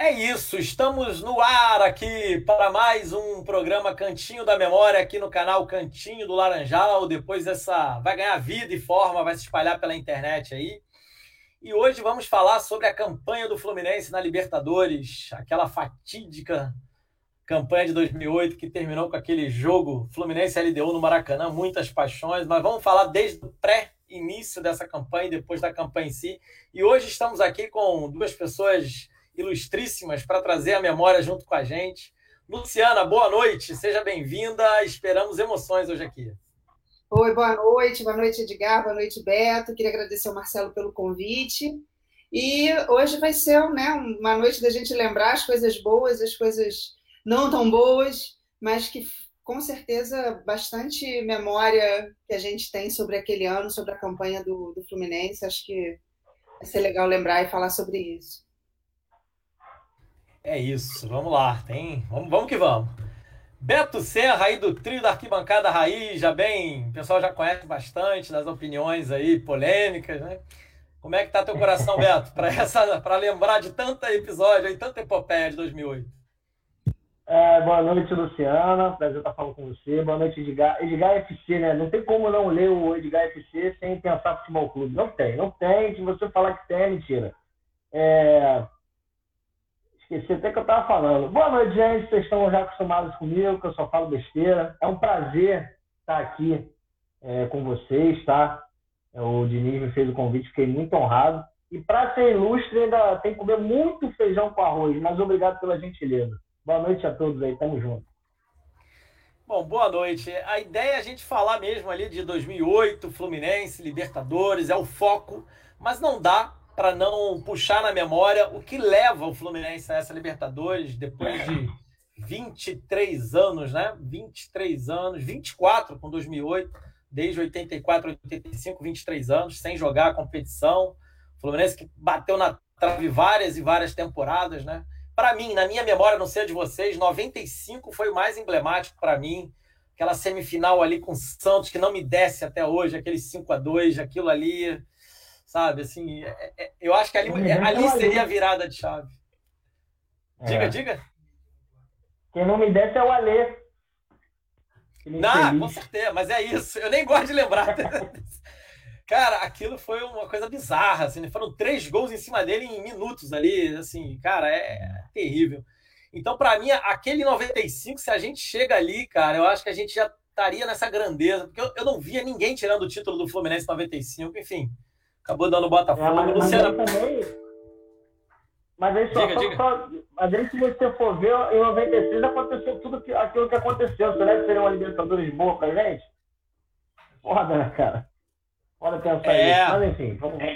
É isso, estamos no ar aqui para mais um programa Cantinho da Memória aqui no canal Cantinho do Laranjal. Depois essa vai ganhar vida e forma, vai se espalhar pela internet aí. E hoje vamos falar sobre a campanha do Fluminense na Libertadores, aquela fatídica campanha de 2008 que terminou com aquele jogo Fluminense LDU no Maracanã, muitas paixões, mas vamos falar desde o pré-início dessa campanha e depois da campanha em si. E hoje estamos aqui com duas pessoas ilustríssimas para trazer a memória junto com a gente. Luciana, boa noite, seja bem-vinda. Esperamos emoções hoje aqui. Oi, boa noite, boa noite, Edgar, boa noite, Beto. Queria agradecer ao Marcelo pelo convite. E hoje vai ser né, uma noite da gente lembrar as coisas boas, as coisas não tão boas, mas que com certeza bastante memória que a gente tem sobre aquele ano, sobre a campanha do, do Fluminense. Acho que vai ser legal lembrar e falar sobre isso. É isso, vamos lá, tem, vamos, vamos que vamos. Beto Serra aí do trio da arquibancada raiz, já bem, o pessoal já conhece bastante das opiniões aí polêmicas, né? Como é que tá teu coração, Beto, para essa para lembrar de tanto episódio aí, tanta epopeia de 2008? É, boa noite, Luciana. Prazer estar falando com você. Boa noite, Edgar. Edgar FC, né? Não tem como não ler o Edgar FC sem pensar futebol clube. Não tem, não tem. Se você falar que tem, é mentira. É... Esqueci até que eu estava falando. Boa noite, gente. Vocês estão já acostumados comigo, que eu só falo besteira. É um prazer estar aqui é, com vocês, tá? É, o Diniz me fez o convite, fiquei muito honrado. E para ser ilustre, ainda tem que comer muito feijão com arroz, mas obrigado pela gentileza. Boa noite a todos aí, tamo junto. Bom, boa noite. A ideia é a gente falar mesmo ali de 2008, Fluminense, Libertadores, é o foco, mas não dá para não puxar na memória o que leva o Fluminense a essa Libertadores depois de 23 anos, né? 23 anos, 24 com 2008, desde 84, 85, 23 anos, sem jogar a competição. O Fluminense que bateu na trave várias e várias temporadas, né? Para mim, na minha memória, não sei a de vocês, 95 foi o mais emblemático para mim. Aquela semifinal ali com o Santos, que não me desce até hoje, aquele 5 a 2 aquilo ali sabe? Assim, é, é, eu acho que ali, é, ali seria a virada de chave. Diga, é. diga. Quem não me desce é o Alê. Não, com certeza, mas é isso. Eu nem gosto de lembrar. cara, aquilo foi uma coisa bizarra. Assim, foram três gols em cima dele em minutos ali. Assim, cara, é terrível. Então, para mim, aquele 95, se a gente chega ali, cara, eu acho que a gente já estaria nessa grandeza. Porque eu, eu não via ninguém tirando o título do Fluminense 95. Enfim, Acabou dando Botafogo. É, mas, mas, também... mas aí só, diga, só, diga. só, mas aí se você for ver, em 96 aconteceu tudo que, aquilo que aconteceu. Será que seria uma Libertadores boa pra gente? Foda, né, cara? Foda pensar é... isso. Mas enfim, vamos, lá.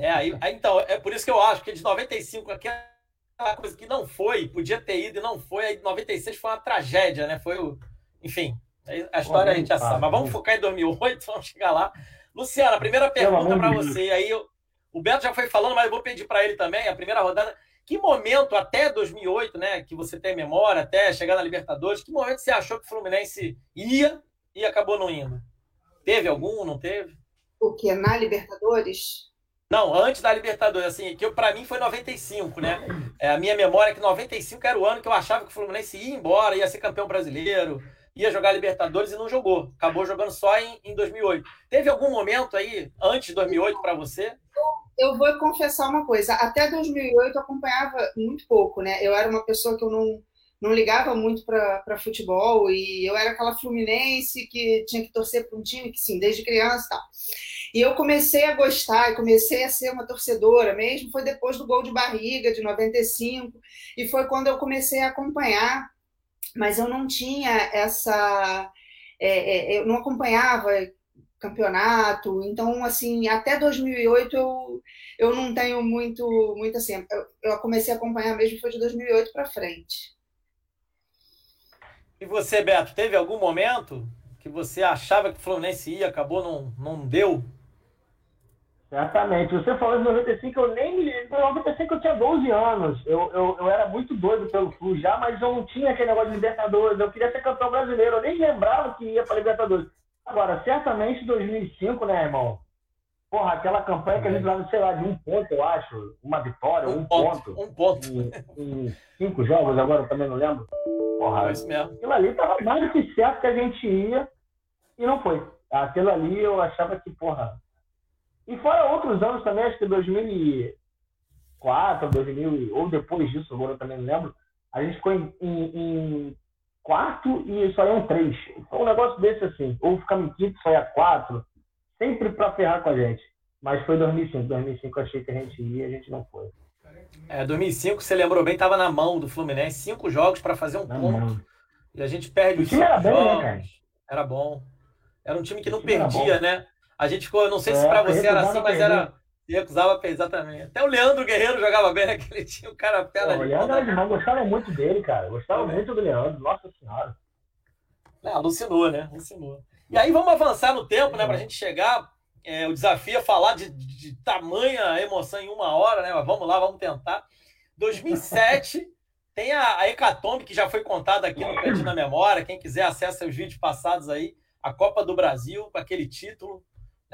É, aí, aí, então, é por isso que eu acho que de 95 aquela coisa que não foi, podia ter ido e não foi, aí 96 foi uma tragédia, né? Foi o. Enfim, a história a gente já sabe. Mas vamos focar em 2008, vamos chegar lá. Luciana, a primeira pergunta para você. Aí eu, o Beto já foi falando, mas eu vou pedir para ele também, a primeira rodada. Que momento, até 2008, né, que você tem memória, até chegar na Libertadores, que momento você achou que o Fluminense ia e acabou não indo? Teve algum, não teve? O que? Na Libertadores? Não, antes da Libertadores, assim, que para mim foi 95, né? É, a minha memória é que 95 era o ano que eu achava que o Fluminense ia embora, ia ser campeão brasileiro, ia jogar Libertadores e não jogou. Acabou jogando só em, em 2008. Teve algum momento aí, antes de 2008, para você? Eu vou confessar uma coisa. Até 2008 eu acompanhava muito pouco, né? Eu era uma pessoa que eu não, não ligava muito para futebol e eu era aquela fluminense que tinha que torcer para um time que, sim, desde criança e tal. E eu comecei a gostar e comecei a ser uma torcedora mesmo, foi depois do gol de barriga de 95, e foi quando eu comecei a acompanhar mas eu não tinha essa. É, é, eu não acompanhava campeonato, então, assim, até 2008 eu, eu não tenho muito, muito assim. Eu, eu comecei a acompanhar mesmo foi de 2008 para frente. E você, Beto, teve algum momento que você achava que o Fluminense ia, acabou, não, não deu? Exatamente. Você falou de 95, eu nem me lembro. Em 95 eu tinha 12 anos. Eu, eu, eu era muito doido pelo Flu já, mas eu não tinha aquele negócio de Libertadores. Eu queria ser campeão brasileiro. Eu nem lembrava que ia para Libertadores. Agora, certamente 2005, né, irmão? Porra, aquela campanha que a gente lá, sei lá, de um ponto, eu acho. Uma vitória, um, um ponto, ponto. Um ponto. Em, em, cinco jogos, agora eu também não lembro. Porra, é isso mesmo. aquilo ali tava mais do que certo que a gente ia e não foi. Aquilo ali eu achava que, porra. E fora outros anos também, acho que 2004, 2000, ou depois disso, agora eu também não lembro. A gente ficou em, em, em quarto e só iam três. Foi um negócio desse assim. Ou ficamos em quinto, só ia quatro. Sempre pra ferrar com a gente. Mas foi 2005. 2005 eu achei que a gente ia e a gente não foi. É, 2005, você lembrou bem, tava na mão do Fluminense. Cinco jogos para fazer um na ponto. Mão. E a gente perde os cinco era bem, né. Né, era bom. Era um time que não perdia, né? A gente ficou, eu não sei é, se para você era assim, mas era e acusava exatamente. Até o Leandro Guerreiro jogava bem naquele time, o cara pela. O Leandro era demais, gostava muito dele, cara. Gostava muito do Leandro, nossa senhora. É, alucinou, né? Alucinou. E aí vamos avançar no tempo, né? Pra gente chegar. É, o desafio é falar de, de, de, tamanha emoção em uma hora, né? Mas vamos lá, vamos tentar. 2007 tem a, a Hecatombe, que já foi contada aqui no Cantinho na Memória. Quem quiser acessa os vídeos passados aí. A Copa do Brasil, com aquele título.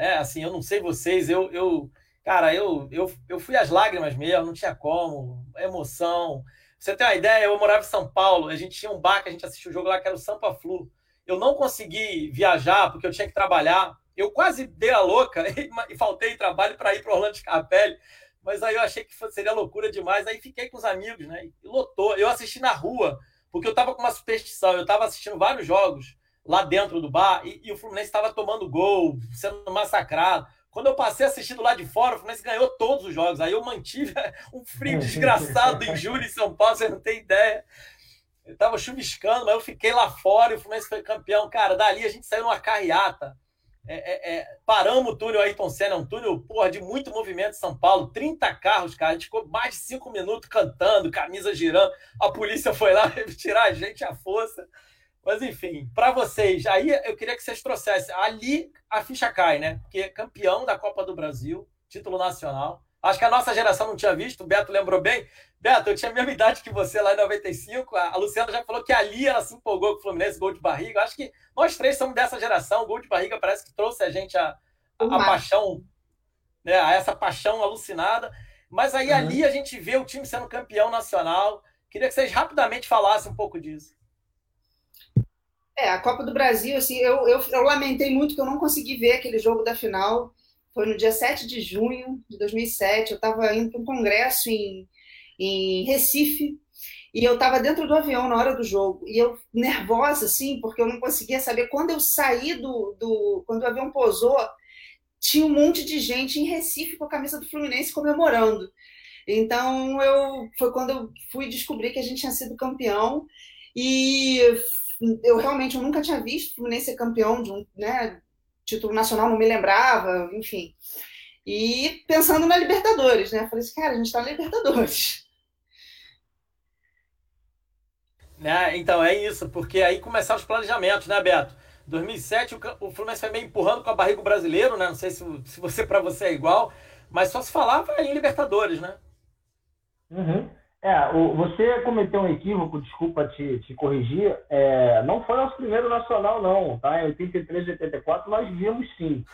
É, assim, eu não sei vocês, eu, eu Cara, eu, eu, eu fui às lágrimas mesmo, não tinha como, emoção. Você tem uma ideia, eu morava em São Paulo, a gente tinha um bar que a gente assistia o jogo lá que era o Sampa Flu. Eu não consegui viajar porque eu tinha que trabalhar. Eu quase dei a louca e, e faltei trabalho para ir para Orlando de Capelli. Mas aí eu achei que seria loucura demais. Aí fiquei com os amigos, né? E lotou. Eu assisti na rua, porque eu tava com uma superstição. Eu tava assistindo vários jogos lá dentro do bar e, e o Fluminense estava tomando gol, sendo massacrado. Quando eu passei assistindo lá de fora, o Fluminense ganhou todos os jogos. Aí eu mantive um frio desgraçado em julho em São Paulo, você não tem ideia. Eu tava chuviscando, mas eu fiquei lá fora e o Fluminense foi campeão. Cara, dali a gente saiu numa carreata. É, é, é, paramos o túnel Ayrton Senna, um túnel porra, de muito movimento em São Paulo, 30 carros, cara. A gente ficou mais de cinco minutos cantando, camisa girando. A polícia foi lá tirar a gente à força. Mas enfim, para vocês, aí eu queria que vocês trouxessem. Ali a ficha cai, né? Porque é campeão da Copa do Brasil, título nacional. Acho que a nossa geração não tinha visto, o Beto lembrou bem. Beto, eu tinha a mesma idade que você lá em 95. A Luciana já falou que ali ela se empolgou com o Fluminense, gol de barriga. Acho que nós três somos dessa geração. O gol de barriga parece que trouxe a gente a, a, a paixão, né? A essa paixão alucinada. Mas aí uhum. ali a gente vê o time sendo campeão nacional. Queria que vocês rapidamente falassem um pouco disso. É, a Copa do Brasil, assim, eu, eu, eu lamentei muito que eu não consegui ver aquele jogo da final. Foi no dia 7 de junho de 2007. Eu estava indo para um congresso em, em Recife e eu estava dentro do avião na hora do jogo. E eu nervosa, assim, porque eu não conseguia saber. Quando eu saí do. do quando o avião pousou, tinha um monte de gente em Recife com a camisa do Fluminense comemorando. Então, eu foi quando eu fui descobrir que a gente tinha sido campeão. E eu realmente eu nunca tinha visto o Fluminense ser campeão de um né, título nacional, não me lembrava, enfim. E pensando na Libertadores, né? Falei assim, cara, a gente está na Libertadores. É, então é isso, porque aí começaram os planejamentos, né, Beto? 2007 o, Fluminense foi meio empurrando com a barriga brasileiro, né? Não sei se, se você para você é igual, mas só se falava em Libertadores, né? Uhum. É, o, você cometeu um equívoco, desculpa te, te corrigir. É, não foi nosso primeiro nacional, não, tá? Em 83 e 84 nós vimos sim.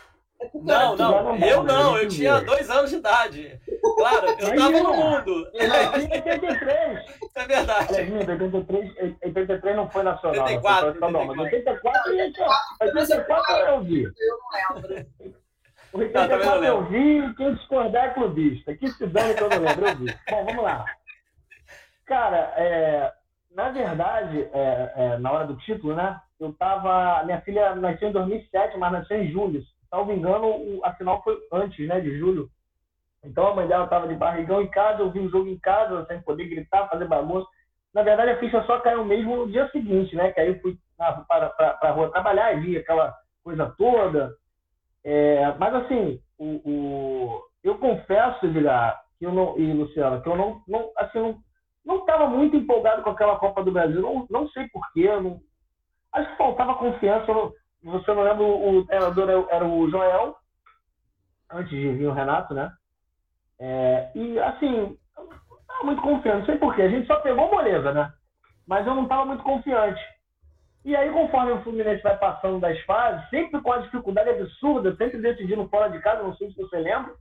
Não, não, eu não, eu tinha dois anos de idade. Claro, eu tava no mundo. Em 83. É verdade. Em 83, 83 não foi nacional. 84. Foi nacional, mas 84, 84 eu vi. Eu não lembro. O 84 eu vi e quem discordar é clubista. Que se dane que eu não lembro, eu vi. Bom, vamos lá. Cara, é, na verdade, é, é, na hora do título, né? Eu tava. Minha filha nasceu em 2007, mas nasceu em julho. Salvo engano, a final foi antes, né? De julho. Então a mãe dela tava de barrigão em casa, eu vi o jogo em casa, sem poder gritar, fazer bagunça. Na verdade, a ficha só caiu mesmo no dia seguinte, né? Que aí eu fui para a rua trabalhar e vi aquela coisa toda. É, mas assim, o, o, eu confesso, Edgar, que eu não, e Luciana, que eu não, não, assim, não, não estava muito empolgado com aquela Copa do Brasil. Não, não sei porquê. Não... Acho que faltava confiança. Não... Você não lembra, o treinador era o Joel, antes de vir o Renato, né? É... e assim, não estava muito confiante. Não sei porquê. A gente só pegou moleza, né? Mas eu não estava muito confiante. E aí, conforme o Fluminense vai passando das fases, sempre com a dificuldade absurda, sempre decidindo fora de casa, não sei se você lembra.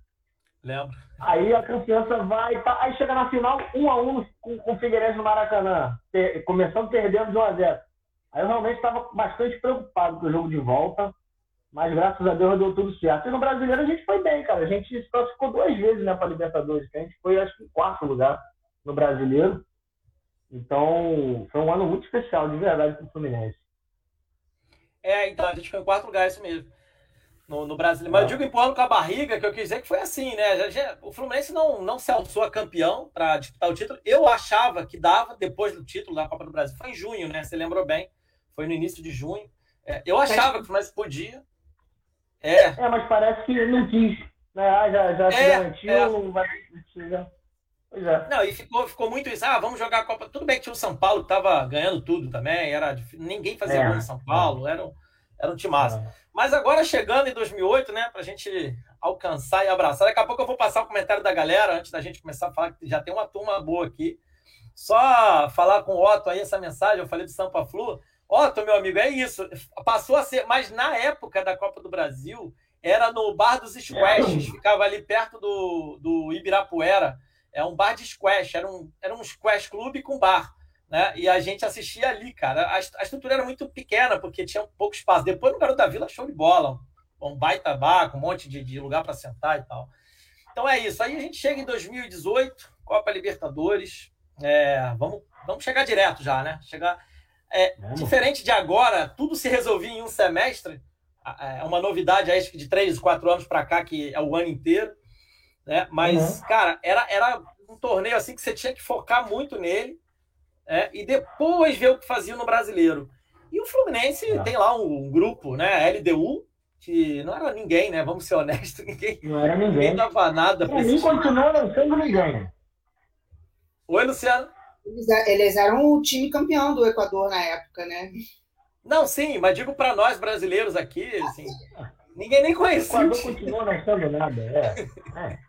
Lembro. Aí a confiança vai. Tá, aí chega na final, um a um com, com o Figueirense no Maracanã, ter, começando perdendo de 1 a 0 Aí eu realmente estava bastante preocupado com o jogo de volta, mas graças a Deus deu tudo certo. E no brasileiro a gente foi bem, cara. A gente se classificou duas vezes né, para Libertadores, que a gente foi, acho que, em quarto lugar no brasileiro. Então, foi um ano muito especial, de verdade, para o Fluminense. É, então, a gente foi em quarto lugar, isso mesmo. No, no Brasileiro. Mas eu digo empurrando com a barriga, que eu quis dizer que foi assim, né? Já, já, o Fluminense não, não se alçou a campeão para disputar o título. Eu achava que dava depois do título da Copa do Brasil. Foi em junho, né? Você lembrou bem. Foi no início de junho. É, eu achava que o Fluminense podia. É. é, mas parece que não quis. Né? Ah, já, já se é, garantiu, é. não vai precisar. É. Não, e ficou, ficou muito isso. Ah, vamos jogar a Copa. Tudo bem que tinha o São Paulo que estava ganhando tudo também. Era, ninguém fazia é, gol em São Paulo. É. Era, um, era um time massa. É. Mas agora chegando em 2008, né, para a gente alcançar e abraçar. Daqui a pouco eu vou passar o comentário da galera antes da gente começar a falar que já tem uma turma boa aqui. Só falar com o Otto aí essa mensagem. Eu falei do Sampa Flu. Otto, meu amigo, é isso. Passou a ser, mas na época da Copa do Brasil era no Bar dos Squashes, ficava ali perto do, do Ibirapuera é um bar de squash, era um, era um squash clube com bar. Né? E a gente assistia ali, cara. A, a estrutura era muito pequena, porque tinha pouco espaço. Depois no Garoto da Vila, show de bola. Um, um baita bar, com um monte de, de lugar para sentar e tal. Então é isso. Aí a gente chega em 2018, Copa Libertadores. É, vamos, vamos chegar direto já, né? Chegar. É, diferente de agora, tudo se resolvia em um semestre. É uma novidade, acho que de três, quatro anos para cá, que é o ano inteiro. Né? Mas, uhum. cara, era, era um torneio assim que você tinha que focar muito nele né? e depois ver o que fazia no brasileiro. E o Fluminense uhum. tem lá um, um, grupo, né? LDU, que não era ninguém, né? Vamos ser honestos, ninguém. Não era ninguém. Ninguém dava nada para mim continua não sendo ninguém. Oi, Luciano. Eles, eles eram o time campeão do Equador na época, né? Não, sim, mas digo para nós brasileiros aqui, assim, ninguém nem conhecia. O Equador continua não sendo nada, é. é.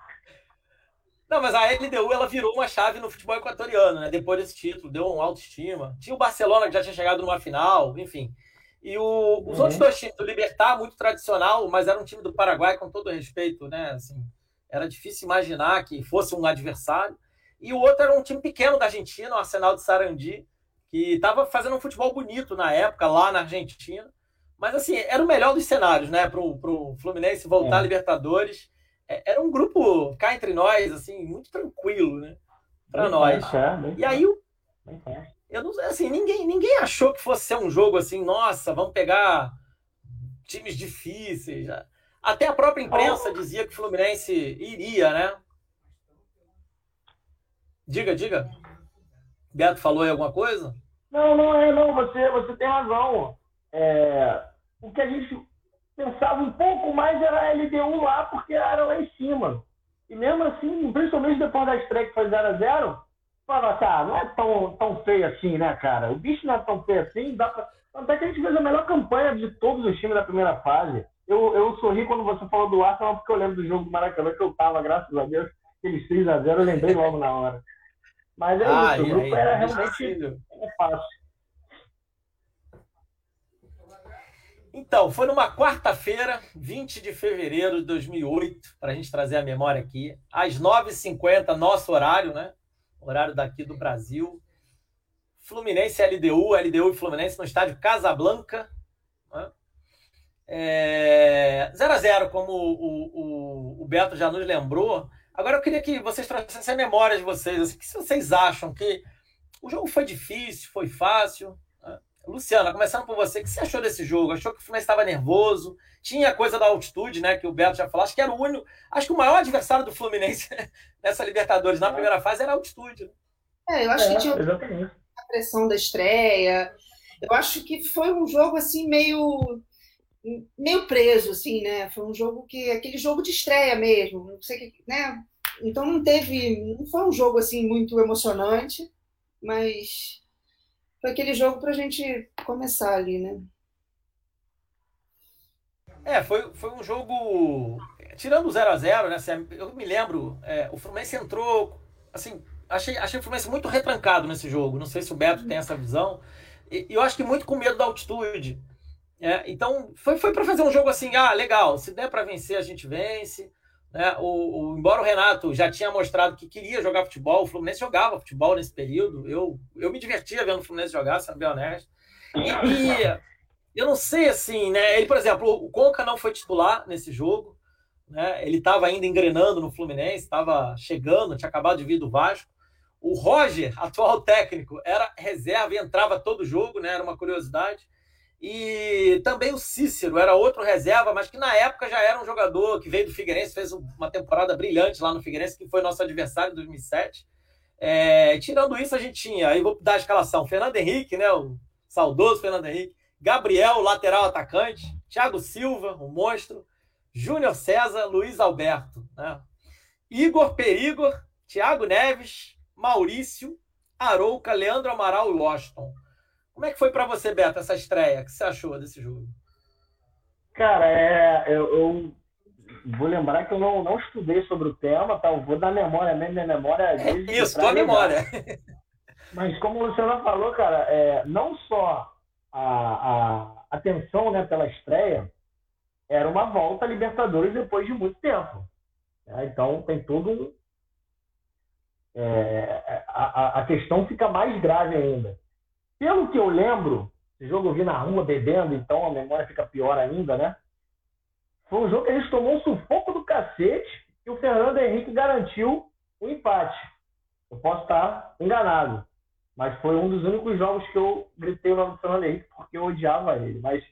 Não, mas a LDU ela virou uma chave no futebol equatoriano, né? Depois desse título, deu uma autoestima. Tinha o Barcelona que já tinha chegado numa final, enfim. E o, os uhum. outros dois times, o Libertar, muito tradicional, mas era um time do Paraguai, com todo respeito, né? Assim, era difícil imaginar que fosse um adversário. E o outro era um time pequeno da Argentina, o Arsenal de Sarandi, que estava fazendo um futebol bonito na época, lá na Argentina. Mas, assim, era o melhor dos cenários, né? Para o Fluminense voltar é. a Libertadores era um grupo cá entre nós, assim, muito tranquilo, né? Para nós. É, e aí o. Eu não assim, ninguém, ninguém achou que fosse ser um jogo assim, nossa, vamos pegar times difíceis. Até a própria imprensa oh. dizia que o Fluminense iria, né? Diga, diga. Beto falou aí alguma coisa? Não, não é, não. Você, você tem razão. É, o que a gente pensava um pouco mais era a LDU lá, porque era lá em cima. E mesmo assim, principalmente depois da estreia que foi 0x0, falava assim, ah, não é tão, tão feio assim, né, cara? O bicho não é tão feio assim, dá pra... Até que a gente fez a melhor campanha de todos os times da primeira fase. Eu, eu sorri quando você falou do Arsenal, porque eu lembro do jogo do Maracanã, que eu tava, graças a Deus, aqueles 3x0, eu lembrei logo na hora. Mas é ah, isso, o grupo aí, era realmente é fácil. Então, foi numa quarta-feira, 20 de fevereiro de 2008, para a gente trazer a memória aqui, às 9h50, nosso horário, né? Horário daqui do Brasil. Fluminense LDU, LDU e Fluminense no estádio Casablanca. Né? É... 0 a 0 como o, o, o, Beto já nos lembrou. Agora eu queria que vocês trouxessem a memória de vocês. Assim, o que vocês acham? Que o jogo foi difícil, foi fácil? Luciana, começando por você, o que você achou desse jogo? Achou que o Fluminense estava nervoso? Tinha a coisa da altitude, né? Que o Beto já falou. Acho que era o único. Acho que o maior adversário do Fluminense nessa Libertadores na primeira fase era a altitude. Né? É, eu acho é, que tinha exatamente. a pressão da estreia. Eu acho que foi um jogo assim meio meio preso, assim, né? Foi um jogo que aquele jogo de estreia mesmo, não sei que, né? Então não teve, não foi um jogo assim muito emocionante, mas foi aquele jogo para a gente começar ali, né? É, foi, foi um jogo. Tirando o 0x0, né? Eu me lembro, é, o Fluminense entrou. Assim, achei, achei o Fluminense muito retrancado nesse jogo. Não sei se o Beto tem essa visão. E eu acho que muito com medo da altitude. É, então, foi, foi para fazer um jogo assim, ah, legal, se der para vencer, a gente vence. Né? O, o, embora o Renato já tinha mostrado que queria jogar futebol, o Fluminense jogava futebol nesse período. Eu, eu me divertia vendo o Fluminense jogar, sendo bem honesto. E, e eu não sei assim, né? Ele, por exemplo, o Conca não foi titular nesse jogo. Né? Ele estava ainda engrenando no Fluminense, estava chegando, tinha acabado de vir do Vasco. O Roger, atual técnico, era reserva e entrava todo jogo, né? Era uma curiosidade. E também o Cícero era outro reserva, mas que na época já era um jogador que veio do Figueirense, fez uma temporada brilhante lá no Figueirense, que foi nosso adversário em 2007. É, tirando isso, a gente tinha, aí vou dar a escalação: Fernando Henrique, né, o saudoso Fernando Henrique, Gabriel, lateral atacante, Thiago Silva, o monstro, Júnior César, Luiz Alberto, né, Igor Perigor, Thiago Neves, Maurício, Arouca, Leandro Amaral e Washington. Como é que foi para você, Beto, essa estreia? O que você achou desse jogo? Cara, é, eu, eu vou lembrar que eu não, não estudei sobre o tema, tá? Eu vou dar memória mesmo, minha memória. É isso, tua memória. Mas como o Luciano falou, cara, é, não só a, a atenção né, pela estreia, era uma volta a Libertadores depois de muito tempo. É, então tem todo um. É, a, a questão fica mais grave ainda. Pelo que eu lembro, esse jogo eu vi na rua bebendo, então a memória fica pior ainda, né? Foi um jogo que a gente tomou um sufoco do cacete e o Fernando Henrique garantiu o empate. Eu posso estar enganado, mas foi um dos únicos jogos que eu gritei o nome do Fernando Henrique porque eu odiava ele. Mas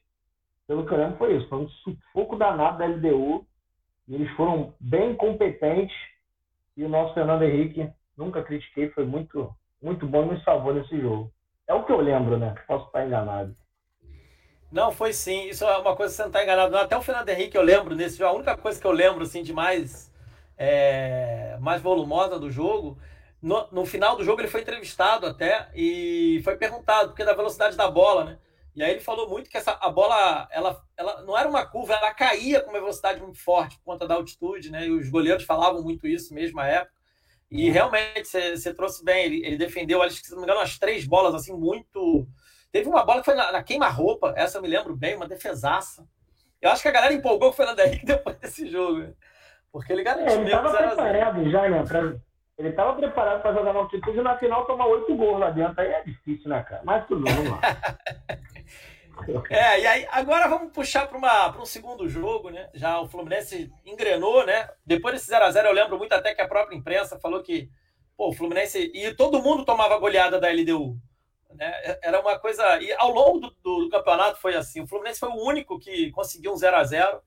pelo que eu lembro foi isso, foi um sufoco danado da LDU e eles foram bem competentes e o nosso Fernando Henrique, nunca critiquei, foi muito, muito bom e nos salvou nesse jogo. É o que eu lembro, né? Posso estar enganado. Não, foi sim. Isso é uma coisa que você não está enganado. Até o Fernando Henrique eu lembro nesse jogo. A única coisa que eu lembro assim, de mais, é, mais volumosa do jogo. No, no, final do jogo ele foi entrevistado até e foi perguntado, porque da velocidade da bola, né? E aí ele falou muito que essa, a bola ela, ela não era uma curva, ela caía com uma velocidade muito forte por conta da altitude, né? E os goleiros falavam muito isso mesmo à época. E realmente, você, trouxe bem, ele, ele defendeu, acho que se não me engano, umas três bolas assim, muito. Teve uma bola que foi na, na queima-roupa, essa eu me lembro bem, uma defesaça. Eu acho que a galera empolgou com o Fernando Henrique depois desse jogo, né? porque ele garantiu. É, ele estava preparado já, né? Pra... Ele estava preparado para jogar na altitude e na final tomar oito gols lá dentro. Aí é difícil, né, cara? Mas tudo vamos lá. É, e aí agora vamos puxar para um segundo jogo, né? Já o Fluminense engrenou, né? Depois desse 0x0, eu lembro muito até que a própria imprensa falou que pô, o Fluminense. E todo mundo tomava goleada da LDU. Né? Era uma coisa. E ao longo do, do, do campeonato foi assim. O Fluminense foi o único que conseguiu um 0 a 0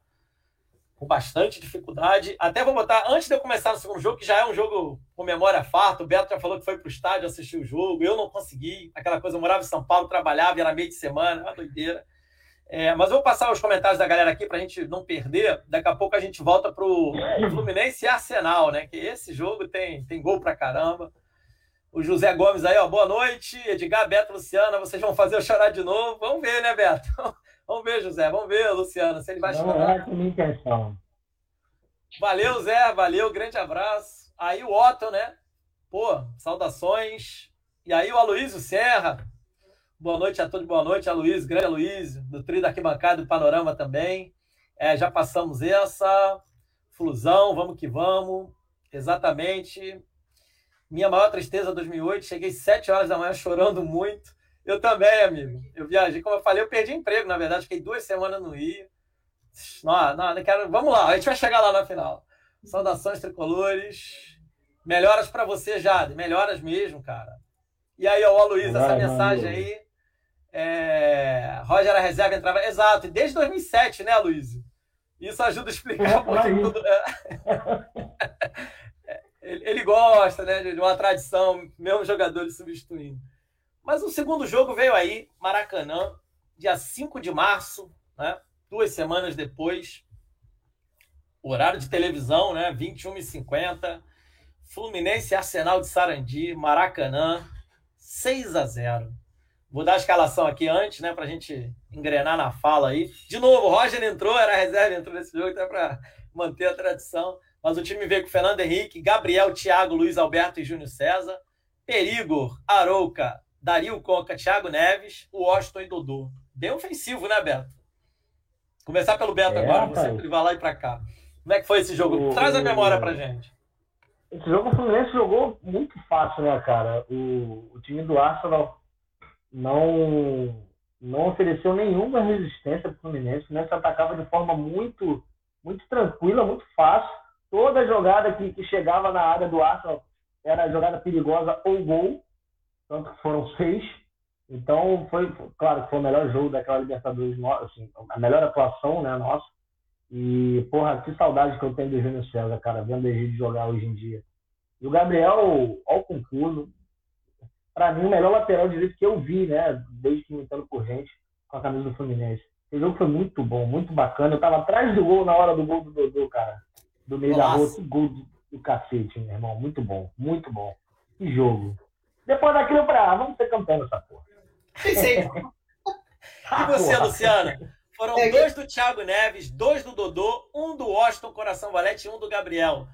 com bastante dificuldade. Até vou botar, antes de eu começar no segundo jogo, que já é um jogo com memória farta, o Beto já falou que foi para o estádio assistir o jogo, eu não consegui, aquela coisa, eu morava em São Paulo, trabalhava, era meio de semana, uma doideira. É, mas vou passar os comentários da galera aqui para a gente não perder. Daqui a pouco a gente volta para o Fluminense e Arsenal, né? Que esse jogo tem, tem gol para caramba. O José Gomes aí, ó, boa noite. Edgar, Beto, Luciana, vocês vão fazer eu chorar de novo. Vamos ver, né, Beto? Vamos ver, José. Vamos ver, Luciano, se ele vai Não é minha intenção. Valeu, Zé. Valeu, grande abraço. Aí o Otto, né? Pô, saudações. E aí o Aloysio Serra. Boa noite a todos, boa noite, Aloysio, grande Aloysio, do Trio da Arquibancada do Panorama também. É, já passamos essa. Flusão, vamos que vamos. Exatamente. Minha maior tristeza 2008, cheguei sete horas da manhã chorando muito. Eu também, amigo. Eu viajei, como eu falei, eu perdi emprego, na verdade, fiquei duas semanas no Rio. Não, não, não quero. Vamos lá, a gente vai chegar lá na final. Saudações tricolores. Melhoras para você, Jade. Melhoras mesmo, cara. E aí, ó, o Luiz, essa mensagem aí. É... Roger a reserva entrava. Exato, e desde 2007, né, Luiz? Isso ajuda a explicar um pouquinho tudo. Ele gosta, né, de uma tradição, mesmo jogadores substituindo. Mas o segundo jogo veio aí, Maracanã, dia 5 de março, né? duas semanas depois. Horário de televisão, né? 21h50. Fluminense Arsenal de Sarandi, Maracanã, 6 a 0 Vou dar a escalação aqui antes, né? Para a gente engrenar na fala aí. De novo, o Roger entrou, era reserva, entrou nesse jogo até para manter a tradição. Mas o time veio com Fernando Henrique, Gabriel, Thiago, Luiz Alberto e Júnior César. Perigor, Arouca, Dario Conca, Thiago Neves, o Washington e Dodô. Bem ofensivo, né, Beto? Começar pelo Beto é, agora, você que vai lá e para cá. Como é que foi esse jogo? O, Traz a memória pra gente. Esse jogo o Fluminense jogou muito fácil, né, cara? O, o time do Arsenal não, não ofereceu nenhuma resistência para o Fluminense. O Fluminense atacava de forma muito, muito tranquila, muito fácil. Toda jogada que, que chegava na área do Arsenal era jogada perigosa ou gol. Tanto que foram seis. Então, foi, claro que foi o melhor jogo daquela Libertadores, assim, a melhor atuação né, nossa. E, porra, que saudade que eu tenho do Júnior César, cara, vendo ele jogar hoje em dia. E o Gabriel, ao concurso, para mim, o melhor lateral direito que eu vi, né, desde que me entendo por gente, com a camisa do Fluminense. Esse jogo foi muito bom, muito bacana. Eu tava atrás do gol na hora do gol do Dodô, cara. Do meio Nossa. da rua, que gol do, do cacete, meu irmão. Muito bom, muito bom. Que jogo. Depois daquilo, pra, ah, vamos ser campeão dessa porra. Pensei. e você, Luciana? Foram é, dois do Thiago Neves, dois do Dodô, um do Washington Coração Valete e um do Gabriel.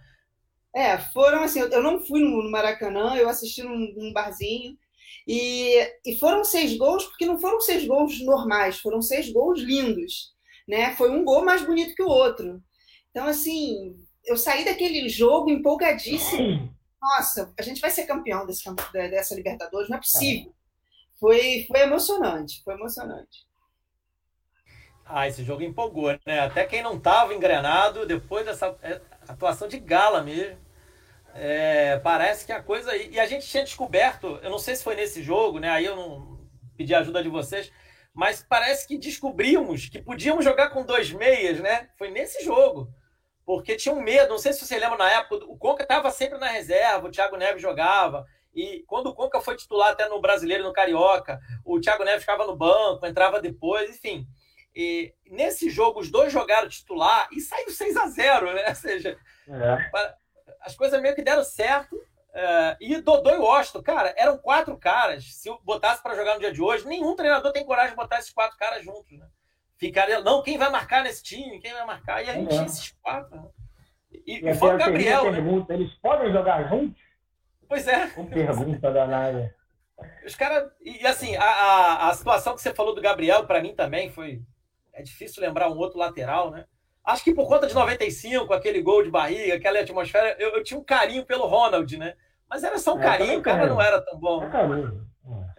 É, foram assim, eu não fui no Maracanã, eu assisti num, num barzinho, e, e, foram seis gols, porque não foram seis gols normais, foram seis gols lindos, né? Foi um gol mais bonito que o outro. Então, assim, eu saí daquele jogo empolgadíssimo. Nossa, a gente vai ser campeão desse, dessa Libertadores, não é possível. Foi, foi emocionante, foi emocionante. Ah, esse jogo empolgou, né? Até quem não estava engrenado, depois dessa é, atuação de gala mesmo, é, parece que a coisa. E a gente tinha descoberto, eu não sei se foi nesse jogo, né? Aí eu não pedi a ajuda de vocês, mas parece que descobrimos que podíamos jogar com dois meias, né? Foi nesse jogo. Porque tinha um medo, não sei se você lembra na época, o Conca estava sempre na reserva, o Thiago Neves jogava. E quando o Conca foi titular até no Brasileiro no Carioca, o Thiago Neves ficava no banco, entrava depois, enfim. E nesse jogo, os dois jogaram titular e saiu 6 a 0 né? Ou seja, é. as coisas meio que deram certo. Uh, e Dodô e Washington, cara, eram quatro caras. Se botasse para jogar no dia de hoje, nenhum treinador tem coragem de botar esses quatro caras juntos, né? Ficaria, não, quem vai marcar nesse time? Quem vai marcar? E a gente é. tinha esses quatro. Né? E, e o Gabriel. Né? Pergunta, eles podem jogar juntos? Pois é. Com pergunta danada. Os caras. E assim, a, a, a situação que você falou do Gabriel, para mim também foi é difícil lembrar um outro lateral, né? Acho que por conta de 95, aquele gol de barriga, aquela atmosfera, eu, eu tinha um carinho pelo Ronald, né? Mas era só um é, carinho, o cara não era tão bom. É,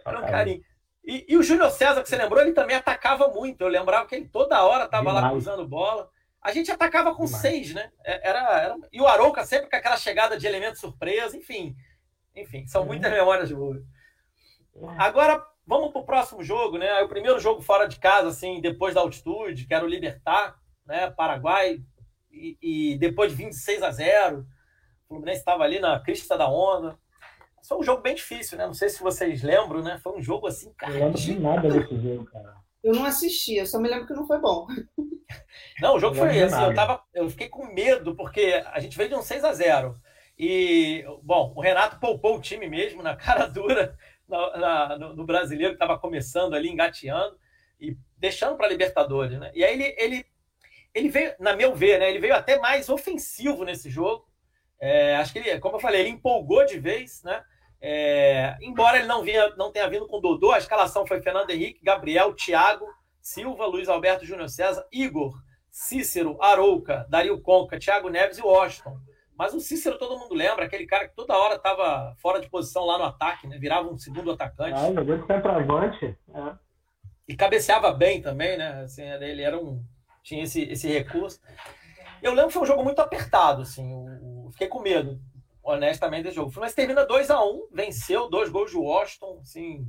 era um carinho. E, e o Júnior César, que você lembrou, ele também atacava muito. Eu lembrava que ele toda hora estava lá cruzando bola. A gente atacava com Demais. seis, né? É, era, era... E o Arouca sempre com aquela chegada de elemento surpresa, enfim. Enfim, são muitas memórias boas. Agora, Vamos para o próximo jogo, né? O primeiro jogo fora de casa, assim, depois da altitude, que era o Libertar, né? Paraguai, e, e depois de 26 a 0. O Fluminense estava ali na crista da onda. Foi um jogo bem difícil, né? Não sei se vocês lembram, né? Foi um jogo assim, cara. Eu lembro de nada desse jogo, cara. Eu não assisti, eu só me lembro que não foi bom. Não, o jogo foi assim, eu, tava, eu fiquei com medo, porque a gente veio de um 6 a 0 E, bom, o Renato poupou o time mesmo, na cara dura na, na, no, no, brasileiro que estava começando ali, engateando, e deixando para a Libertadores. Né? E aí ele, ele, ele veio, na meu ver, né, ele veio até mais ofensivo nesse jogo. É, acho que ele, como eu falei, ele empolgou de vez, né? É, embora ele não, vinha, não tenha vindo com Dodô, a escalação foi Fernando Henrique, Gabriel, Thiago, Silva, Luiz Alberto Júnior César, Igor, Cícero, Arouca, Dario Conca, Thiago Neves e Washington. Mas o Cícero todo mundo lembra, aquele cara que toda hora estava fora de posição lá no ataque, né? Virava um segundo atacante. Ah, jogou de centroavante. É. E cabeceava bem também, né? Assim, ele era um. tinha esse, esse recurso. Eu lembro que foi um jogo muito apertado, assim. O, fiquei com medo, honestamente, desse jogo. Mas termina 2 a 1 um, venceu, dois gols de Washington, assim.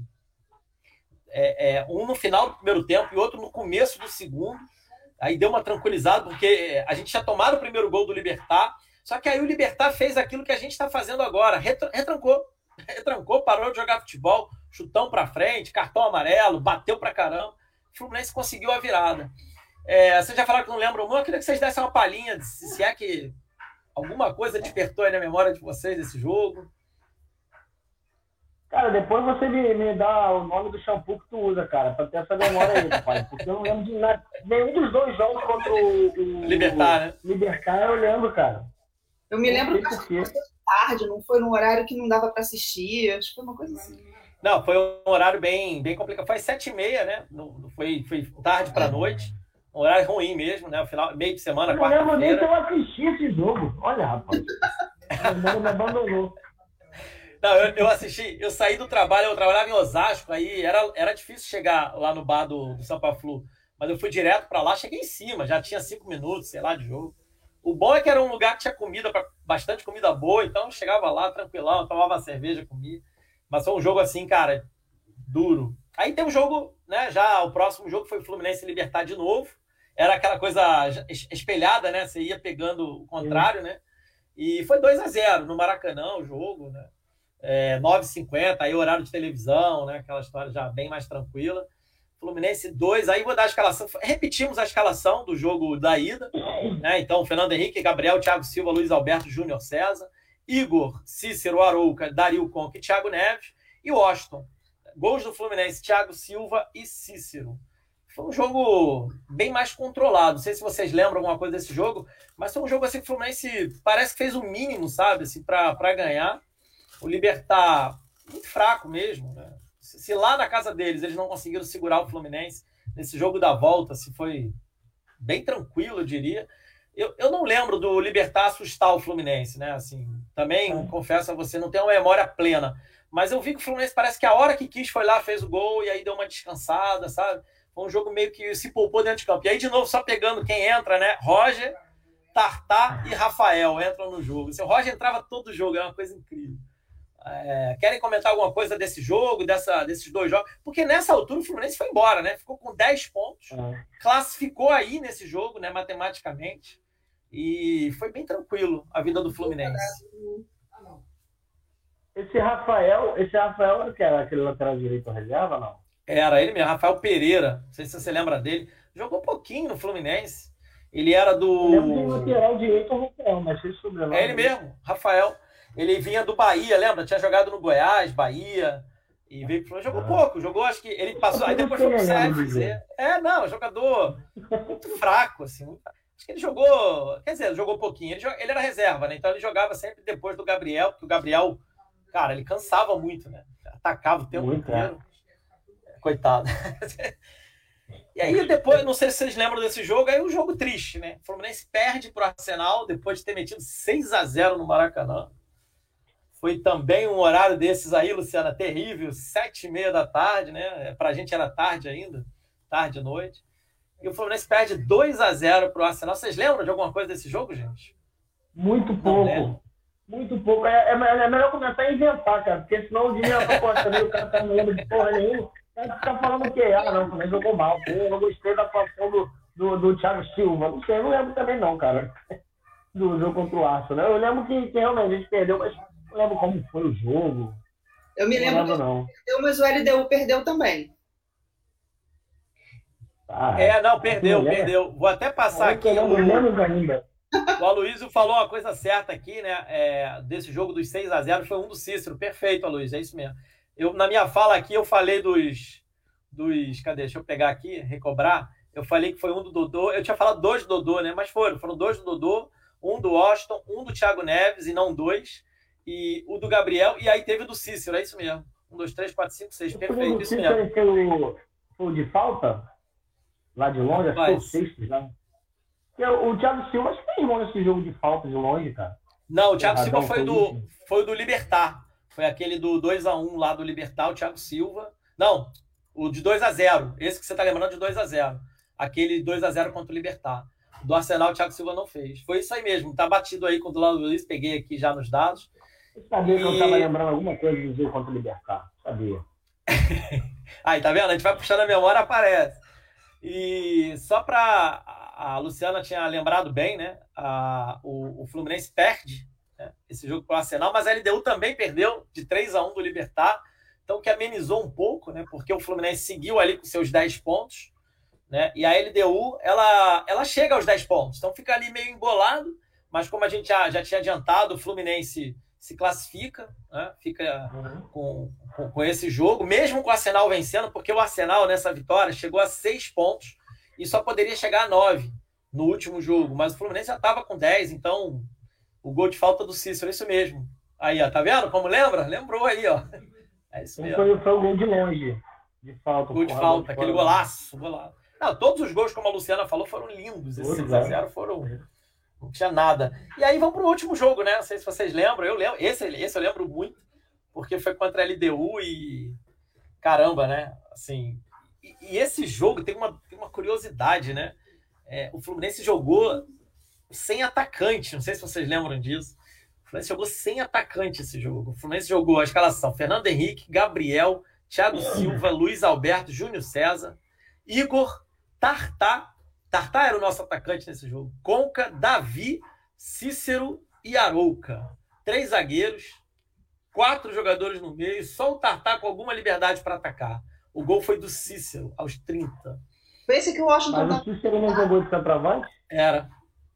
É, é, um no final do primeiro tempo e outro no começo do segundo. Aí deu uma tranquilizada, porque a gente tinha tomado o primeiro gol do Libertar só que aí o Libertar fez aquilo que a gente está fazendo agora, retrancou. Retrancou, parou de jogar futebol, chutão para frente, cartão amarelo, bateu para caramba. O Fluminense conseguiu a virada. É, vocês já falaram que não lembram muito, eu queria que vocês dessem uma palhinha, se é que alguma coisa despertou aí na memória de vocês desse jogo. Cara, depois você me, me dá o nome do shampoo que tu usa, cara, pra ter essa memória aí, pai. Porque eu não lembro de nada. Nenhum dos dois jogos contra o, o Libertar, né? Libertar eu lembro, cara. Eu me lembro que foi tarde, não foi num horário que não dava para assistir, acho que foi uma coisa assim. Não, foi um horário bem, bem complicado. Foi sete e meia, né? foi, foi tarde para noite. Um horário ruim mesmo, né? O final, meio de semana, quarta-feira. Eu não lembro nem se eu assisti esse jogo. Olha, rapaz. O me abandonou. Não, eu, eu, assisti, eu saí do trabalho, eu trabalhava em Osasco, aí era, era difícil chegar lá no bar do, do Sampa Flu. Mas eu fui direto para lá, cheguei em cima, já tinha cinco minutos, sei lá, de jogo. O bom é que era um lugar que tinha comida, bastante comida boa, então eu chegava lá tranquilão, tomava cerveja, comia. Mas foi um jogo assim, cara, duro. Aí tem um jogo, né? Já o próximo jogo foi Fluminense Libertar de novo. Era aquela coisa espelhada, né? Você ia pegando o contrário, né? E foi 2 a 0 no Maracanã o jogo, né? É, 9h50, aí horário de televisão, né? Aquela história já bem mais tranquila. Fluminense 2, aí vou dar a escalação. Repetimos a escalação do jogo da ida, né? Então, Fernando Henrique, Gabriel, Thiago Silva, Luiz Alberto, Júnior César, Igor, Cícero, Arouca, Dario Conca e Thiago Neves, e Washington. Gols do Fluminense, Thiago Silva e Cícero. Foi um jogo bem mais controlado. Não sei se vocês lembram alguma coisa desse jogo, mas foi um jogo assim que o Fluminense parece que fez o mínimo, sabe, assim, para ganhar. O Libertar muito fraco mesmo, né? se lá na casa deles eles não conseguiram segurar o Fluminense, nesse jogo da volta, se foi bem tranquilo, eu diria. Eu, eu não lembro do Libertar assustar o Fluminense, né? Assim, também, é. confesso a você, não tenho uma memória plena. Mas eu vi que o Fluminense parece que a hora que quis foi lá, fez o gol e aí deu uma descansada, sabe? Foi um jogo meio que se poupou dentro de campo. E aí, de novo, só pegando quem entra, né? Roger, Tartar e Rafael entram no jogo. Se o Roger entrava todo jogo, é uma coisa incrível. É, querem comentar alguma coisa desse jogo, dessa, desses dois jogos? Porque nessa altura o Fluminense foi embora, né? Ficou com 10 pontos, é. classificou aí nesse jogo, né, matematicamente, e foi bem tranquilo a vida do Fluminense. Esse Rafael, esse Rafael que era aquele lateral direito reserva, não? Era ele mesmo, Rafael Pereira. Não sei se você lembra dele. Jogou um pouquinho no Fluminense. Ele era do. Lembro lateral direito ou Rafael, mas sei sobrenome. É ele mesmo, Rafael. Ele vinha do Bahia, lembra? Tinha jogado no Goiás, Bahia. E veio pro jogou ah. pouco, jogou, acho que ele passou, aí depois foi pro. É, não, jogador muito fraco, assim. Acho que ele jogou, quer dizer, jogou pouquinho. Ele, ele era reserva, né? Então ele jogava sempre depois do Gabriel, porque o Gabriel, cara, ele cansava muito, né? Atacava o tempo muito, inteiro. É. Coitado. E aí depois, não sei se vocês lembram desse jogo, aí um jogo triste, né? O Fluminense perde pro Arsenal depois de ter metido 6 a 0 no Maracanã. Foi também um horário desses aí, Luciana, terrível, sete e meia da tarde, né? Para a gente era tarde ainda, tarde e noite. E o Fluminense perde 2 a 0 para o Arsenal. Vocês lembram de alguma coisa desse jogo, gente? Muito pouco. Muito pouco. É, é, é, melhor começar a inventar, cara, porque senão o dinheiro proposta também, o cara tá não lembra de porra nenhuma. Tá, tá falando o quê? Ah, não, também jogou mal. Pô, eu gostei da atuação do, do, do Thiago Silva. Não sei, eu não lembro também não, cara. Do jogo contra o Arsenal. Eu lembro que, que realmente a gente perdeu, mas não lembro como foi o jogo. Eu me lembro, lembro não. Perdeu, mas o LDU perdeu também. Ah, é, não, perdeu, perdeu. Vou até passar aqui. O, ainda. o Aloysio falou uma coisa certa aqui, né? É, desse jogo dos 6 a 0 foi um do Cícero. Perfeito, Aloysio, é isso mesmo. Eu, na minha fala aqui, eu falei dos. dos cadê? Deixa eu pegar aqui, recobrar. Eu falei que foi um do Dodô. Eu tinha falado dois do Dodô, né? Mas foram. Foram dois do Dodô, um do Washington, um do Thiago Neves e não dois e o do Gabriel, e aí teve o do Cícero, é isso mesmo. Um, dois, três, quatro, cinco, seis. Perfeito, isso mesmo. Foi foi de falta? Lá de longe, acho que foi o sexto já. O, o Thiago Silva acho que tem irmão nesse jogo de falta de longe, cara. Não, o Thiago Silva foi do, foi do Libertar. Foi aquele do 2x1 lá do Libertar, o Thiago Silva. Não, o de 2x0. Esse que você tá lembrando de 2x0. Aquele 2x0 contra o Libertar. Do Arsenal, o Thiago Silva não fez. Foi isso aí mesmo. Tá batido aí com o do lado do Luiz. Peguei aqui já nos dados. Eu sabia e... que eu estava lembrando alguma coisa do jogo contra o Libertar. Sabia. Aí, tá vendo? A gente vai puxando a memória, aparece. E só para a Luciana tinha lembrado bem, né? A, o, o Fluminense perde? Esse jogo para o Arsenal, mas a LDU também perdeu de 3 a 1 do Libertar. Então, que amenizou um pouco, né? Porque o Fluminense seguiu ali com seus 10 pontos, né? E a LDU, ela, ela chega aos 10 pontos. Então, fica ali meio embolado, mas como a gente já, já tinha adiantado, o Fluminense se classifica, né? fica uhum. com, com, com, esse jogo, mesmo com o Arsenal vencendo, porque o Arsenal nessa vitória chegou a seis pontos e só poderia chegar a nove no último jogo, mas o Fluminense já estava com dez, então o gol de falta do Cícero, isso mesmo. Aí, ó, tá vendo como lembra? Lembrou aí, ó. É isso mesmo. Foi, foi o gol de longe, de falta. Gol de falta, aquele golaço, golaço. Não, todos os gols, como a Luciana falou, foram lindos. Esses 6x0 foram. Não tinha nada. E aí vamos para o último jogo, né? Não sei se vocês lembram. Eu lembro. Esse, esse eu lembro muito, porque foi contra a LDU e. Caramba, né? Assim. E, e esse jogo tem uma, tem uma curiosidade, né? É, o Fluminense jogou sem atacante. Não sei se vocês lembram disso. O Fluminense jogou sem atacante esse jogo. O Fluminense jogou a escalação: Fernando Henrique, Gabriel, Thiago Silva, Luiz Alberto, Júnior César, Igor, Tartá. Tartá era o nosso atacante nesse jogo. Conca, Davi, Cícero e Arouca. Três zagueiros, quatro jogadores no meio, só o Tartá com alguma liberdade para atacar. O gol foi do Cícero, aos 30. Pense que o Washington. Mas o tá- Cícero não jogou de centroavante? Era.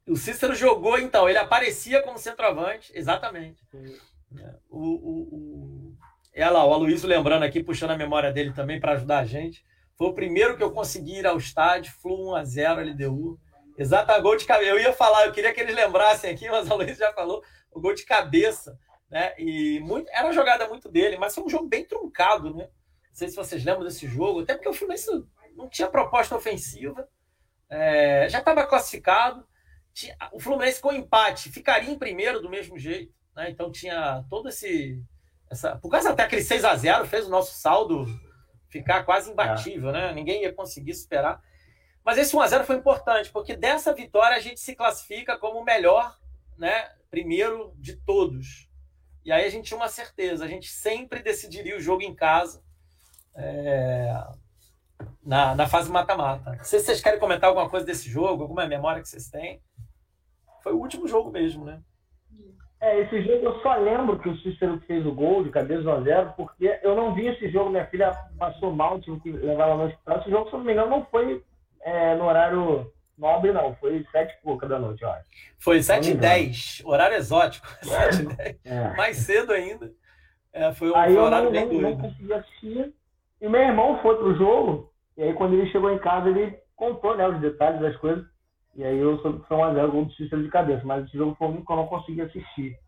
O Cícero jogou, então, ele aparecia como centroavante, exatamente. É, o, o, o... Ela, o Aloysio lembrando aqui, puxando a memória dele também para ajudar a gente. Foi o primeiro que eu consegui ir ao estádio, Flu 1x0 LDU. Exata gol de cabeça. Eu ia falar, eu queria que eles lembrassem aqui, mas a Luiz já falou, o gol de cabeça. Né? E muito, era jogada muito dele, mas foi um jogo bem truncado, né? Não sei se vocês lembram desse jogo, até porque o Fluminense não tinha proposta ofensiva, é, já estava classificado. Tinha, o Fluminense com empate ficaria em primeiro do mesmo jeito, né? Então tinha todo esse. Essa, por causa até aquele 6 a 0 fez o nosso saldo ficar quase imbatível, é. né? Ninguém ia conseguir superar. Mas esse 1x0 foi importante, porque dessa vitória a gente se classifica como o melhor, né? Primeiro de todos. E aí a gente tinha uma certeza, a gente sempre decidiria o jogo em casa é, na, na fase mata-mata. Não sei se vocês querem comentar alguma coisa desse jogo, alguma memória que vocês têm. Foi o último jogo mesmo, né? É, esse jogo eu só lembro que o Cícero fez o gol de cabeça 1x0, porque eu não vi esse jogo, minha filha passou mal, tive que levar ela no hospital. Esse jogo, se não me engano, não foi é, no horário nobre, não. Foi 7 e pouca da noite, eu acho. Foi 7 e 10, horário exótico. 7 e 10. É. Mais cedo ainda. É, foi um aí horário eu não, bem não, não consegui assistir. E meu irmão foi pro jogo, e aí quando ele chegou em casa, ele contou né, os detalhes das coisas. E aí eu soube que foi 1x0 gol do Cícero de cabeça, mas esse jogo foi o único que eu não consegui assistir.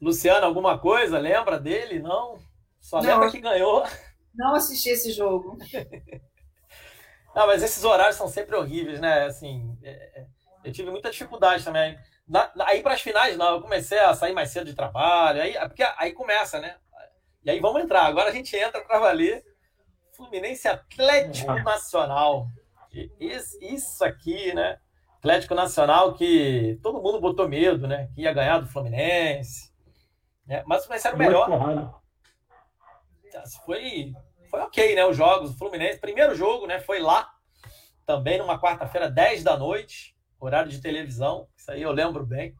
Luciano, alguma coisa? Lembra dele? Não? Só não, lembra que ganhou. Não assisti esse jogo. não, mas esses horários são sempre horríveis, né? Assim, é, é eu tive muita dificuldade também. Na, aí para as finais, não, eu comecei a sair mais cedo de trabalho, aí, porque aí começa, né? E aí vamos entrar. Agora a gente entra para valer. Fluminense Atlético Nacional. Isso aqui, né? Atlético Nacional que todo mundo botou medo, né? Que ia ganhar do Fluminense. Né? Mas o Fluminense era o melhor. Foi, foi ok, né? Os jogos. O Fluminense, primeiro jogo, né? Foi lá. Também numa quarta-feira, 10 da noite, horário de televisão. Isso aí eu lembro bem.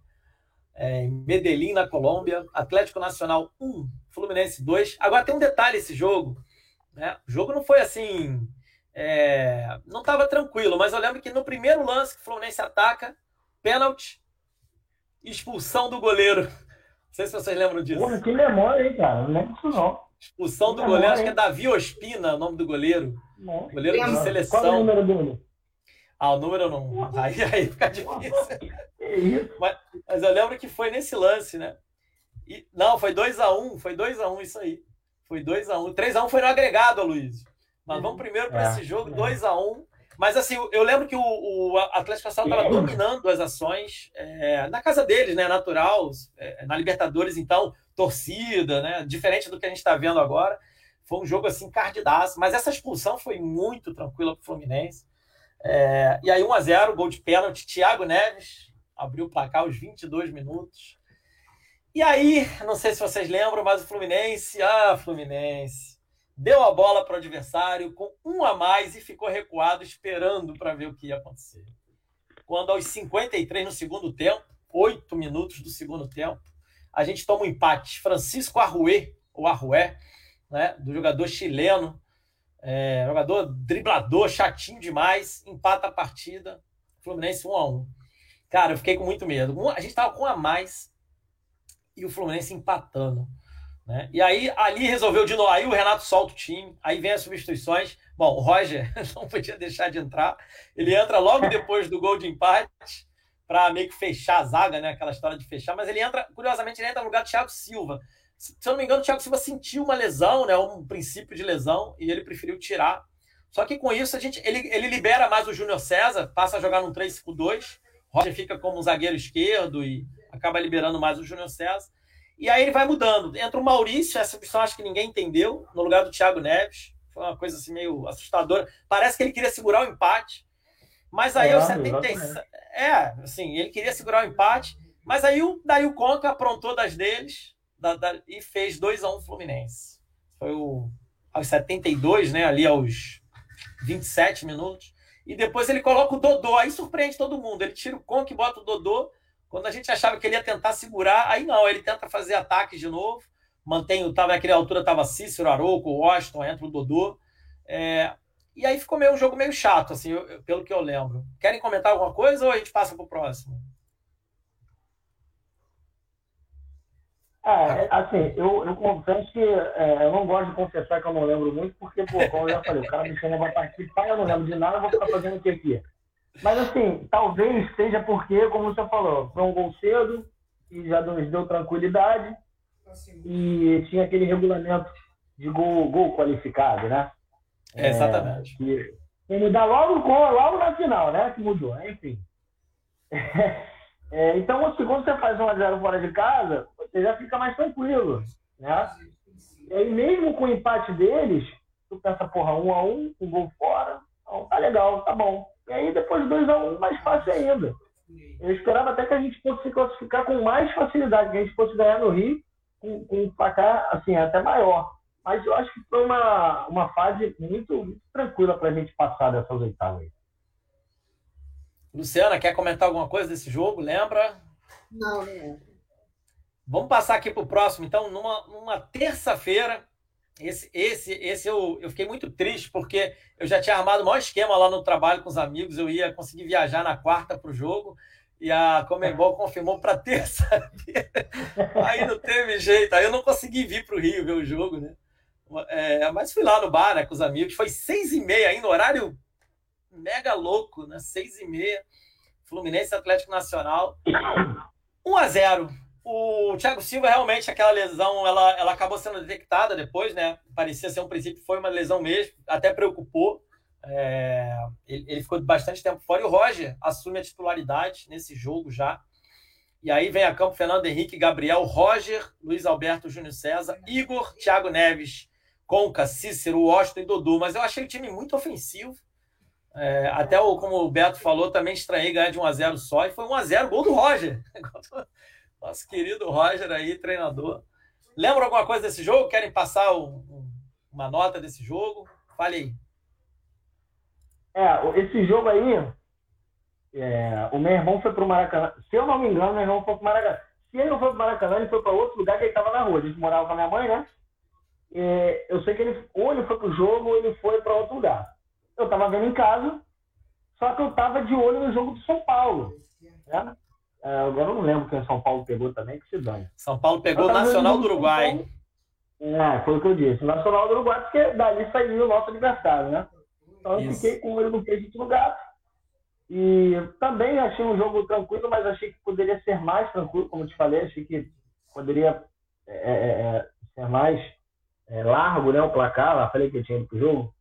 É, em Medellín, na Colômbia. Atlético Nacional 1, Fluminense 2. Agora tem um detalhe esse jogo. Né? O jogo não foi assim. É, não estava tranquilo, mas eu lembro que no primeiro lance que o Fluminense ataca, pênalti, expulsão do goleiro. Não sei se vocês lembram disso. Porra, que memória, hein, cara? Não lembro disso, não. Expulsão do goleiro, acho que é Davi Ospina, o nome do goleiro. Não. Goleiro de seleção. Qual é o número dele? Ah, o número não. Aí, aí fica difícil. Mas, mas, eu lembro que foi nesse lance, né? E, não, foi 2x1, um, foi 2x1 um, isso aí. Foi 2x1. Um. 3x1 foi no agregado, Luiz. Mas vamos primeiro para é, esse jogo, 2x1. Mas assim, eu lembro que o, o Atlético Nacional estava dominando as ações é, na casa deles, né? Natural, é, na Libertadores, então, torcida, né? Diferente do que a gente está vendo agora. Foi um jogo assim, cardidaço. Mas essa expulsão foi muito tranquila para o Fluminense. É, e aí, 1x0, gol de pênalti. Thiago Neves abriu o placar aos 22 minutos. E aí, não sei se vocês lembram, mas o Fluminense, ah, Fluminense, deu a bola para o adversário com um a mais e ficou recuado, esperando para ver o que ia acontecer. Quando aos 53 no segundo tempo, oito minutos do segundo tempo, a gente toma um empate. Francisco Arruê, ou Arrué, né, do jogador chileno, é, jogador driblador, chatinho demais, empata a partida, Fluminense 1 a 1 Cara, eu fiquei com muito medo. A gente estava com um a mais e o Fluminense empatando. Né? E aí, ali resolveu de novo. Aí o Renato solta o time, aí vem as substituições. Bom, o Roger não podia deixar de entrar. Ele entra logo depois do gol de empate para meio que fechar a zaga, né? Aquela história de fechar. Mas ele entra, curiosamente, ele entra no lugar do Thiago Silva. Se eu não me engano, o Thiago Silva sentiu uma lesão, né? Um princípio de lesão, e ele preferiu tirar. Só que com isso a gente, ele, ele libera mais o Júnior César, passa a jogar num 3-5-2. Roger fica como um zagueiro esquerdo e acaba liberando mais o Júnior César. E aí ele vai mudando. Entra o Maurício, essa opção acho que ninguém entendeu, no lugar do Thiago Neves. Foi uma coisa assim meio assustadora. Parece que ele queria segurar o empate. Mas aí é, o 76. É, assim, ele queria segurar o empate. Mas aí o, daí o Conca aprontou das deles da, da, e fez 2 a 1 um Fluminense. Foi o, aos 72, né? Ali aos 27 minutos. E depois ele coloca o Dodô. Aí surpreende todo mundo. Ele tira o Conca e bota o Dodô. Quando a gente achava que ele ia tentar segurar, aí não, ele tenta fazer ataques de novo. Mantém, tava, naquela altura estava Cícero, Arouco, Washington, entra o Dodô. É, e aí ficou meio um jogo meio chato, assim, eu, pelo que eu lembro. Querem comentar alguma coisa ou a gente passa para o próximo? É, assim, eu, eu confesso que é, eu não gosto de confessar que eu não lembro muito, porque, pô, como eu já falei, o cara me chama pra participar, eu não lembro de nada, eu vou ficar fazendo o que aqui? Mas, assim, talvez seja porque, como você falou, foi um gol cedo e já nos deu tranquilidade e tinha aquele regulamento de gol, gol qualificado, né? É, exatamente. É, que, mudar logo, logo na final, né? Que mudou, enfim. É, então, assim, quando você faz 1x0 fora de casa, você já fica mais tranquilo, né? E aí, mesmo com o empate deles, tu pensa, porra, 1x1, um gol fora, tá legal, tá bom. E aí, depois 2x1, mais fácil ainda. Eu esperava até que a gente fosse se classificar com mais facilidade, que a gente fosse ganhar no Rio com, com um placar, assim, até maior. Mas eu acho que foi uma, uma fase muito, muito tranquila para a gente passar dessas oitavas. Luciana, quer comentar alguma coisa desse jogo? Lembra? Não, não Vamos passar aqui para o próximo. Então, numa, numa terça-feira, esse, esse, esse eu, eu fiquei muito triste, porque eu já tinha armado o maior esquema lá no trabalho com os amigos. Eu ia conseguir viajar na quarta para o jogo e a Comembol confirmou para terça-feira. Aí não teve jeito. Aí eu não consegui vir para o Rio ver o jogo, né? É, mas fui lá no bar né, com os amigos. Foi seis e meia ainda, horário mega louco, né? Seis e meia. Fluminense Atlético Nacional. 1 a 0 O Thiago Silva, realmente, aquela lesão, ela, ela acabou sendo detectada depois, né? Parecia ser um princípio, foi uma lesão mesmo, até preocupou. É, ele, ele, ficou bastante tempo fora e o Roger assume a titularidade nesse jogo já. E aí vem a campo Fernando Henrique, Gabriel, Roger, Luiz Alberto, Júnior César, Igor, Thiago Neves, Conca, Cícero, Washington e Dodô. Mas eu achei o time muito ofensivo. É, até o, como o Beto falou, também estranhei ganhar de 1 a 0 só. E foi 1 a 0 gol do Roger. Nosso querido Roger aí, treinador. Lembra alguma coisa desse jogo? Querem passar um, uma nota desse jogo? Fale aí. É, esse jogo aí, é, o meu irmão foi para o Maracanã. Se eu não me engano, meu irmão foi para o Maracanã. Se ele não foi para o Maracanã, ele foi para outro lugar que ele estava na rua. Gente morava com a minha mãe, né? É, eu sei que ele ou ele foi para o jogo ou ele foi para outro lugar. Eu estava vendo em casa, só que eu estava de olho no jogo do São Paulo. Né? É, agora eu não lembro quem São Paulo pegou também, que se dane. São Paulo pegou o Nacional do Uruguai. É, foi o que eu disse. Nacional do Uruguai, porque dali saiu o nosso adversário, né? Então eu Isso. fiquei com ele no peito do gato. E também achei um jogo tranquilo, mas achei que poderia ser mais tranquilo, como eu te falei. Achei que poderia é, é, é ser mais é, largo né, o placar. Lá falei que eu tinha ido pro jogo.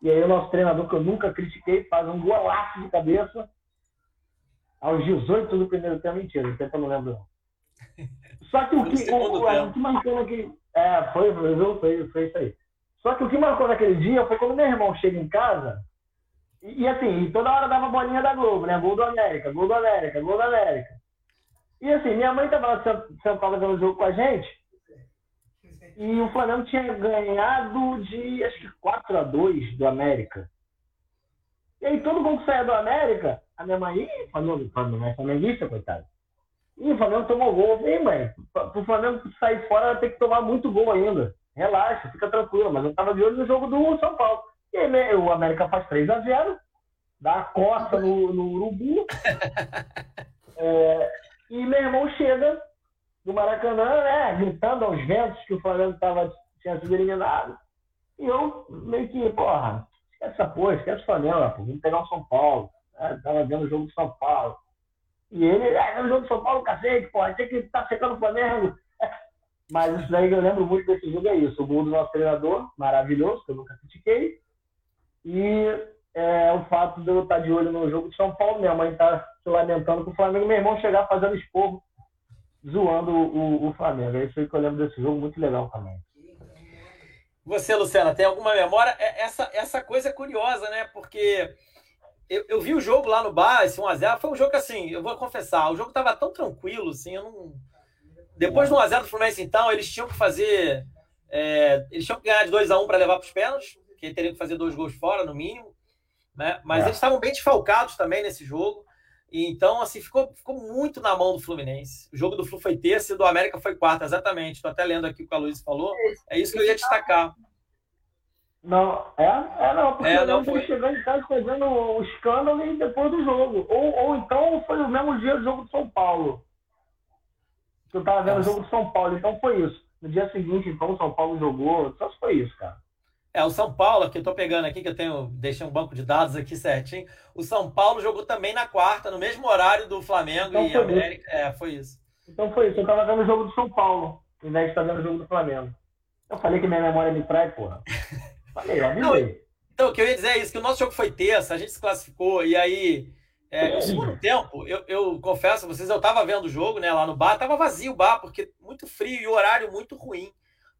E aí o nosso treinador, que eu nunca critiquei, faz um golaço de cabeça aos 18 do primeiro tempo. Mentira, o tempo eu não lembro não. Só que o que, o, o, o que marcou naquele... É, foi, foi, foi, foi isso aí. Só que o que marcou naquele dia foi quando meu irmão chega em casa e, e assim, toda hora dava bolinha da Globo, né? Gol do América, gol do América, gol do América. E assim, minha mãe estava sentada vendo o jogo com a gente e o Flamengo tinha ganhado de, acho que 4 a 2 do América. E aí todo mundo que saia do América, a minha mãe, ih, Flamengo, Flamengo é flamenguista, coitado. Ih, o Flamengo tomou gol. Falei, mãe, pro Flamengo sair fora vai ter que tomar muito gol ainda relaxa, fica tranquilo. Mas eu tava de olho no jogo do São Paulo. E aí, né, o América faz 3 a 0 dá a costa no, no Urubu. É, e meu irmão chega do Maracanã, né, gritando aos ventos que o Flamengo tava, tinha sido eliminado. E eu meio que, porra, essa porra, esquece o Flamengo, pô, vamos pegar o São Paulo. Né, tava vendo o jogo do São Paulo. E ele, é, o jogo do São Paulo, cacete, porra, tem que estar tá secando o Flamengo. Mas isso daí que eu lembro muito desse jogo é isso. O gol do nosso treinador, maravilhoso, que eu nunca critiquei. E é, o fato de eu estar de olho no jogo de São Paulo, minha mãe está se lamentando com o Flamengo, meu irmão chegar fazendo esporro, zoando o, o Flamengo. É isso aí que eu lembro desse jogo, muito legal também. Você, Luciana, tem alguma memória? É, essa, essa coisa é curiosa, né? Porque eu, eu vi o jogo lá no bar, esse 1x0, foi um jogo assim, eu vou confessar, o jogo estava tão tranquilo, assim, eu não... Depois do 1x0 do Fluminense, então, eles tinham que fazer... É, eles tinham que ganhar de 2x1 para levar para os pênaltis, que teriam que fazer dois gols fora, no mínimo. Né? Mas é. eles estavam bem desfalcados também nesse jogo. Então, assim, ficou, ficou muito na mão do Fluminense. O jogo do Flu foi terça e do América foi quarta, exatamente. Estou até lendo aqui o que a Luiz falou. É isso que eu ia destacar. Não, é? É não, porque é, não foi... chegando em casa fazendo o escândalo e depois do jogo. Ou, ou então foi o mesmo dia do jogo do São Paulo. Eu tava vendo Nossa. o jogo do São Paulo, então foi isso. No dia seguinte, então, o São Paulo jogou. Só foi isso, cara. É, o São Paulo, que eu tô pegando aqui, que eu tenho, deixei um banco de dados aqui certinho. O São Paulo jogou também na quarta, no mesmo horário do Flamengo então, e América. Isso. É, foi isso. Então foi isso. Eu tava vendo o jogo do São Paulo, ao invés de estar vendo o jogo do Flamengo. Eu falei que minha memória me trai, porra. Falei, Não, Então, o que eu ia dizer é isso, que o nosso jogo foi terça, a gente se classificou, e aí, é, no segundo tempo, eu, eu confesso a vocês, eu tava vendo o jogo, né, lá no bar, tava vazio o bar, porque muito frio e o horário muito ruim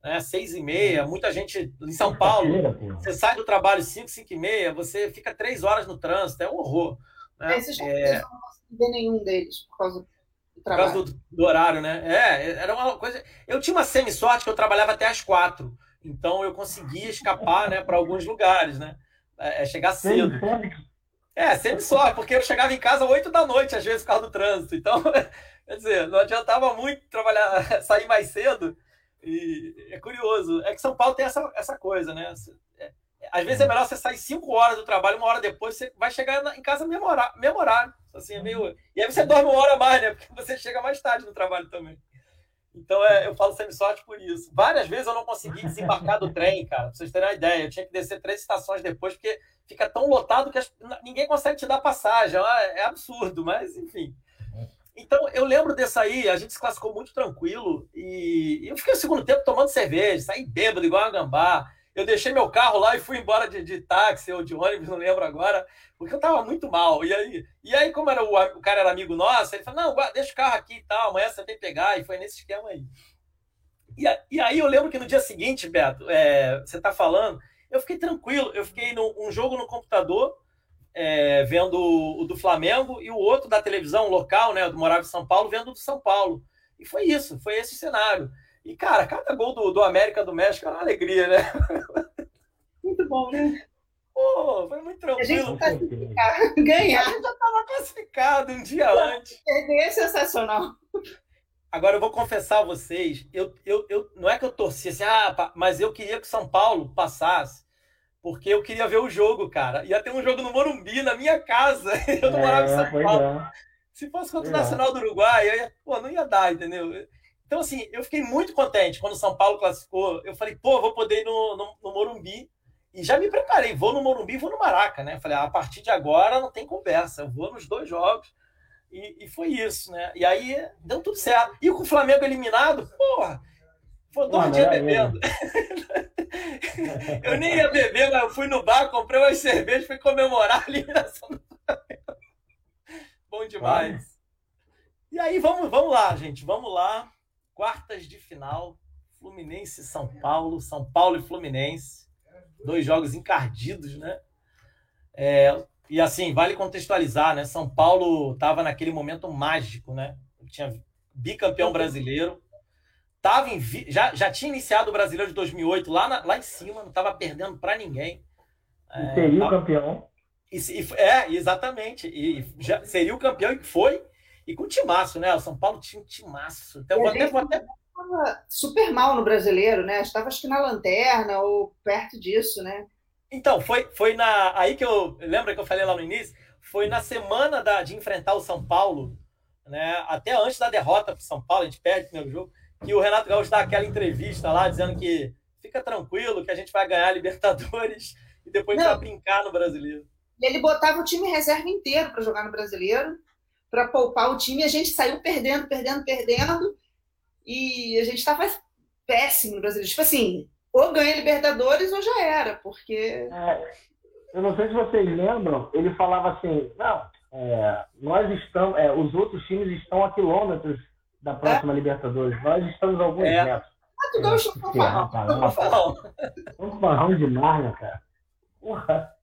né? Seis e meia, muita gente em São Paulo. Você sai do trabalho cinco, cinco e meia, você fica três horas no trânsito, é um horror. Né? Esses é... não consegui ver nenhum deles por causa do trabalho. Por causa do, do, horário, né? É, era uma coisa. Eu tinha uma semi-sorte que eu trabalhava até às quatro, então eu conseguia escapar, né, para alguns lugares, né? É, é chegar cedo. É, sempre só, porque eu chegava em casa oito da noite, às vezes, por causa do trânsito. Então, quer dizer, não adiantava muito trabalhar, sair mais cedo, e é curioso. É que São Paulo tem essa, essa coisa, né? É, às vezes é melhor você sair cinco horas do trabalho, uma hora depois você vai chegar em casa memorar, memorar. Assim, é meio... E aí você dorme uma hora mais, né? Porque você chega mais tarde no trabalho também. Então é, eu falo semi-sorte por isso. Várias vezes eu não consegui desembarcar do trem, cara, pra vocês terem uma ideia. Eu tinha que descer três estações depois, porque fica tão lotado que as... ninguém consegue te dar passagem. É, é absurdo, mas enfim. Então, eu lembro dessa aí, a gente se classificou muito tranquilo e eu fiquei no segundo tempo tomando cerveja, saí bêbado igual a gambá. Eu deixei meu carro lá e fui embora de, de táxi ou de ônibus, não lembro agora, porque eu tava muito mal. E aí, e aí como era o, o cara era amigo nosso, ele falou: não, deixa o carro aqui e tal, amanhã você vem pegar. E foi nesse esquema aí. E, e aí eu lembro que no dia seguinte, Beto, é, você tá falando, eu fiquei tranquilo, eu fiquei num um jogo no computador é, vendo o do Flamengo e o outro da televisão local, né, do Morava em São Paulo, vendo o do São Paulo. E foi isso, foi esse cenário. E, cara, cada gol do, do América do México era uma alegria, né? Muito bom, né? Pô, foi muito tranquilo. A gente classificar, ganhar. A gente já estava classificado um dia antes. É sensacional. Agora eu vou confessar a vocês, eu, eu, eu, não é que eu torcia assim, ah, mas eu queria que o São Paulo passasse porque eu queria ver o jogo, cara. Ia ter um jogo no Morumbi, na minha casa. Eu não morava em São é, Paulo. É. Se fosse contra o Nacional do Uruguai, eu ia, pô, não ia dar, entendeu? Então, assim, eu fiquei muito contente quando o São Paulo classificou. Eu falei, pô, vou poder ir no, no, no Morumbi. E já me preparei, vou no Morumbi e vou no Maraca, né? Falei, ah, a partir de agora não tem conversa, eu vou nos dois jogos. E, e foi isso, né? E aí deu tudo certo. E com o Flamengo eliminado, porra, foi dois dias bebendo. eu nem ia beber, mas eu fui no bar, comprei umas cervejas, fui comemorar a eliminação do Flamengo. Bom demais. E aí, vamos, vamos lá, gente. Vamos lá. Quartas de final. Fluminense e São Paulo. São Paulo e Fluminense. Dois jogos encardidos, né? É, e assim, vale contextualizar, né? São Paulo estava naquele momento mágico, né? Tinha bicampeão brasileiro Tava em, já, já tinha iniciado o Brasileiro de 2008 lá, na, lá em cima, não estava perdendo para ninguém. E seria é, o campeão. E, e, é, exatamente. E já seria o campeão e foi. E com timaço, né? O São Paulo tinha um timaço. Então, vou até, vou até... super mal no brasileiro, né? Estava acho que na lanterna ou perto disso, né? Então, foi, foi na. Aí que eu. Lembra que eu falei lá no início? Foi na semana da, de enfrentar o São Paulo, né? Até antes da derrota para o São Paulo, a gente perde o primeiro jogo que o Renato Gaúcho dá aquela entrevista lá dizendo que fica tranquilo, que a gente vai ganhar a Libertadores e depois Não. vai brincar no Brasileiro. Ele botava o time reserva inteiro para jogar no Brasileiro, para poupar o time, e a gente saiu perdendo, perdendo, perdendo, e a gente estava péssimo no Brasileiro. Tipo assim, ou ganha Libertadores ou já era, porque. É, eu não sei se vocês lembram, ele falava assim: não, é, nós estamos, é, os outros times estão a quilômetros da próxima é? Libertadores, nós estamos alguns é. metros. Ah, tu ganhou o fanfarrão. Fanfarrão demais, né, cara? Porra.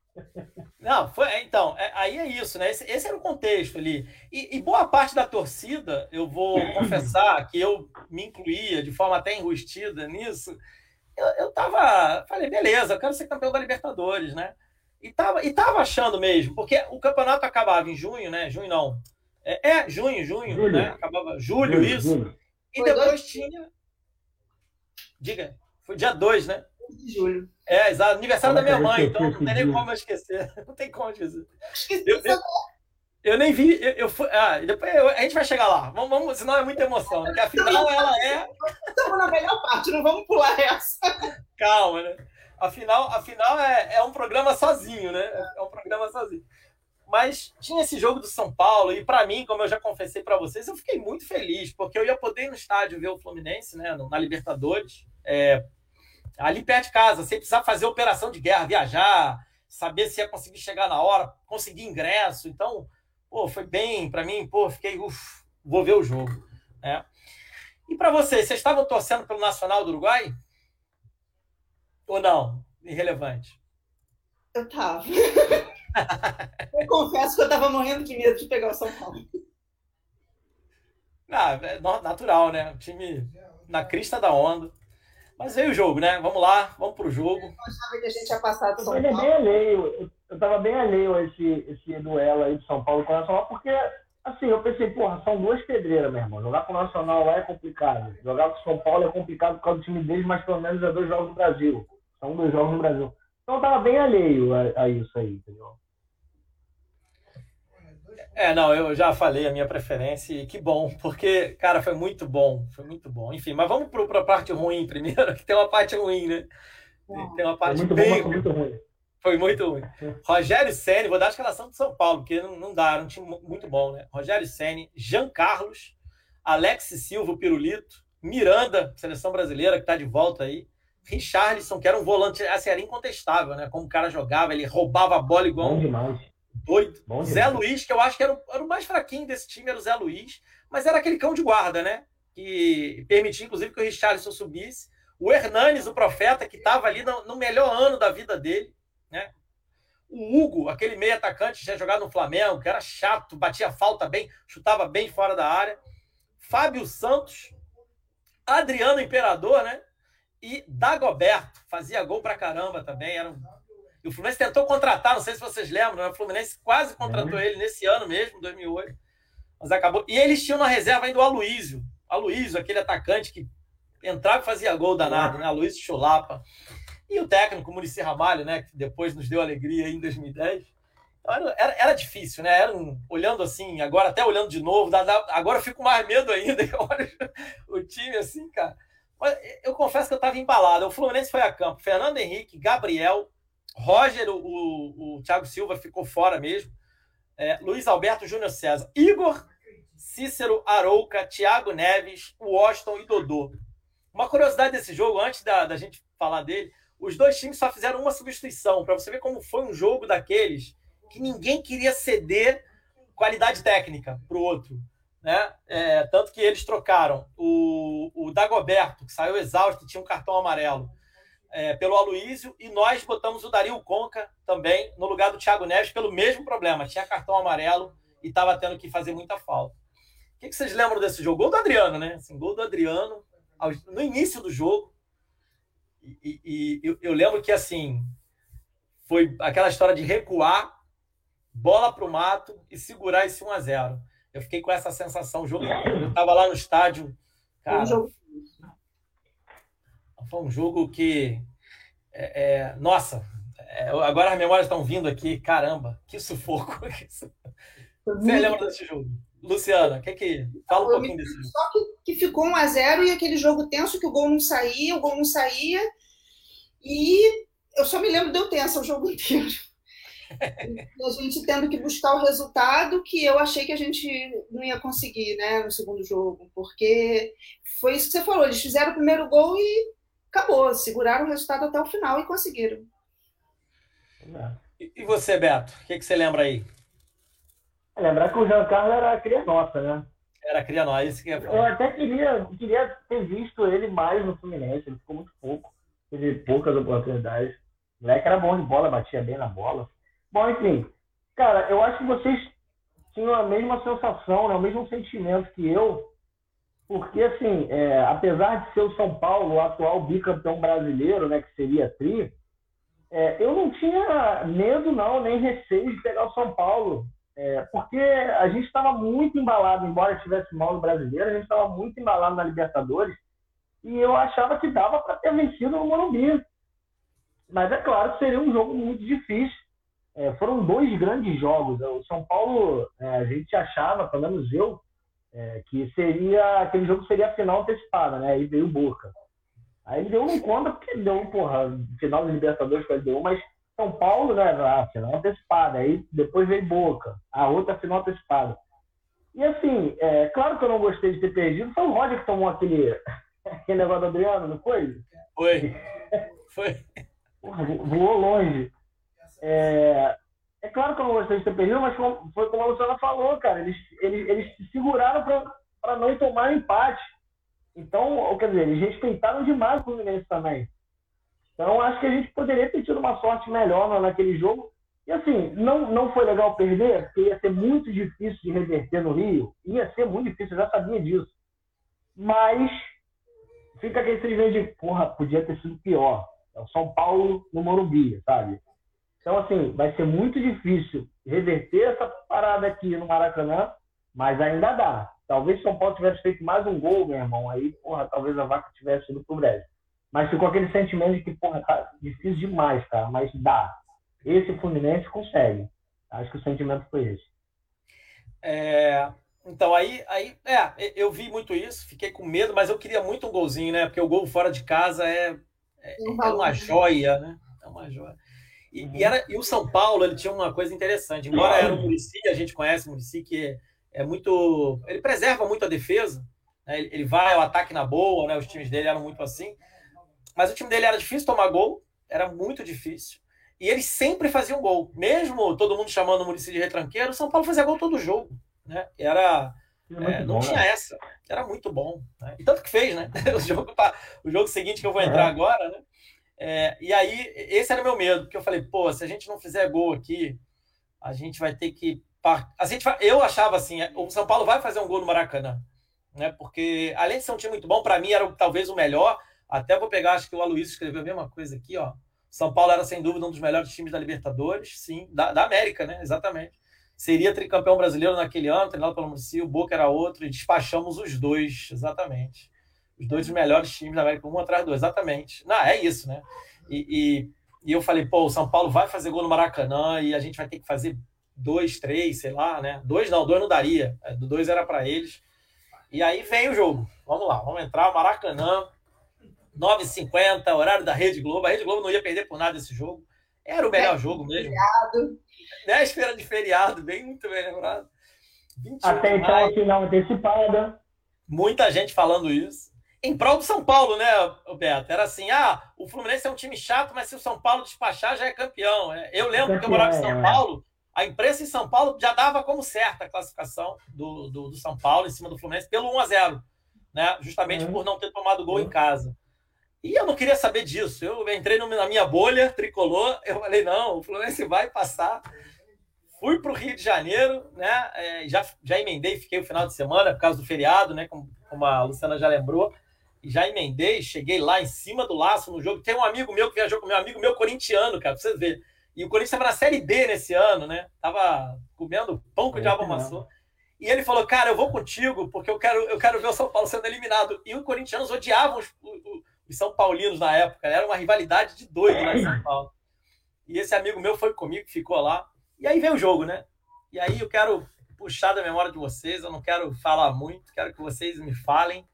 Não, foi, então, é, aí é isso, né? Esse, esse era o contexto ali. E, e, boa parte da torcida, eu vou confessar que eu me incluía de forma até enrustida nisso. Eu, eu tava, falei, beleza, eu quero ser campeão da Libertadores, né? E tava, e tava achando mesmo, porque o campeonato acabava em junho, né? Junho não. É, é junho, junho, julho. né? Acabava julho, julho isso. Julho. E foi depois dois... tinha. Diga, foi dia 2, né? de julho. É, exato. Aniversário da minha mãe, então não tem nem como eu esquecer. Não tem como esquecer. Eu, eu, eu nem vi. Eu, eu fui, ah, depois eu, a gente vai chegar lá. Vamos, vamos, senão é muita emoção. Porque afinal ela é. Estamos na melhor parte, não vamos pular essa. Calma, né? Afinal, afinal é, é um programa sozinho, né? É um programa sozinho. Mas tinha esse jogo do São Paulo, e para mim, como eu já confessei para vocês, eu fiquei muito feliz, porque eu ia poder ir no estádio ver o Fluminense, né, na Libertadores. É, ali perto de casa, sem precisar fazer operação de guerra, viajar, saber se ia conseguir chegar na hora, conseguir ingresso. Então, pô, foi bem para mim, pô, fiquei, uf, vou ver o jogo. Né? E para vocês, vocês estavam torcendo pelo Nacional do Uruguai? Ou não? Irrelevante. Eu tava. eu confesso que eu tava morrendo de medo de pegar o São Paulo. Ah, é natural, né? O time na crista da onda. Mas veio o jogo, né? Vamos lá, vamos pro jogo. Eu achava que a gente tinha passado São Paulo. É bem alheio. Eu tava bem alheio a esse, esse duelo aí de São Paulo com o Nacional, porque, assim, eu pensei, porra, são duas pedreiras, meu irmão. Jogar com o Nacional lá é complicado. Jogar com o São Paulo é complicado por causa do time deles, mas pelo menos é dois jogos no Brasil. São dois jogos no Brasil. Então eu tava bem alheio a, a isso aí, entendeu? É, não, eu já falei a minha preferência e que bom, porque, cara, foi muito bom, foi muito bom. Enfim, mas vamos para a parte ruim primeiro, que tem uma parte ruim, né? Tem uma parte foi muito bem... bom, foi muito ruim. Foi muito ruim. Rogério Senni, vou dar a escalação do São Paulo, porque não, não dá, era um time muito bom, né? Rogério Senni, Jean Carlos, Alex Silva, o Pirulito, Miranda, seleção brasileira, que está de volta aí, Richarlison, que era um volante, assim, era incontestável, né? Como o cara jogava, ele roubava a bola igual. Bom demais doido. Bom Zé Luiz, que eu acho que era o, era o, mais fraquinho desse time, era o Zé Luiz, mas era aquele cão de guarda, né? Que permitia, inclusive, que o Richarlison subisse. O Hernanes, o profeta, que estava ali no, no, melhor ano da vida dele, né? O Hugo, aquele meio atacante que tinha jogado no Flamengo, que era chato, batia falta bem, chutava bem fora da área. Fábio Santos, Adriano Imperador, né? E Dagoberto, fazia gol pra caramba também, era um e o Fluminense tentou contratar, não sei se vocês lembram, né? o Fluminense quase contratou ele nesse ano mesmo, 2008. Mas acabou. E eles tinham na reserva ainda o Aloísio. Aloísio, aquele atacante que entrava e fazia gol danado, né? Aloísio Chulapa. E o técnico, Murici Ramalho, né? Que depois nos deu alegria em 2010. Então, era, era, era, difícil, né? Era um, olhando assim, agora até olhando de novo, dá, dá, agora eu fico mais medo ainda eu olho o time assim, cara. Mas eu confesso que eu estava embalado. O Fluminense foi a campo. Fernando Henrique, Gabriel, Roger, o, o, o Thiago Silva ficou fora mesmo. É, Luiz Alberto Júnior César. Igor, Cícero, Arouca, Thiago Neves, Washington e Dodô. Uma curiosidade desse jogo, antes da, da gente falar dele, os dois times só fizeram uma substituição, para você ver como foi um jogo daqueles que ninguém queria ceder qualidade técnica para o outro. Né? É, tanto que eles trocaram o, o Dagoberto, que saiu exausto e tinha um cartão amarelo, é, pelo Aloísio e nós botamos o Dario Conca também no lugar do Thiago Neves pelo mesmo problema. Tinha cartão amarelo e estava tendo que fazer muita falta. O que, que, vocês lembram desse jogo? Gol do Adriano, né? Assim, gol do Adriano no início do jogo. E, e, e eu, eu, lembro que assim foi aquela história de recuar, bola para o mato e segurar esse 1 a 0 Eu fiquei com essa sensação. O jogo, eu estava lá no estádio. Cara, um jogo foi um jogo que. É, é, nossa, é, agora as memórias estão vindo aqui. Caramba, que sufoco. Você lembra desse jogo? Luciana, que que fala um eu pouquinho desse jogo? Só que, que ficou 1 a 0 e aquele jogo tenso que o gol não saía, o gol não saía. E eu só me lembro de eu tensa o jogo inteiro. a gente tendo que buscar o resultado que eu achei que a gente não ia conseguir né, no segundo jogo, porque foi isso que você falou, eles fizeram o primeiro gol e acabou, seguraram o resultado até o final e conseguiram. E você, Beto, o que, que você lembra aí? Lembrar que o Jean Carlos era cria nossa, né? Era cria nossa, isso que é... Eu até queria, queria ter visto ele mais no Fluminense, ele ficou muito pouco, teve poucas oportunidades. O moleque era bom de bola, batia bem na bola. Bom, enfim, cara, eu acho que vocês tinham a mesma sensação, né, o mesmo sentimento que eu, porque, assim, é, apesar de ser o São Paulo o atual bicampeão brasileiro, né, que seria tri, é, eu não tinha medo, não, nem receio de pegar o São Paulo, é, porque a gente estava muito embalado, embora estivesse mal no brasileiro, a gente estava muito embalado na Libertadores, e eu achava que dava para ter vencido no Morumbi. Mas é claro que seria um jogo muito difícil. É, foram dois grandes jogos. O São Paulo, é, a gente achava, pelo menos eu, é, que seria aquele jogo seria a final antecipada, né? Aí veio o Boca. Aí ele deu não conta porque deu, porra, final dos Libertadores que deu, mas São Paulo, né? A final antecipada. Aí depois veio Boca, a outra final antecipada. E assim, é, claro que eu não gostei de ter perdido. Foi o Roger que tomou aquele, aquele negócio do Adriano, não foi? Foi. Foi. Porra, voou longe. É, é claro que eu não gostei de ter perdido, mas foi como a Luciana falou, cara. Eles, eles, eles se seguraram para não tomar empate. Então, quer dizer, eles respeitaram demais o Fluminense também. Então, acho que a gente poderia ter tido uma sorte melhor naquele jogo. E assim, não, não foi legal perder, porque ia ser muito difícil de reverter no Rio. Ia ser muito difícil, eu já sabia disso. Mas fica aquele sentimento de, porra, podia ter sido pior. É o São Paulo no Morumbi, sabe? Então, assim, vai ser muito difícil reverter essa parada aqui no Maracanã, mas ainda dá. Talvez São Paulo tivesse feito mais um gol, meu irmão, aí, porra, talvez a vaca tivesse ido pro Brasil. Mas ficou aquele sentimento de que, porra, tá difícil demais, cara, mas dá. Esse Fluminense consegue. Acho que o sentimento foi esse. É, então, aí, aí, é, eu vi muito isso, fiquei com medo, mas eu queria muito um golzinho, né? Porque o gol fora de casa é, é, é uma joia, né? É uma joia. E, e, uhum. era, e o São Paulo, ele tinha uma coisa interessante. Embora era um Murici, a gente conhece o Murici, que é, é, muito. Ele preserva muito a defesa, né? ele, ele, vai ao ataque na boa, né? Os times dele eram muito assim. Mas o time dele era difícil tomar gol, era muito difícil. E eles sempre faziam gol. Mesmo todo mundo chamando o Murici de retranqueiro, o São Paulo fazia gol todo jogo. Né? Era. É, não bom, tinha né? essa. Era muito bom. Né? E tanto que fez, né? O jogo, o jogo seguinte que eu vou entrar é. agora, né? É, e aí, esse era o meu medo, porque eu falei, pô, se a gente não fizer gol aqui, a gente vai ter que. A gente. Eu achava assim, o São Paulo vai fazer um gol no Maracanã, né? Porque além de ser um time muito bom, para mim era talvez o melhor. Até vou pegar, acho que o Aloysio escreveu a mesma coisa aqui, ó. São Paulo era sem dúvida um dos melhores times da Libertadores, sim, da, da América, né? Exatamente. Seria tricampeão brasileiro naquele ano, treinado pelo Muricy, o Boca era outro, e despachamos os dois, exatamente os dois melhores times da América, um atrás do outro, exatamente. Não, é isso, né? E, e, e, eu falei, pô, o São Paulo vai fazer gol no Maracanã e a gente vai ter que fazer dois, três, sei lá, né? Dois não, dois não daria. É, do dois era para eles. E aí vem o jogo. Vamos lá, vamos entrar, Maracanã, 9h50, horário da Rede Globo. A Rede Globo não ia perder por nada esse jogo. Era o melhor é, jogo mesmo. Feriado. Véspera de feriado, bem muito bem lembrado. Até então, a final antecipada. Muita gente falando isso em prol do São Paulo, né, Beto? Era assim, ah, o Fluminense é um time chato, mas se o São Paulo despachar, já é campeão. É, eu lembro que eu morava em São é. Paulo, a imprensa em São Paulo já dava como certa a classificação do, do, do São Paulo em cima do Fluminense pelo 1 a 0 né? Justamente uhum. por não ter tomado gol uhum. em casa. E eu não queria saber disso. Eu entrei na minha bolha tricolor, eu falei, não, o Fluminense vai passar. Fui para o Rio de Janeiro, né? É, já, já emendei, fiquei o final de semana por causa do feriado, né? Como, como a Luciana já lembrou já emendei, cheguei lá em cima do laço no jogo. Tem um amigo meu que viajou com meu amigo meu corintiano, cara, pra você ver. E o Corinthians estava na Série B nesse ano, né? Tava comendo pão que o diabo amassou. E ele falou, cara, eu vou contigo porque eu quero, eu quero ver o São Paulo sendo eliminado. E os corintianos odiavam os, os, os São Paulinos na época. Era uma rivalidade de doido lá em São Paulo. E esse amigo meu foi comigo, ficou lá. E aí veio o jogo, né? E aí eu quero puxar da memória de vocês, eu não quero falar muito, quero que vocês me falem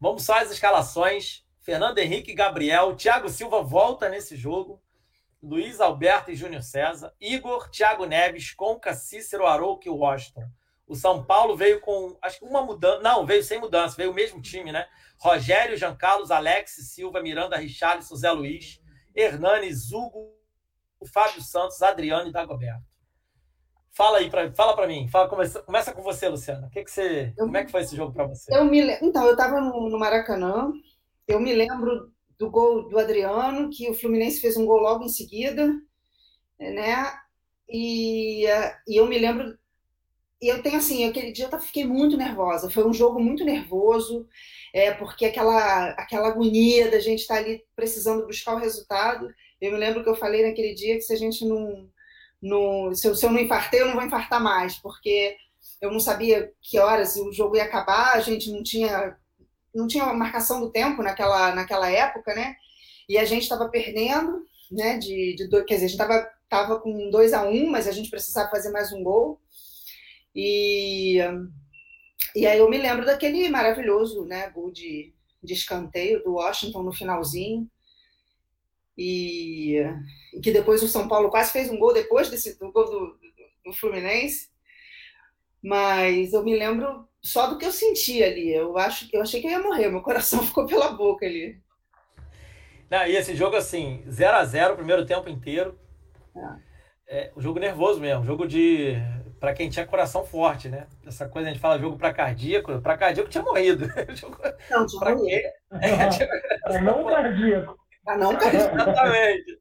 Vamos só às escalações. Fernando Henrique, Gabriel, Thiago Silva volta nesse jogo. Luiz Alberto e Júnior César, Igor, Thiago Neves, Conca, Cícero, Arouca e Washington. O São Paulo veio com, acho que uma mudança. Não, veio sem mudança, veio o mesmo time, né? Rogério, Jean Carlos, Alex, Silva, Miranda, Richarlison, Zé Luiz, Hernanes, Hugo, Fábio Santos, Adriano e Dagoberto. Fala aí, pra, fala para mim. Fala, começa, começa com você, Luciana. Que que você, eu, como é que foi esse jogo para você? Eu me, então, eu estava no, no Maracanã. Eu me lembro do gol do Adriano, que o Fluminense fez um gol logo em seguida, né? E, e eu me lembro e eu tenho assim, aquele dia eu fiquei muito nervosa. Foi um jogo muito nervoso, é, porque aquela, aquela agonia da gente estar tá ali precisando buscar o resultado. Eu me lembro que eu falei naquele dia que se a gente não. Não se, eu, se eu não infartei, eu não vou infartar mais, porque eu não sabia que horas o jogo ia acabar, a gente não tinha não tinha marcação do tempo naquela, naquela época, né? E a gente estava perdendo, né? De, de, quer dizer, a gente estava tava com 2 a 1 um, mas a gente precisava fazer mais um gol. E, e aí eu me lembro daquele maravilhoso né, gol de, de escanteio do Washington no finalzinho. E, e, que depois o São Paulo quase fez um gol depois desse, do gol do, do, Fluminense. Mas eu me lembro só do que eu senti ali. Eu, acho, eu achei que eu ia morrer, meu coração ficou pela boca ali. Não, e esse jogo, assim, 0 a 0 primeiro tempo inteiro. É. É, um jogo nervoso mesmo, jogo de para quem tinha coração forte, né? Essa coisa a gente fala jogo para cardíaco, para cardíaco tinha morrido. jogo... Não, tinha pra morrido. Quê? É, não cardíaco. Pra não. Exatamente.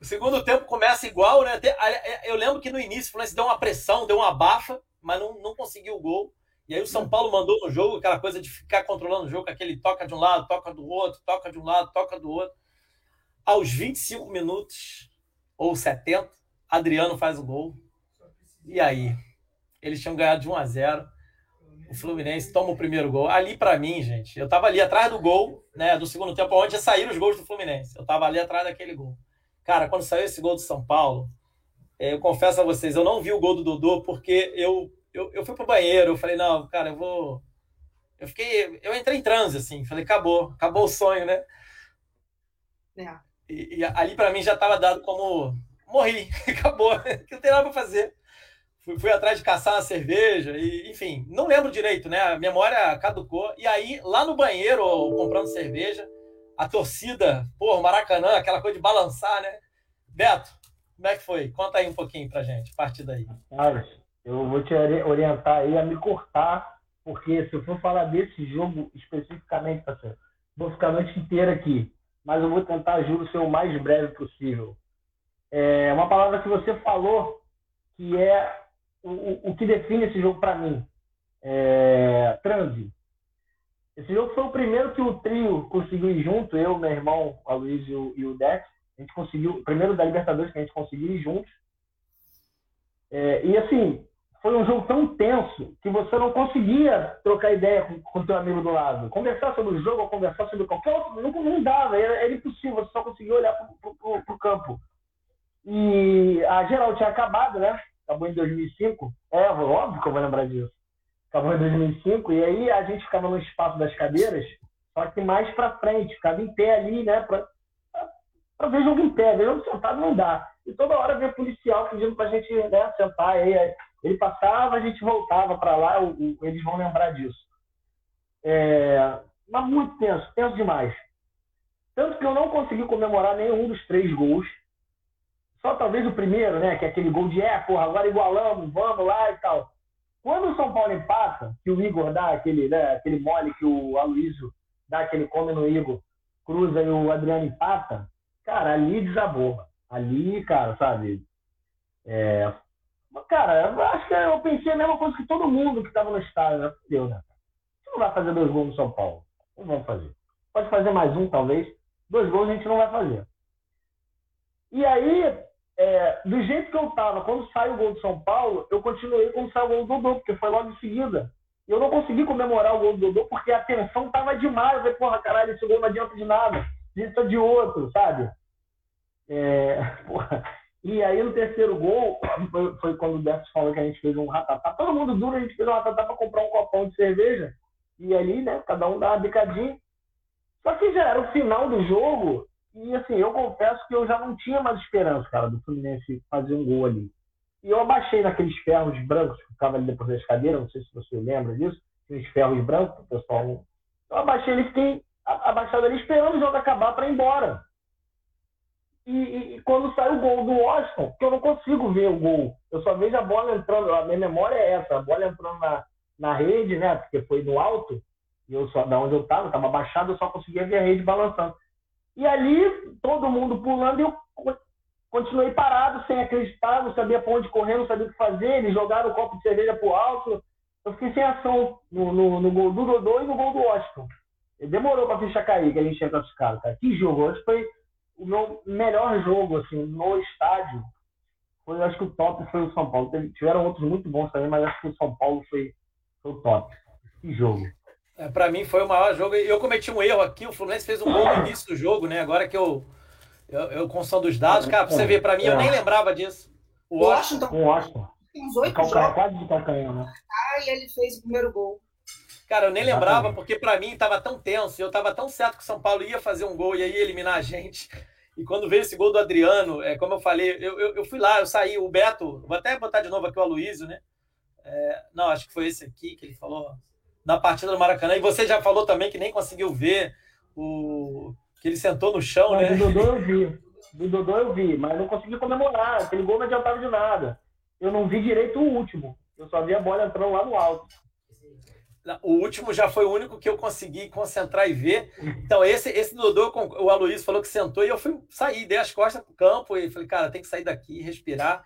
O segundo tempo começa igual, né? É, eu lembro que no início o Fluminense deu uma pressão, deu uma bafa, mas não, não conseguiu o gol. E aí o São Paulo mandou no jogo aquela coisa de ficar controlando o jogo, aquele toca de um lado, toca do outro, toca de um lado, toca do outro. Aos 25 minutos, ou 70, Adriano faz o gol. E aí? Eles tinham ganhado de 1 a 0. O Fluminense toma o primeiro gol. Ali para mim, gente, eu tava ali atrás do gol, né, do segundo tempo, onde saíram os gols do Fluminense. Eu tava ali atrás daquele gol. Cara, quando saiu esse gol do São Paulo, é, eu confesso a vocês, eu não vi o gol do Dodô porque eu eu, eu fui pro banheiro, eu falei, não, cara, eu vou eu fiquei, eu entrei em transe assim, falei, acabou, acabou o sonho, né? É. E, e ali para mim já estava dado como morri, acabou, que não tem nada para fazer. Fui, fui, atrás de caçar uma cerveja, e, enfim, não lembro direito, né? A memória caducou. E aí, lá no banheiro, comprando cerveja, a torcida, pô, Maracanã, aquela coisa de balançar, né? Beto, como é que foi? Conta aí um pouquinho pra gente, a partir daí. Carlos, eu vou te orientar aí a me cortar, porque se eu for falar desse jogo especificamente, parceiro, vou ficar a noite inteira aqui mas eu vou tentar, juro, ser o mais breve possível. É uma palavra que você falou que é o, o que define esse jogo para mim. É, transe. Esse jogo foi o primeiro que o trio conseguiu ir junto, eu, meu irmão, a Luiz e o, e o Dex. A gente conseguiu, o primeiro da Libertadores que a gente conseguiu ir juntos. É, e assim, foi um jogo tão tenso que você não conseguia trocar ideia com o teu amigo do lado. Conversar sobre o jogo ou conversar sobre qualquer outro, não, não dava, era, era impossível, você só conseguia olhar para o campo. E a geral tinha acabado, né? Acabou em 2005. É, óbvio que eu vou lembrar disso. Acabou em 2005, e aí a gente ficava no espaço das cadeiras, só que mais para frente, ficava em pé ali, né? Para ver jogo em pé, ver jogo sentado não dá. E toda hora vinha policial pedindo para a gente né, sentar. Aí, ele passava, a gente voltava para lá, o, o, eles vão lembrar disso. É, mas muito tenso, tenso demais. Tanto que eu não consegui comemorar nenhum dos três gols. Só talvez o primeiro, né? Que é aquele gol de é, porra, agora igualamos, vamos lá e tal. Quando o São Paulo empata, que o Igor dá aquele, né, aquele mole que o Aloysio dá aquele come no Igor, cruza e o Adriano empata, cara, ali desabou. Ali, cara, sabe? É, Cara, eu acho que eu pensei a mesma coisa que todo mundo que estava no estádio. Né? Deu, né? Você não vai fazer dois gols no São Paulo. Não vamos fazer. Pode fazer mais um, talvez. Dois gols a gente não vai fazer. E aí, é, do jeito que eu estava, quando sai o gol do São Paulo, eu continuei quando sai o gol do Dodô, porque foi logo em seguida. E eu não consegui comemorar o gol do Dodô porque a tensão tava demais. Eu falei, porra, caralho, esse gol não adianta de nada. Isso de outro, sabe? É, e aí no terceiro gol, foi, foi quando o Décio falou que a gente fez um ratatá. Todo mundo duro, a gente fez um ratatá para comprar um copão de cerveja. E ali, né, cada um dá uma bicadinha. Só que já era o final do jogo E assim, eu confesso que eu já não tinha mais esperança, cara, do Fluminense fazer um gol ali. E eu abaixei naqueles ferros brancos que ficavam ali depois das cadeiras, não sei se você lembra disso, aqueles ferros brancos, o pessoal. Eu abaixei ele, fiquei abaixado ali esperando o jogo acabar para ir embora. E, e, e, quando sai o gol do Washington, que eu não consigo ver o gol, eu só vejo a bola entrando, a minha memória é essa, a bola entrando na, na rede, né? Porque foi no alto, e eu só, da onde eu estava, estava abaixado, eu só conseguia ver a rede balançando. E ali, todo mundo pulando, e eu continuei parado, sem acreditar, não sabia para onde correr, não sabia o que fazer. Eles jogaram o copo de cerveja para o alto. Eu fiquei sem ação no, no, no, gol do Dodô e no gol do Washington. Demorou para a ficha cair, que a gente tinha classificado, cara. Que jogo! Hoje foi o meu melhor jogo, assim, no estádio. Foi, acho que o top foi o São Paulo. Tiveram outros muito bons também, mas acho que o São Paulo foi, foi o top. Que jogo! É, para mim foi o maior jogo. Eu cometi um erro aqui. O Fluminense fez um gol no início do jogo, né? Agora que eu, eu, eu com som dos dados, cara, pra você ver, para mim, eu nem lembrava disso. O Washington. O Washington. Tem uns oito jogos. Quase de calcanhar, né? Ah, e ele fez o primeiro gol. Cara, eu nem lembrava, porque para mim tava tão tenso, eu tava tão certo que o São Paulo ia fazer um gol e aí eliminar a gente. E quando veio esse gol do Adriano, é, como eu falei, eu, eu, eu fui lá, eu saí, o Beto, vou até botar de novo aqui o Aloysio, né? É, não, acho que foi esse aqui que ele falou, na partida do Maracanã. E você já falou também que nem conseguiu ver o que ele sentou no chão, Mas né? Do Dodô eu vi. Do Dodô eu vi, mas não consegui comemorar. Aquele gol não adiantava de nada. Eu não vi direito o último. Eu só vi a bola entrando lá no alto. O último já foi o único que eu consegui concentrar e ver. Então, esse, esse Dodô, o Aloysio falou que sentou e eu fui sair, dei as costas pro campo e falei, cara, tem que sair daqui, respirar.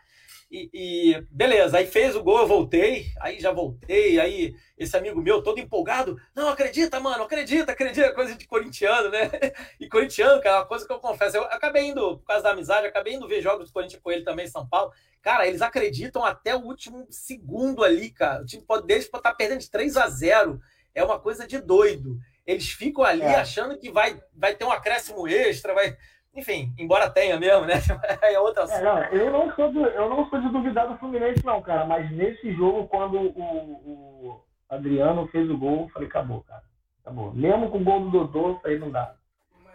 E, e, beleza, aí fez o gol, eu voltei, aí já voltei, aí esse amigo meu todo empolgado, não acredita, mano, acredita, acredita, coisa de corintiano, né? E corintiano, cara, é uma coisa que eu confesso, eu acabei indo, por causa da amizade, acabei indo ver jogos do Corinthians com ele também em São Paulo. Cara, eles acreditam até o último segundo ali, cara. O time pode, deles pode estar tá perdendo de 3 a 0 é uma coisa de doido. Eles ficam ali é. achando que vai, vai ter um acréscimo extra, vai enfim, embora tenha mesmo, né? É outra é, não, eu, não sou de, eu não sou de duvidar do Fluminense, não, cara. Mas nesse jogo, quando o, o Adriano fez o gol, eu falei, acabou, cara. Acabou. Mesmo com o gol do Dodô, aí não dá.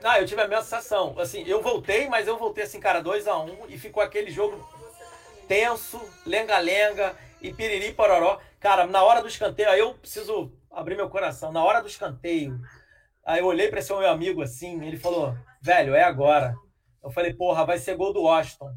Ah, eu tive a mesma sensação. Assim, eu voltei, mas eu voltei assim, cara, 2x1 um, e ficou aquele jogo tenso, lenga-lenga e piriri pororó. Cara, na hora do escanteio, aí eu preciso abrir meu coração. Na hora do escanteio, aí eu olhei para esse meu amigo assim, ele falou: velho, é agora. Eu falei, porra, vai ser gol do Washington.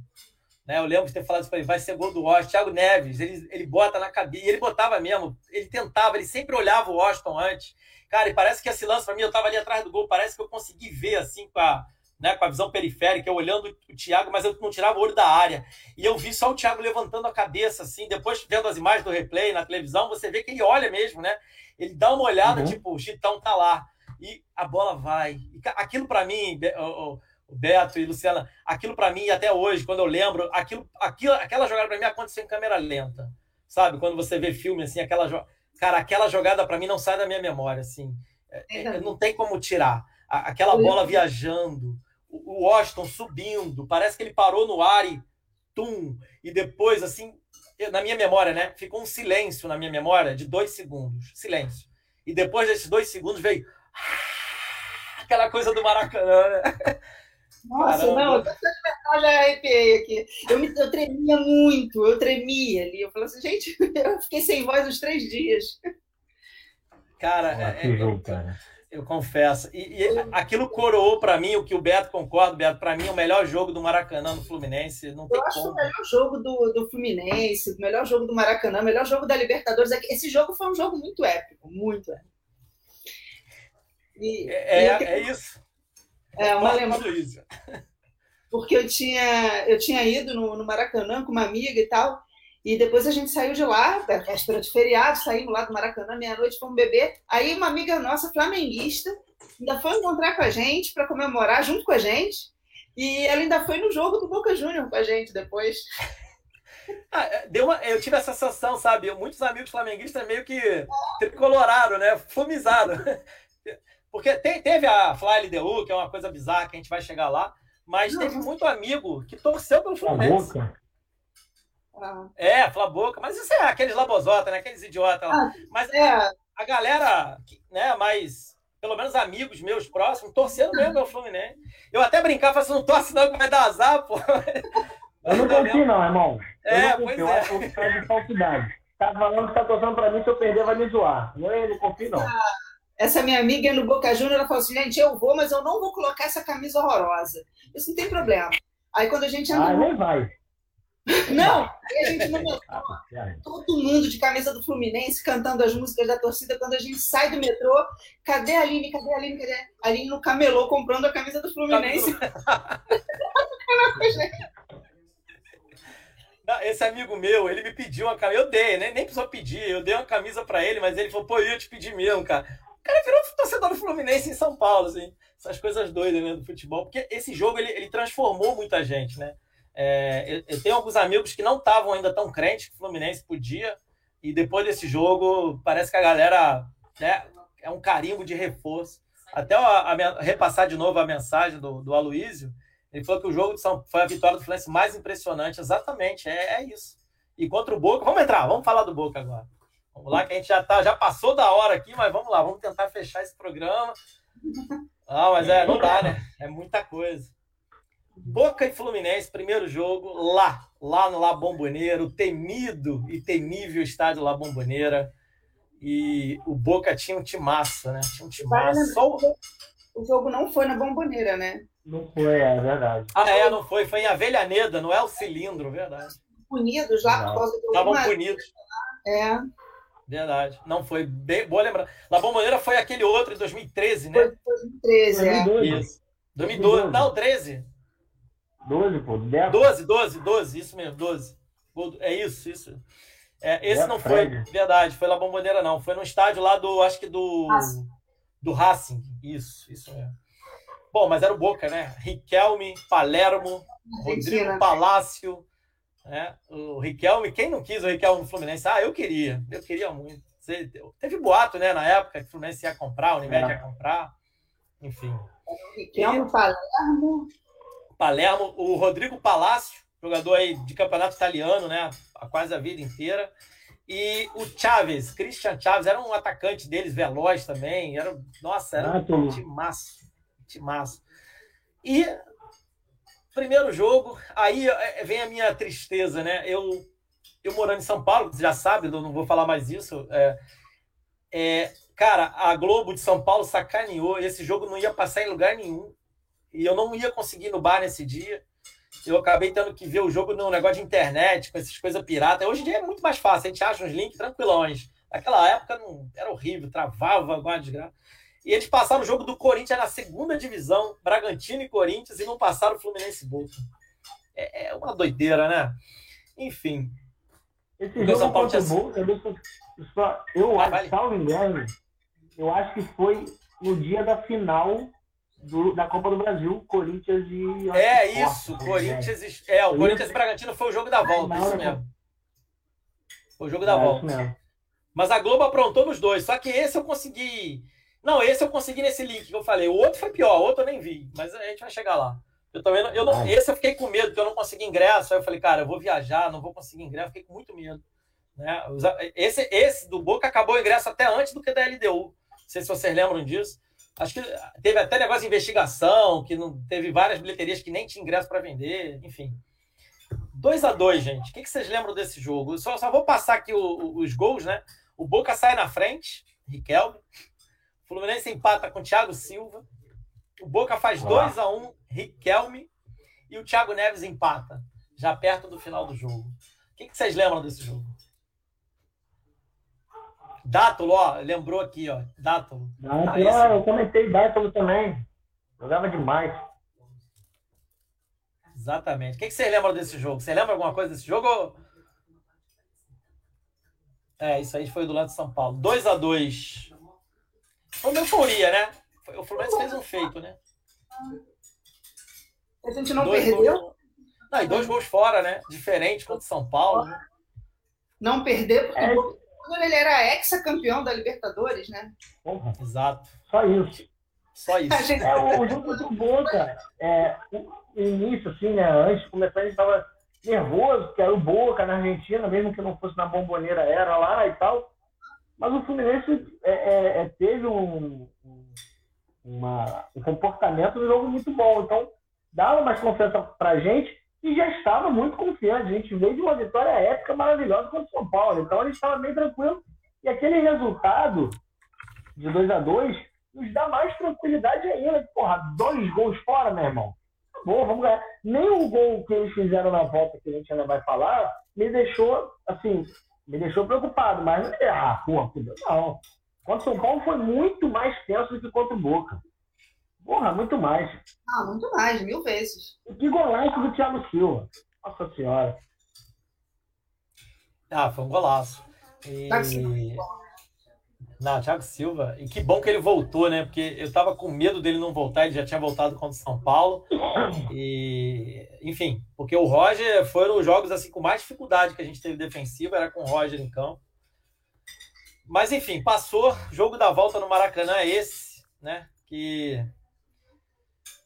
Né? Eu lembro de ter falado isso para ele, vai ser gol do Washington. Thiago Neves, ele, ele bota na cabeça, e ele botava mesmo, ele tentava, ele sempre olhava o Washington antes. Cara, e parece que esse lance para mim, eu tava ali atrás do gol, parece que eu consegui ver assim com a, né, com a visão periférica, eu olhando o Thiago, mas eu não tirava o olho da área. E eu vi só o Thiago levantando a cabeça, assim, depois vendo as imagens do replay na televisão, você vê que ele olha mesmo, né? Ele dá uma olhada, uhum. tipo, o Gitão tá lá e a bola vai. E aquilo para mim, o, Beto e Luciana, aquilo para mim até hoje, quando eu lembro, aquilo, aquilo aquela jogada para mim aconteceu em câmera lenta. Sabe? Quando você vê filme assim, aquela cara, aquela jogada para mim não sai da minha memória assim. É, é, não tem como tirar. Aquela bola viajando, o Washington subindo, parece que ele parou no ar e tum, e depois assim, na minha memória, né? Ficou um silêncio na minha memória de dois segundos, silêncio. E depois desses dois segundos veio Aquela coisa do Maracanã, né? Nossa, Caramba. não, eu já arrepiei aqui. Eu, me, eu tremia muito, eu tremia ali. Eu falei assim, gente, eu fiquei sem voz uns três dias. Cara, é, é, eu, eu, confesso. E, e aquilo coroou para mim o que o Beto concorda, Beto, para mim o melhor jogo do Maracanã no Fluminense. Não tem eu acho como. o melhor jogo do, do Fluminense, o melhor jogo do Maracanã, o melhor jogo da Libertadores. Esse jogo foi um jogo muito épico, muito épico. E, é, e é, é isso. É uma lembrança. Porque eu tinha, eu tinha ido no, no Maracanã com uma amiga e tal, e depois a gente saiu de lá, véspera de feriado, saímos lá do Maracanã, meia-noite, fomos beber. Aí uma amiga nossa, flamenguista, ainda foi encontrar com a gente para comemorar junto com a gente. E ela ainda foi no jogo do Boca Júnior com a gente depois. Ah, é, deu uma, eu tive essa sensação, sabe? Muitos amigos flamenguistas meio que tricolorado, né? Fumizaram. Porque tem, teve a Fly LDU, que é uma coisa bizarra, que a gente vai chegar lá, mas Não. teve muito amigo que torceu pelo Fluminense. Ah. É, Flaboca, mas isso é aqueles labozota, né? Aqueles idiotas lá. Ah, mas é. a galera, né, mais pelo menos amigos meus próximos, torcendo mesmo meu Fluminense. Eu até brincava, falava assim, não torce não que vai dar azar, pô. Eu não confio não, irmão. Eu É, não pois confio, é. eu acho que é de falsidade. Tá falando que tá torcendo pra mim, se eu perder vai me zoar. Não, eu não confio não. Essa minha amiga no Boca Júnior, ela falou assim, gente, eu vou, mas eu não vou colocar essa camisa horrorosa. Isso não tem problema. Aí quando a gente Ah, anda... no- nem vai. Não, aí a gente no metrô, Ah, todo mundo de camisa do Fluminense cantando as músicas da torcida. Quando a gente sai do metrô, cadê a Aline? Cadê a Aline? Cadê a Aline no camelô comprando a camisa do Fluminense? Não, Esse amigo meu, ele me pediu uma camisa. Eu dei, né? Nem precisou pedir. Eu dei uma camisa pra ele, mas ele falou, pô, eu ia te pedir mesmo, cara. Cara virou torcedor do Fluminense em São Paulo, assim. Essas coisas doidas, né, do futebol. Porque esse jogo, ele, ele transformou muita gente, né? É, eu, eu tenho alguns amigos que não estavam ainda tão crentes que o Fluminense podia. E depois desse jogo, parece que a galera né, é um carimbo de reforço. Até a, a repassar de novo a mensagem do, do Aloísio, ele falou que o jogo de São, foi a vitória do Fluminense mais impressionante. Exatamente, é, é isso. E contra o Boca, vamos entrar, vamos falar do Boca agora. Vamos lá, que a gente já, tá, já passou da hora aqui, mas vamos lá, vamos tentar fechar esse programa. Ah, mas é, não dá, né? É muita coisa. Boca e Fluminense, primeiro jogo, lá, lá no La Bombonera, o temido e temível estádio La Bombonera. E o Boca tinha um timaço, né? Tinha um Vale timaço. Só o- jogo não foi na bomboneira, né? Não foi, é verdade. Ah, é, não foi. Foi em Avellaneda, não é o cilindro, verdade. Unidos lá Não. por causa do Estavam bonitos, É, verdade. Não foi bem. Boa lembrar. La Bombonera foi aquele outro em 2013, né? foi 2013, é. 2012. Isso. 2012. Não, 13. 12, pô. 10. 12, 12, 12, isso mesmo, 12. Gol- É isso, isso. É, esse É, não foi, Fred. verdade, foi La Bombonera, não. Foi no estádio lá do, acho que do. Racing. Do Racing. Isso, isso mesmo. Bom, mas era o Boca, né? Riquelme, Palermo, Rodrigo. Palácio, né? O Riquelme, quem não quis o Riquelme no Fluminense? Ah, eu queria, eu queria muito. Você- Teve boato, né, na época, que o Fluminense ia comprar, o Unimed É. ia comprar, enfim. Riquelme, Palermo. Palermo, o Rodrigo Palácio, jogador aí de campeonato italiano, né, há quase a vida inteira. E o Chaves, Christian Chaves, era um atacante deles, veloz também. Era, nossa, era Ah, um timaço. Timaço. E primeiro jogo, aí é, vem a minha tristeza, né? Eu, eu morando em São Paulo, você já sabe, não vou falar mais isso. É, é, cara, a Globo de São Paulo sacaneou. Esse jogo não ia passar em lugar nenhum. E eu não ia conseguir ir no bar nesse dia. Eu acabei tendo que ver o jogo no negócio de internet, com essas coisas piratas. Hoje em dia é muito mais fácil, a gente acha uns links tranquilões. Naquela época não, era horrível, travava igual desgraça. E eles passaram o jogo do Corinthians na segunda divisão, Bragantino e Corinthians, e não passaram o Fluminense e Boca. É, é uma doideira, né? Enfim. Esse o jogo São Paulo contra tinha- Boca, deixa eu- só- eu Ah, acho, vale. salvo engano, eu acho que foi no dia da final do- da Copa do Brasil, Corinthians e... É isso, né? Corinthians. e- É, o Corinthians e Bragantino foi o jogo da volta, Na isso hora mesmo. Foi o jogo É, da isso volta. Mas a Globo aprontou nos dois. Só que esse eu consegui. Não, esse eu consegui nesse link que eu falei. O outro foi pior, o outro eu nem vi. Mas a gente vai chegar lá. Eu também não, eu não, esse eu fiquei com medo, porque eu não consegui ingresso. Aí eu falei, cara, eu vou viajar, não vou conseguir ingresso. Fiquei com muito medo. Né? Esse, esse do Boca acabou o ingresso até antes do que da LDU. Não sei se vocês lembram disso. Acho que teve até negócio de investigação, que não teve várias bilheterias que nem tinha ingresso para vender, enfim. 2 a 2 gente. O que, que vocês lembram desse jogo? Só, só vou passar aqui o- o- os gols, né? O Boca sai na frente, Riquelme. O Fluminense empata com o Thiago Silva. O Boca faz Olá. 2 a 1 Riquelme. E o Thiago Neves empata, já perto do final do jogo. O que, que vocês lembram desse jogo? Dátulo, ó, lembrou aqui, ó. Dátulo. Dátolo, Ah, esse- eu comentei Dátolo também. Jogava demais. Exatamente. O que, que vocês lembram desse jogo? Você lembra alguma coisa desse jogo? É, isso aí foi do lado de São Paulo. 2 a 2 Foi uma euforia, né? O Fluminense fez um feito, né? A gente não dois perdeu, Gols... Não, e dois gols fora, né? Diferente contra o São Paulo. né? não perdeu, porque É. ele era ex-campeão da Libertadores, né? Porra, Exato. só isso. Só isso. Gente- É, o, jogo do Boca, é, o o início, assim, né? Antes de começar, a gente tava nervoso, porque era o Boca na Argentina, mesmo que não fosse na bomboneira, era lá e tal. Mas o Fluminense é, é, é, teve um, um- uma, um comportamento no jogo muito bom. Então, dava mais confiança para a gente e já estava muito confiante. A gente veio de uma vitória épica maravilhosa contra o São Paulo. Então, a gente estava bem tranquilo. E aquele resultado de 2 a 2 nos dá mais tranquilidade ainda. Porra, dois gols fora, meu irmão. Bom, vamos ganhar. Nem o gol que eles fizeram na volta, que a gente ainda vai falar, me deixou, assim, me deixou preocupado. Mas, ah, porra, não. Contra o São Paulo foi muito mais tenso do que contra o Boca. Porra, muito mais. Ah, muito mais, mil vezes. E que golaço do Thiago Silva. Nossa Senhora. Ah, foi um golaço. E... Não, Thiago Silva. E que bom que ele voltou, né? Porque eu tava com medo dele não voltar, ele já tinha voltado contra o São Paulo. E, enfim, porque o Roger foram os jogos assim com mais dificuldade que a gente teve defensiva, era com o Roger em campo. Mas enfim, passou. Jogo da volta no Maracanã é esse, né? Que.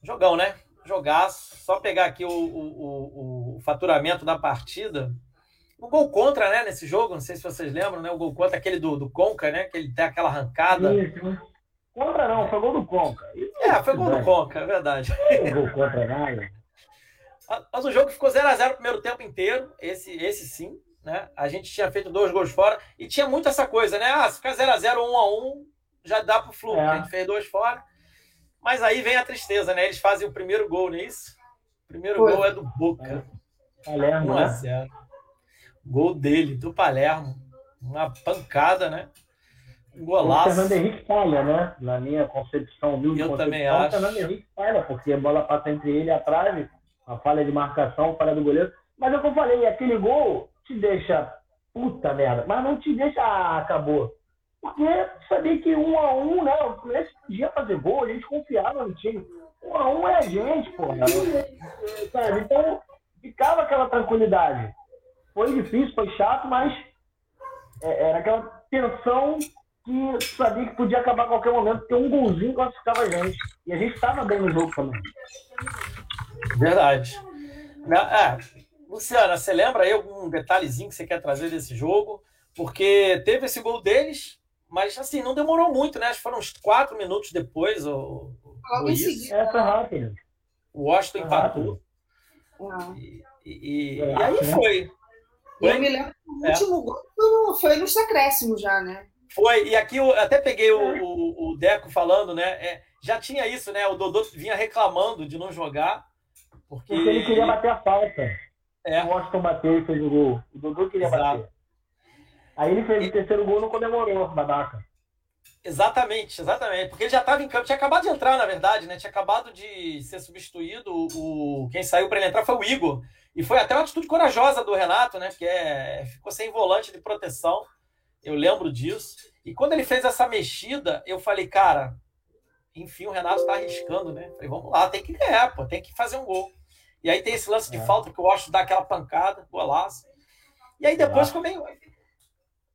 Jogão, né? Jogaço. Só pegar aqui o, o, o, o faturamento da partida. O gol contra, né, nesse jogo, não sei se vocês lembram, né? O gol contra, aquele do, do Conca, né? Que ele tem aquela arrancada. Isso. Contra não, foi gol do Conca. Isso, é, foi gol do Conca, é verdade. Não gol contra nada. Mas o jogo ficou 0x0 o primeiro tempo inteiro, esse, esse sim, né? A gente tinha feito dois gols fora e tinha muito essa coisa, né? Ah, se ficar 0x0, 1x1, já dá pro Fluminense. É. A gente fez dois fora. Mas aí vem a tristeza, né? Eles fazem o primeiro gol, não é isso? O primeiro Foi. gol é do Boca. Palermo, 1x0. Né? Gol dele, do Palermo. Uma pancada, né? Um golaço. O Fernando Henrique falha, né? Na minha concepção, humilde Eu concepção, também acho. O Fernando Henrique falha, porque a bola passa entre ele e a trave, a falha de marcação, a falha do goleiro. Mas é o que eu falei, aquele gol te deixa puta merda, mas não te deixa, ah, acabou. Porque sabia que um a um, né? O Fluminense podia fazer gol, a gente confiava no time. Um a um é a gente, porra. Sabe? Então, ficava aquela tranquilidade. Foi difícil, foi chato, mas é, era aquela tensão que sabia que podia acabar a qualquer momento, porque um golzinho classificava a gente. E a gente estava bem no jogo também. Verdade. É, Luciana, você lembra aí algum detalhezinho que você quer trazer desse jogo? Porque teve esse gol deles, mas assim, não demorou muito, né? Acho que foram uns quatro minutos depois. Ou, ou isso. É, foi rápido. O Washington empatou. E, e, e, é, e, aí foi. Foi. Eu me lembro o é. último gol foi nos acréscimos já, né? Foi, e aqui eu até peguei o, o, o Deco falando, né? É, já tinha isso, né? O Dodô vinha reclamando de não jogar. Porque, porque ele queria bater a falta. É. O Washington bateu e fez o gol. O Dodô queria Exato. bater. Aí ele fez e... o terceiro gol e não comemorou, babaca. Exatamente, exatamente. Porque ele já estava em campo, tinha acabado de entrar, na verdade, né? Tinha acabado de ser substituído. O, quem saiu para ele entrar foi o Igor. E foi até uma atitude corajosa do Renato, né? Porque é, ficou sem volante de proteção. Eu lembro disso. E quando ele fez essa mexida, eu falei, cara, enfim, o Renato está arriscando, né? Falei, vamos lá, tem que ganhar, pô, tem que fazer um gol. E aí tem esse lance de é. falta que eu acho dar aquela pancada, golaço. E aí depois ficou meio.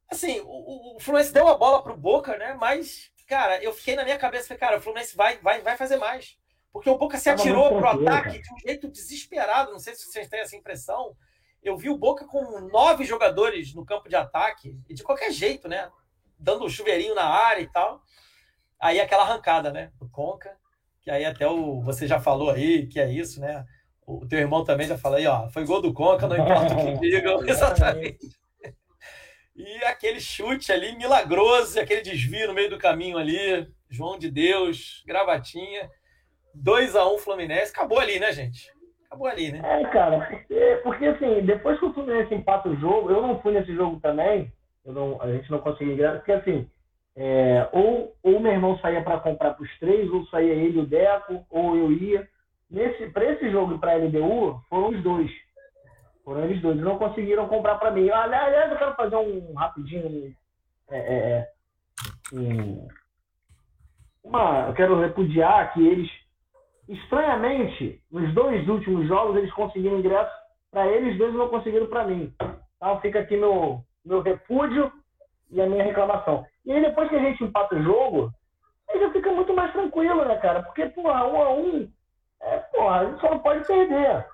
Assim, o, o Fluminense deu a bola pro Boca, né? Mas, cara, eu fiquei na minha cabeça, falei, cara, o Fluminense vai, vai, vai fazer mais. Porque o Boca se atirou pro ataque de um jeito desesperado. Não sei se vocês têm essa impressão. Eu vi o Boca com nove jogadores no campo de ataque, e de qualquer jeito, né? Dando um chuveirinho na área e tal. Aí aquela arrancada, né? Do Conca, que aí até o. Você já falou aí que é isso, né? O teu irmão também já falou aí, ó, foi gol do Conca, não importa o que digam, exatamente. E aquele chute ali milagroso, aquele desvio no meio do caminho ali, João de Deus, gravatinha, 2 a 1 um Fluminense, acabou ali, né, gente? Acabou ali, né? É, cara, porque, porque assim, depois que o Fluminense empata o jogo, eu não fui nesse jogo também, não, a gente não conseguiu ingresso, porque assim, é, ou, ou meu irmão saía para comprar para os três, ou saía ele, o Deco, ou eu ia. Nesse, para esse jogo e para a LDU, foram os dois. Foram eles dois. Não conseguiram comprar para mim. Aliás, eu quero fazer um rapidinho. É, é, é, um, uma, eu quero repudiar que eles, estranhamente, nos dois últimos jogos, eles conseguiram ingresso para eles dois e não conseguiram para mim. Então fica aqui meu, meu repúdio e a minha reclamação. E aí, depois que a gente empata o jogo, aí já fica muito mais tranquilo, né, cara? Porque, porra, um a um é, porra, a gente só não pode perder.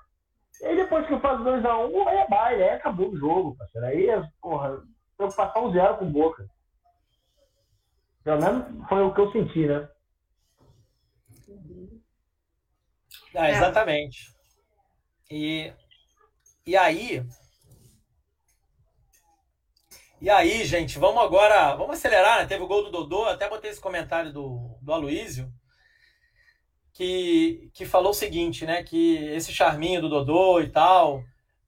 E aí depois que faz 2x1, um, aí é baile, aí acabou o jogo, parceiro. Aí, porra, preocupação zero com boca. Pelo menos foi o que eu senti, né? Ah, exatamente. E, e aí. E aí, gente, vamos agora. Vamos acelerar, né? Teve o gol do Dodô, até botei esse comentário do, do Aloísio, que, que falou o seguinte, né? Que esse charminho do Dodô e tal,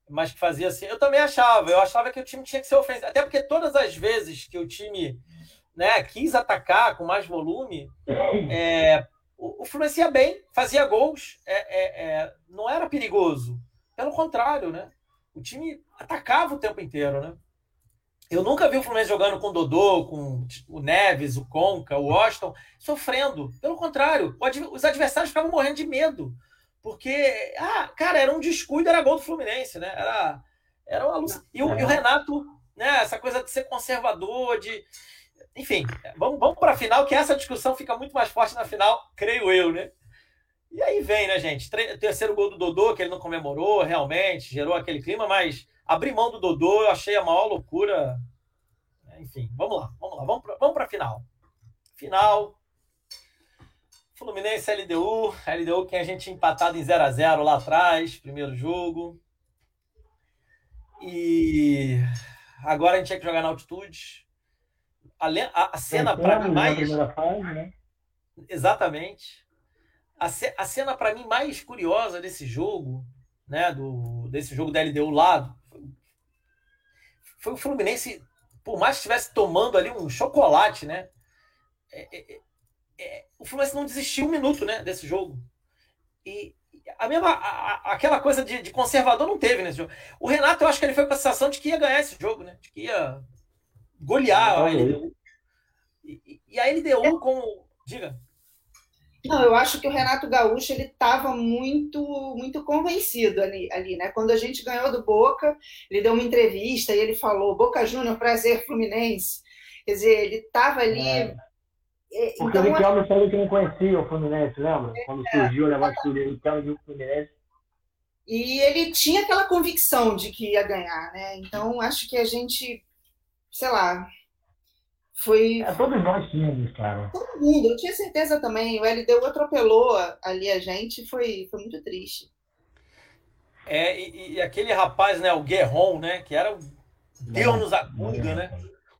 mas que fazia assim. Eu também achava, eu achava que o time tinha que ser ofensivo. Até porque todas as vezes que o time né, quis atacar com mais volume, é, o, o Fluminense ia bem, fazia gols, é, é, é, não era perigoso. Pelo contrário, né? O time atacava o tempo inteiro, né? Eu nunca vi o Fluminense jogando com o Dodô, com o Neves, o Conca, o Washington, sofrendo. Pelo contrário, os adversários ficavam morrendo de medo. Porque, ah, cara, era um descuido, era gol do Fluminense, né? Era, era uma luz. E o, e o Renato, né? Essa coisa de ser conservador, de. Enfim, vamos, vamos para a final, que essa discussão fica muito mais forte na final, creio eu, né? E aí vem, né, gente? Terceiro gol do Dodô, que ele não comemorou, realmente, gerou aquele clima, mas abrir mão do Dodô eu achei a maior loucura. Enfim, vamos lá, vamos lá, vamos para a final. Final. Fluminense LDU. LDU que a gente empatado em 0 a 0 lá atrás, primeiro jogo. E agora a gente tinha que jogar na altitude. A, a, a cena para mim mais. Fase, né? Exatamente. A, a cena para mim mais curiosa desse jogo, né, do, desse jogo da LDU lá, foi o Fluminense, por mais que estivesse tomando ali um chocolate, né? É, é, é, o Fluminense não desistiu um minuto, né, desse jogo. E a mesma, a, aquela coisa de, de, conservador não teve nesse jogo. O Renato, eu acho que ele foi com a sensação de que ia ganhar esse jogo, né? De que ia golear a LDU. E, e a LDU, como. Diga. Não, eu acho que o Renato Gaúcho ele estava muito muito convencido ali, ali, né? Quando a gente ganhou do Boca, ele deu uma entrevista e ele falou: Boca Júnior, prazer Fluminense. Quer dizer, ele estava ali. É. é Porque então, o Riquelme falou que não conhecia o Fluminense, lembra? É, Quando surgiu o negócio do Riquelme viu o Fluminense. E ele tinha aquela convicção de que ia ganhar, né? Então acho que a gente, sei lá, foi. É, todos nós tínhamos, cara. Todo mundo, eu tinha certeza também. O LDU atropelou ali a gente, foi, foi muito triste. É, e, e aquele rapaz, né, o Guerron, né, que era o Deus nos acuda, né?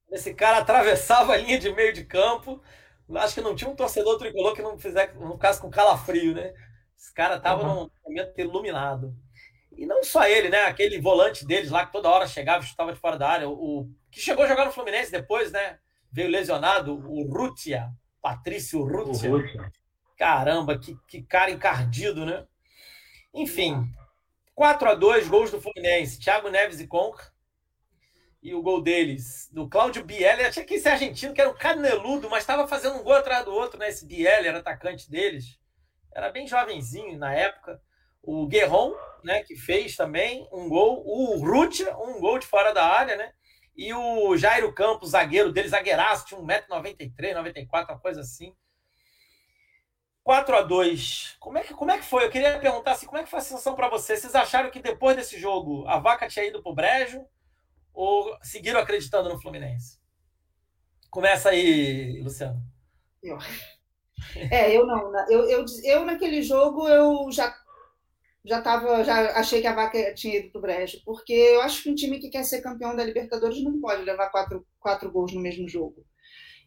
Esse cara atravessava a linha de meio de campo. Acho que não tinha um torcedor tricolor que não fizesse, não ficasse com calafrio, né? Esse cara tava uhum. num momento iluminado. E não só ele, né? Aquele volante deles lá que toda hora chegava e chutava de fora da área. O, o que chegou a jogar no Fluminense depois, né? veio lesionado, o Rutia, Patrício Rutia. Caramba, que, que cara encardido, né? Enfim, 4 a 2 gols do Fluminense, Thiago Neves e Conca. E o gol deles, do Cláudio Bielli, tinha que ser argentino, que era um caneludo, mas estava fazendo um gol atrás do outro, né? Esse Bielli era atacante deles. Era bem jovenzinho na época. O Guerron, né, que fez também um gol. O Rutia, um gol de fora da área, né? E o Jairo Campos, zagueiro dele, zagueiraço, tinha 1,93m, 94 uma coisa assim. 4 a 2 como é, que, como é que foi? Eu queria perguntar assim, como é que foi a sensação para vocês? Vocês acharam que depois desse jogo a vaca tinha ido pro brejo ou seguiram acreditando no Fluminense? Começa aí, Luciano. Eu. É, eu não. Eu, eu, eu naquele jogo eu já já tava, já achei que a vaca tinha ido pro brejo, porque eu acho que um time que quer ser campeão da Libertadores não pode levar quatro, quatro gols no mesmo jogo.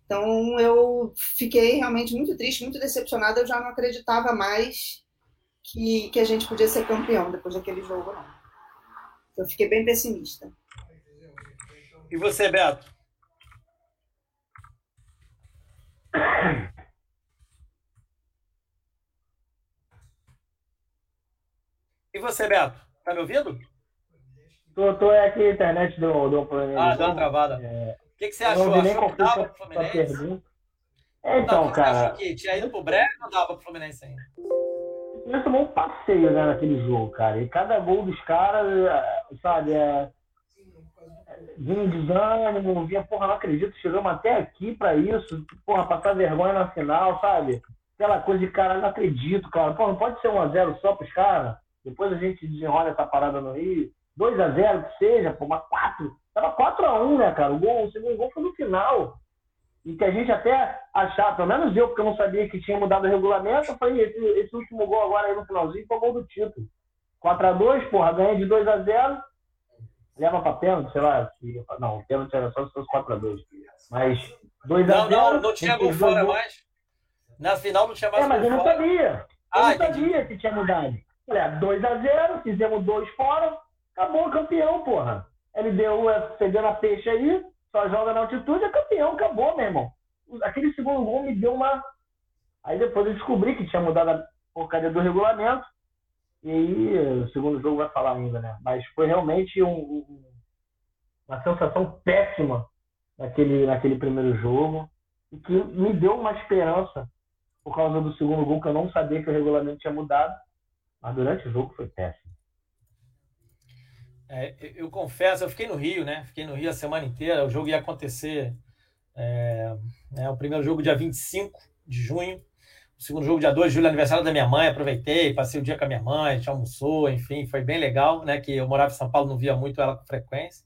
Então eu fiquei realmente muito triste, muito decepcionada. Eu já não acreditava mais que, que a gente podia ser campeão depois daquele jogo, não. Eu fiquei bem pessimista. E você, Beto? E você, Beto? Tá me ouvindo? Tô, tô é aqui, a internet do, do Fluminense. Ah, deu uma travada. É... O que, que você achou? Achou que dava pro Fluminense? É, então, não, cara... Que tinha ido pro breve ou não dava pro Fluminense ainda? Nós tomou um passeio né, naquele jogo, cara. E cada gol dos caras, sabe, é... Vinha desânimo, vinha, porra, não acredito, chegamos até aqui pra isso, porra, passar vergonha na final, sabe? Aquela coisa de, cara, não acredito, cara. Pô, não pode ser 1x0 só pros caras? Depois a gente desenrola essa parada no Rio. 2 a 0 que seja, pô, mas 4. Tava 4 a 1 né, cara? O, gol, o segundo gol foi no final. e que a gente até achava, pelo menos eu, porque eu não sabia que tinha mudado o regulamento, eu falei, esse, esse último gol agora aí no finalzinho foi o gol do título. 4x2, porra, ganha de 2x0, leva pra pênalti, sei lá. Se, não, o pênalti era só se fosse 4x2. Mas 2x0. Não, não, não tinha gol fora mais. Na final não tinha mais É, mas eu não sabia. Eu Ah, não sabia que tinha mudado. Falei, 2x0, fizemos dois fora, acabou campeão, porra. LDU é cedendo a peixe aí, só joga na altitude, é campeão, acabou, meu irmão. Aquele segundo gol me deu uma. Aí depois eu descobri que tinha mudado a porcaria do regulamento. E aí o segundo jogo vai falar ainda, né? Mas foi realmente um, um, uma sensação péssima naquele, naquele primeiro jogo. E que me deu uma esperança por causa do segundo gol, que eu não sabia que o regulamento tinha mudado. Mas durante o jogo foi péssimo. É, eu, confesso, eu fiquei no Rio, né? Fiquei no Rio a semana inteira. O jogo ia acontecer. É, né, o primeiro jogo dia 25 de junho. O segundo jogo dia 2 de julho, aniversário da minha mãe. Aproveitei, passei o dia com a minha mãe, a gente almoçou, enfim, foi bem legal, né? Que eu morava em São Paulo, não via muito ela com frequência.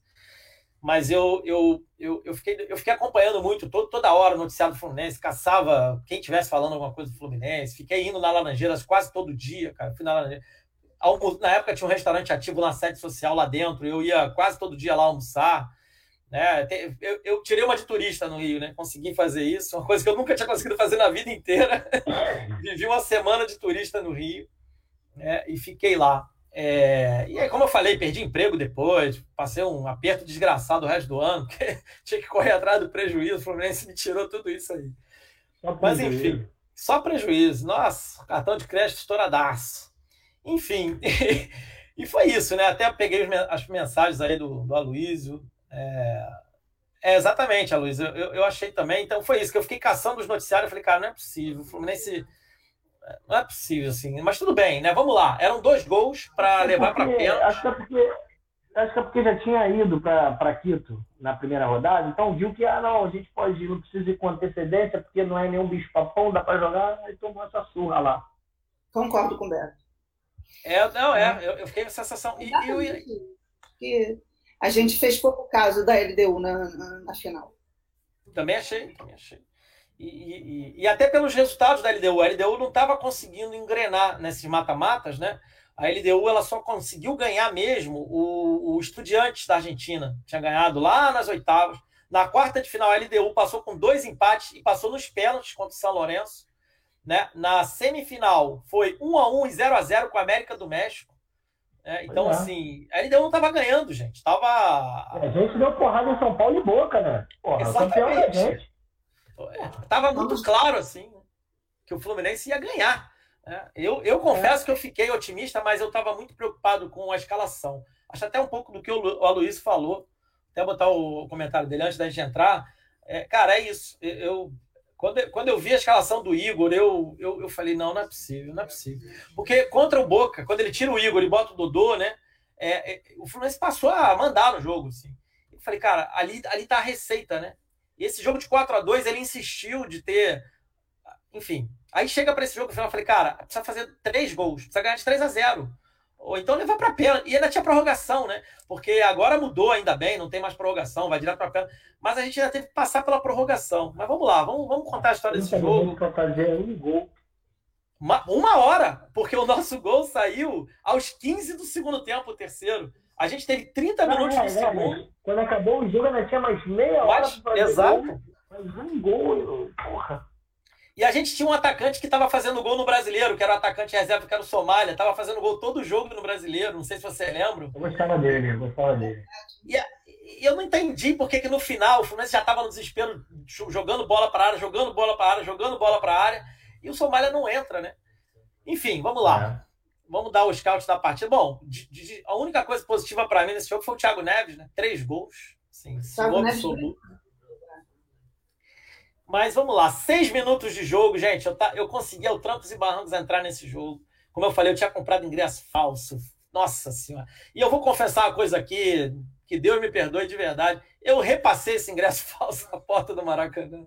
Mas eu, eu, eu, eu, fiquei, eu fiquei acompanhando muito, todo, toda hora o noticiário do Fluminense, caçava quem tivesse falando alguma coisa do Fluminense. Fiquei indo na Laranjeiras quase todo dia, cara. Fui na Laranjeiras. Na época tinha um restaurante ativo na sede social lá dentro, eu ia quase todo dia lá almoçar. Né? Eu, eu, tirei uma de turista no Rio, né? Consegui fazer isso, uma coisa que eu nunca tinha conseguido fazer na vida inteira. Vivi uma semana de turista no Rio né? e fiquei lá. É... E aí, como eu falei, perdi emprego depois, passei um aperto desgraçado o resto do ano, porque tinha que correr atrás do prejuízo, o Fluminense me tirou tudo isso aí. Mas enfim, só prejuízo. Nossa, cartão de crédito estouradaço. Enfim, e foi isso, né? Até peguei as mensagens aí do, do Aloysio. É... é exatamente, Aloysio. Eu, eu achei também. Então foi isso, que eu fiquei caçando os noticiários. Eu falei, cara, não é possível. O Fluminense. Não é possível, assim. Mas tudo bem, né? Vamos lá. Eram dois gols para levar para pênalti. Acho que é porque. Acho que é porque já tinha ido para Quito na primeira rodada, então viu que, ah, não, a gente pode ir, não precisa ir com antecedência, porque não é nenhum bicho-papão, dá para jogar, aí tomou essa surra lá. Concordo com o Beto. É, não, é, eu, eu fiquei com essa sensação. E, eu, que a gente fez pouco caso da LDU na, na, na final. Também achei, também achei. E, e, e, até pelos resultados da LDU, a LDU não estava conseguindo engrenar nesses mata-matas, né? A LDU ela só conseguiu ganhar mesmo o, o Estudiantes da Argentina. Tinha ganhado lá nas oitavas. Na quarta de final, a LDU passou com dois empates e passou nos pênaltis contra o São Lourenço. Né? Na semifinal foi 1 a 1 e 0 a 0 com a América do México. É, então, é. assim, a LDU não estava ganhando, gente. Tava... É, a gente deu porrada em São Paulo e Boca, né? Porra, gente. É, tava muito claro, assim, que o Fluminense ia ganhar. Eu, eu confesso que eu fiquei otimista, mas eu estava muito preocupado com a escalação. Acho até um pouco do que o Aloysio falou. Até botar o comentário dele antes da gente entrar. cara, é isso. Eu, quando, quando eu vi a escalação do Igor, eu, eu, eu falei, não, não é possível, não é possível. Porque contra o Boca, quando ele tira o Igor e bota o Dodô, né? É, é, o Fluminense passou a mandar no jogo, assim. Eu falei, cara, ali, ali tá a receita, né? E esse jogo de 4 a 2 ele insistiu de ter. Enfim. Aí chega para esse jogo final, eu falei, cara, precisa fazer três gols, precisa ganhar de 3 a 0 Ou então levar para pênalti. E ainda tinha prorrogação, né? Porque agora mudou, ainda bem, não tem mais prorrogação, vai direto para pênalti. Mas a gente ainda teve que passar pela prorrogação. Mas vamos lá, vamos, vamos contar a história desse jogo. Para fazer um gol. Uma, uma hora, porque o nosso gol saiu aos 15 do segundo tempo, o terceiro. A gente teve 30 minutos é, de segundo. Quando acabou o jogo, ainda tinha mais meia hora para fazer Exato. Gol. Mais um gol, porra. E a gente tinha um atacante que estava fazendo gol no brasileiro, que era o atacante reserva, que era o Somália, estava fazendo gol todo jogo no brasileiro, não sei se você lembra. Eu gostava dele, eu gostava dele. E, e eu não entendi por que, no final o Fluminense já estava no desespero, jogando bola para a área, jogando bola para a área, jogando bola para a área, e o Somália não entra, né? Enfim, vamos lá. É. Vamos dar o scout da partida. Bom, de, de, a única coisa positiva para mim nesse jogo foi o Thiago Neves, né? Três gols. Sim, gol absoluto. Mas vamos lá, seis minutos de jogo, gente. Eu, tá, eu consegui ao trancos e barrancos entrar nesse jogo. Como eu falei, eu tinha comprado ingresso falso. Nossa Senhora. E eu vou confessar uma coisa aqui, que Deus me perdoe de verdade. Eu repassei esse ingresso falso na porta do Maracanã.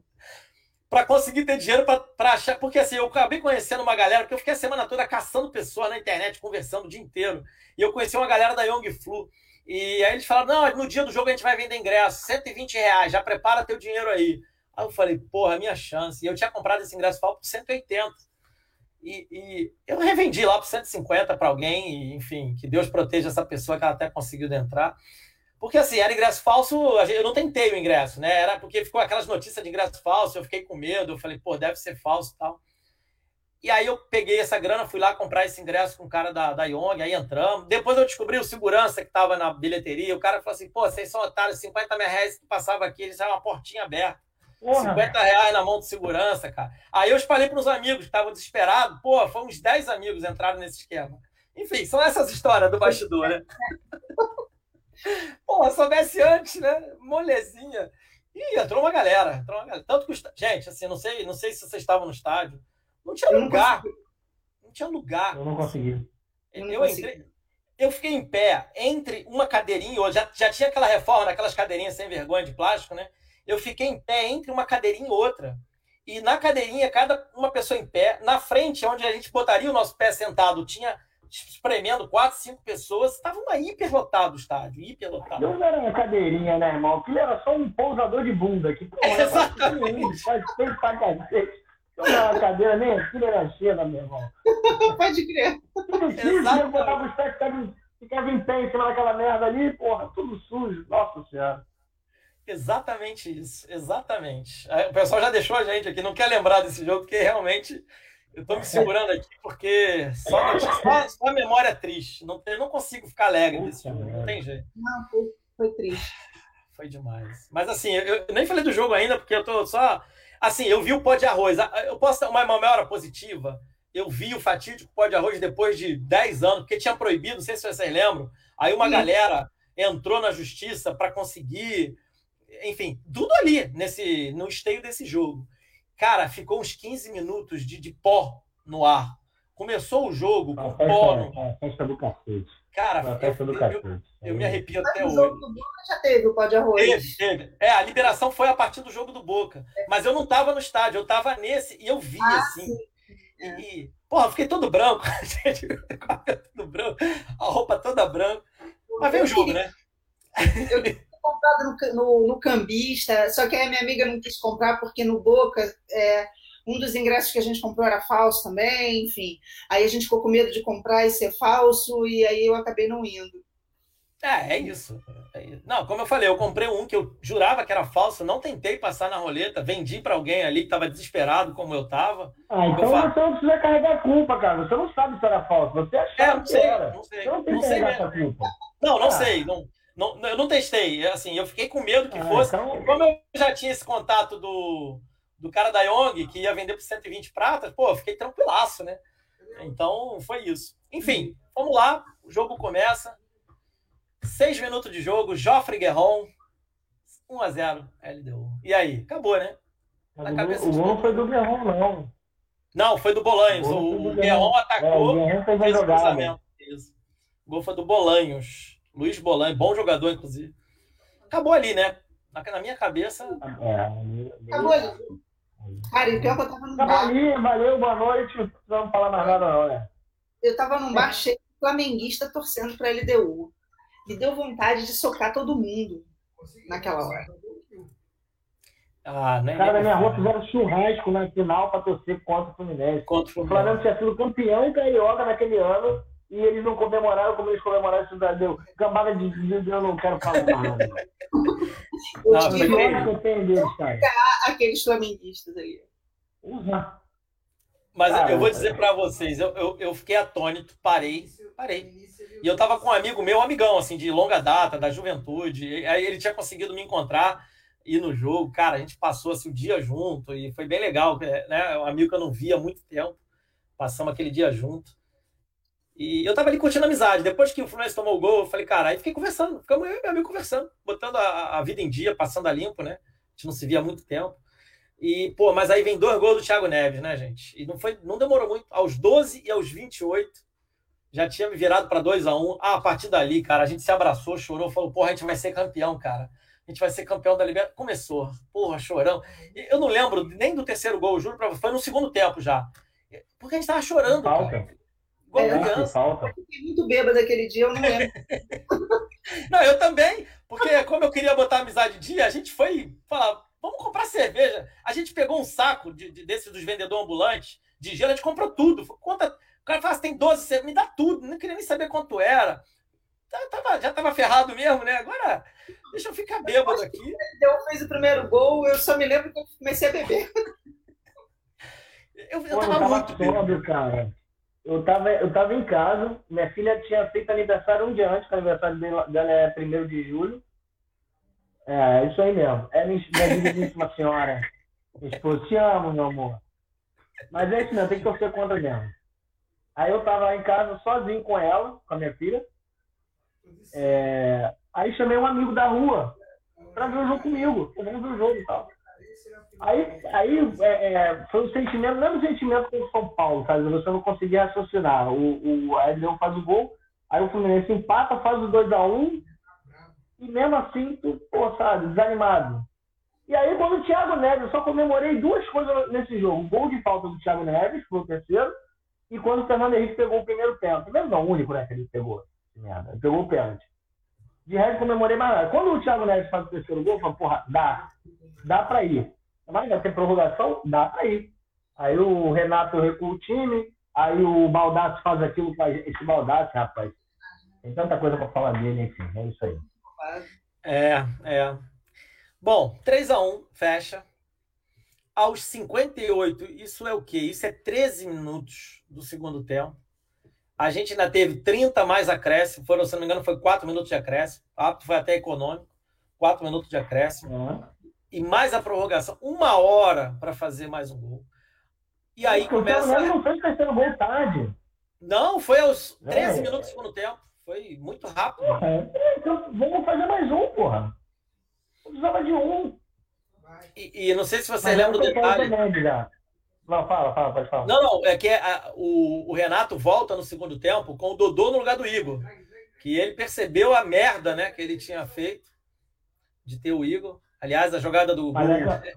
Para conseguir ter dinheiro para achar. Porque assim, eu acabei conhecendo uma galera, porque eu fiquei a semana toda caçando pessoas na internet, conversando o dia inteiro. E eu conheci uma galera da Young Flu. E aí eles falaram: não, no dia do jogo a gente vai vender ingresso, 120 reais, já prepara teu dinheiro aí. Aí eu falei, porra, minha chance. E eu tinha comprado esse ingresso falso por 180. E, e eu revendi lá por 150 para alguém, e, enfim, que Deus proteja essa pessoa que ela até conseguiu entrar. Porque assim, era ingresso falso, eu não tentei o ingresso, né? Era porque ficou aquelas notícias de ingresso falso, eu fiquei com medo, eu falei, pô, deve ser falso e tal. E aí eu peguei essa grana, fui lá comprar esse ingresso com o cara da, da Young, aí entramos. Depois eu descobri o segurança que estava na bilheteria, o cara falou assim, pô, vocês são otários, 50 mil reais que passava aqui, eles eram uma portinha aberta. Porra. 50 reais na mão de segurança, cara. Aí eu espalhei para os amigos que estavam desesperados. Pô, foi uns 10 amigos entraram nesse esquema. Enfim, são essas histórias do bastidor, né? Pô, soubesse antes, né? Molezinha. E entrou uma galera. Entrou uma galera. Tanto que, gente, assim, não sei, não sei se vocês estavam no estádio. Não tinha lugar. Não, não, tinha lugar. Eu não consegui. Eu, eu entrei. Eu fiquei em pé entre uma cadeirinha e outra. Já, já tinha aquela reforma daquelas cadeirinhas sem vergonha de plástico, né? Eu fiquei em pé entre uma cadeirinha e outra. E na cadeirinha, cada uma pessoa em pé. Na frente, onde a gente botaria o nosso pé sentado, tinha espremendo quatro, cinco pessoas. Estava uma hiperlotado o estádio, hiperlotado. Não era uma cadeirinha, né, irmão? Aquilo era só um pousador de bunda. Que, pô, Exatamente. Faz feio pra cacete. Uma cadeira nem aquilo era cheia, meu irmão. Pode crer. Tudo sujo, eu botava os pés, ficava, ficava em pé em cima daquela merda ali, porra, tudo sujo. Nossa Senhora. Exatamente isso, exatamente. O pessoal já deixou a gente aqui, não quer lembrar desse jogo, porque realmente eu estou me segurando aqui, porque só, só, só a memória é triste. Não, eu não consigo ficar alegre desse jogo, não tem jeito. Não, foi, foi triste. Foi demais. Mas assim, eu, eu nem falei do jogo ainda, porque eu tô só Assim, eu vi o pó de arroz. Ah, eu posso dar uma memória positiva. Eu vi o fatídico pó de arroz depois de 10 anos, porque tinha proibido, não sei se vocês lembram. Aí uma Sim. galera entrou na justiça para conseguir. Enfim, tudo ali, nesse, no esteio desse jogo. Cara, ficou uns 15 minutos de, de pó no ar. Começou o jogo com pó. No... festa do cacete. Cara, eu, eu, eu, me arrepio Mas até o hoje. jogo do Boca já teve o pó de arroz. Teve, teve. É, a liberação foi a partir do jogo do Boca. É. Mas eu não estava no estádio, eu estava nesse e eu vi ah, assim. É. E, porra, fiquei todo branco. todo branco, a roupa toda branca. Mas veio o jogo, né? Eu comprado no, no, no, cambista, só que a minha amiga não quis comprar porque no Boca. É um dos ingressos que a gente comprou era falso também, enfim. Aí a gente ficou com medo de comprar e ser falso, e aí eu acabei não indo. É, é isso. É. Não, como eu falei, eu comprei um que eu jurava que era falso, não tentei passar na roleta, vendi para alguém ali que estava desesperado como eu estava. Ah, então eu você não precisa carregar culpa, cara. Você não sabe se era falso. Você achava é, não sei, que era. Não sei. Não tem não carregar essa culpa. Não, não ah. sei. Não, não, eu não testei. Assim, eu fiquei com medo que ah, fosse. Então... Como eu já tinha esse contato do do cara da Young, que ia vender por 120 pratas, pô, eu fiquei tranquilaço, né? Então, foi isso. Enfim, vamos lá, o jogo começa. Seis minutos de jogo, Joffre Guerron, 1x0, LDU. E aí? Acabou, né? Na o gol não foi do Guerron, não. Não, foi do Bolanhos. O, o Guerron atacou, é, o fez, o cruzamento. Isso. O gol foi do Bolanhos. Luiz Bolanhos, bom jogador, inclusive. Acabou ali, né? Na, na minha cabeça. É, acabou ali. Cara, e pior que eu tava num bar. Ali, valeu, boa noite. Não vamos falar mais nada, não, né? Eu tava num bar cheio de flamenguista torcendo pra LDU. Me deu vontade de socar todo mundo naquela hora. Ah? Os caras da minha rua fizeram churrasco na final para torcer contra o Fluminense. Contra o, Fluminense. o Flamengo tinha sido campeão carioca naquele ano e eles não comemoraram como eles comemoraram isso deu. Cambada de, de, eu não quero falar nada. Não, que eu tenho deles, cara. Aqueles flamenguistas aí. Uhum. Mas cara, eu vou dizer para vocês, eu, eu, eu, fiquei atônito, parei, parei. E eu tava com um amigo meu, um amigão, assim, de longa data, da juventude. Aí ele tinha conseguido me encontrar ir no jogo. Cara, a gente passou assim, o dia junto e foi bem legal, né? Um amigo que eu não via há muito tempo. Passamos aquele dia junto. E eu tava ali curtindo a amizade. Depois que o Fluminense tomou o gol, eu falei, cara, aí fiquei conversando. Ficamos eu e meu amigo conversando, botando a, a, vida em dia, passando a limpo, né? A gente não se via há muito tempo. E, pô, mas aí vem dois gols do Thiago Neves, né, gente? E não, foi, não demorou muito. Aos 12 e aos 28, já tinha me virado para 2 a 1 ah, A partir dali, cara, a gente se abraçou, chorou, falou, porra, a gente vai ser campeão, cara. A gente vai ser campeão da Libertadores. Começou, porra, chorão. Eu não lembro nem do terceiro gol, juro pra. Foi no segundo tempo já. Porque a gente tava chorando, cara. Igual é, criança. Eu fiquei muito bêbado aquele dia, eu não lembro. não, eu também, porque como eu queria botar a amizade dia, a gente foi falar, Vamos comprar cerveja. A gente pegou um saco de, de desses dos vendedores ambulantes de gelo, a gente comprou tudo. Conta, o cara fala assim, tem 12 cervejas, me dá tudo. Não queria nem saber quanto era. Tá, tava, já tava ferrado mesmo, né? Agora, deixa eu ficar bêbado aqui. Eu fez o primeiro gol, eu só me lembro que eu comecei a beber. Eu, eu, Pô, tava, eu tava muito sóbrio, cara. Eu tava, eu tava em casa, minha filha tinha feito aniversário um dia antes, que o aniversário dela é 1 de julho. É, é, isso aí mesmo. É minha, minha digníssima senhora. Minha esposa, te amo, meu amor. Mas é isso mesmo, tem que torcer contra mesmo. Aí eu tava em casa sozinho com ela, com a minha filha. É, aí chamei um amigo da rua pra ver o jogo comigo. Vamos ver o jogo e tal. Aí, aí é, é, foi um sentimento, mesmo sentimento com o São Paulo, sabe? Você não conseguia raciocinar. O, o Edson faz o gol, aí o Fluminense empata, faz o 2x1, um, e mesmo assim, tu, pô, sabe, desanimado. E aí, quando o Thiago Neves, eu só comemorei duas coisas nesse jogo: o gol de falta do Thiago Neves, foi o terceiro, e quando o Fernando Henrique pegou o primeiro pênalti. Primeiro não, o único, né, que ele pegou. Merda, ele pegou o pênalti. De resto, comemorei mais nada. Quando o Thiago Neves faz o terceiro gol, eu falo, porra, dá. Dá pra ir. Mas vai ter prorrogação? Dá pra ir. Aí o Renato recua o time, aí o Baldassi faz aquilo, esse Baldassi, rapaz. Tem tanta coisa pra falar dele, enfim, é isso aí. É, é. Bom, 3 a 1 fecha. Aos 58, isso é o quê? Isso é 13 minutos do segundo tempo. A gente ainda teve 30 mais acréscimo. Foram, se não me engano, foi 4 minutos de acréscimo. O árbitro foi até econômico. 4 minutos de acréscimo. Uhum. E mais a prorrogação. Uma hora para fazer mais um gol. E aí começa. Não fez o terceiro gol tarde. Não, foi aos 13 é. minutos do segundo tempo. Foi muito rápido. É, então vamos fazer mais um, porra. Eu precisava de um. E, e não sei se você Mas lembra do detalhe. Não, fala, fala, pode falar. Não, não, é que a, o, o, Renato volta no segundo tempo com o Dodô no lugar do Igor. Que ele percebeu a merda né, que ele tinha feito de ter o Igor. Aliás, a jogada do gol. É,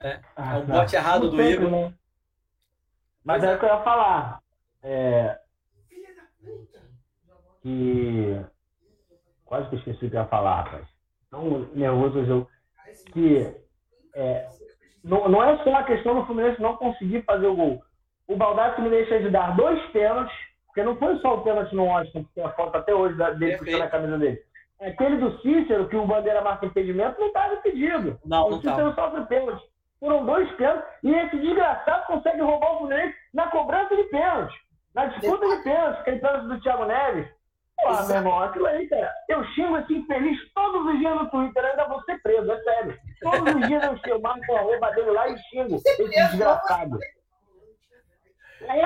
é, ah, é um bote errado do Igor. Né? Mas é o que eu ia falar. É, que. Quase que eu esqueci o que eu ia falar, rapaz. Tão nervoso jogo. Que é, não, não é só a questão do Fluminense não conseguir fazer o gol. O Baldassi me deixa de dar dois pênaltis, porque não foi só o pênalti no Washington, que tem a foto até hoje dele puxando a camisa dele. Aquele do Cícero, que o Bandeira marca impedimento, não estava impedido. Não, não o Cícero tava. sofre pênalti. Foram dois pênaltis e esse desgraçado consegue roubar o Fluminense na cobrança de pênalti. Na disputa de pênalti, aquele pênalti do Thiago Neves. Pô, meu irmão, aquilo aí, cara. Eu xingo esse infeliz todos os dias no Twitter, ainda vou ser preso, é sério. Todos os dias eu xingo, marco a roupa dele lá e xingo esse desgraçado. É,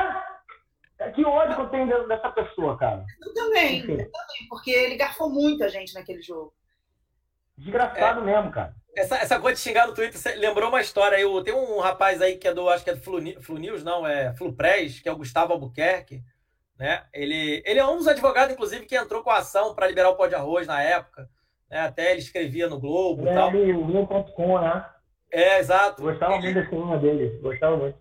que ódio que eu tenho dessa pessoa, cara. Eu também, eu também, porque ele garfou muita gente naquele jogo. Desgraçado é, mesmo, cara. Essa, essa coisa de xingar no Twitter lembrou uma história. Eu, tem um rapaz aí que é do, acho que é do Flu, Flu News, não, é Flupress, que é o Gustavo Albuquerque né? Ele, ele é um dos advogados, inclusive, que entrou com a ação para liberar o pó de arroz na época. Né? Até ele escrevia no Globo é, e tal. Globo.com, né? É, exato. Gostava ele, muito desse nome dele. Gostava muito.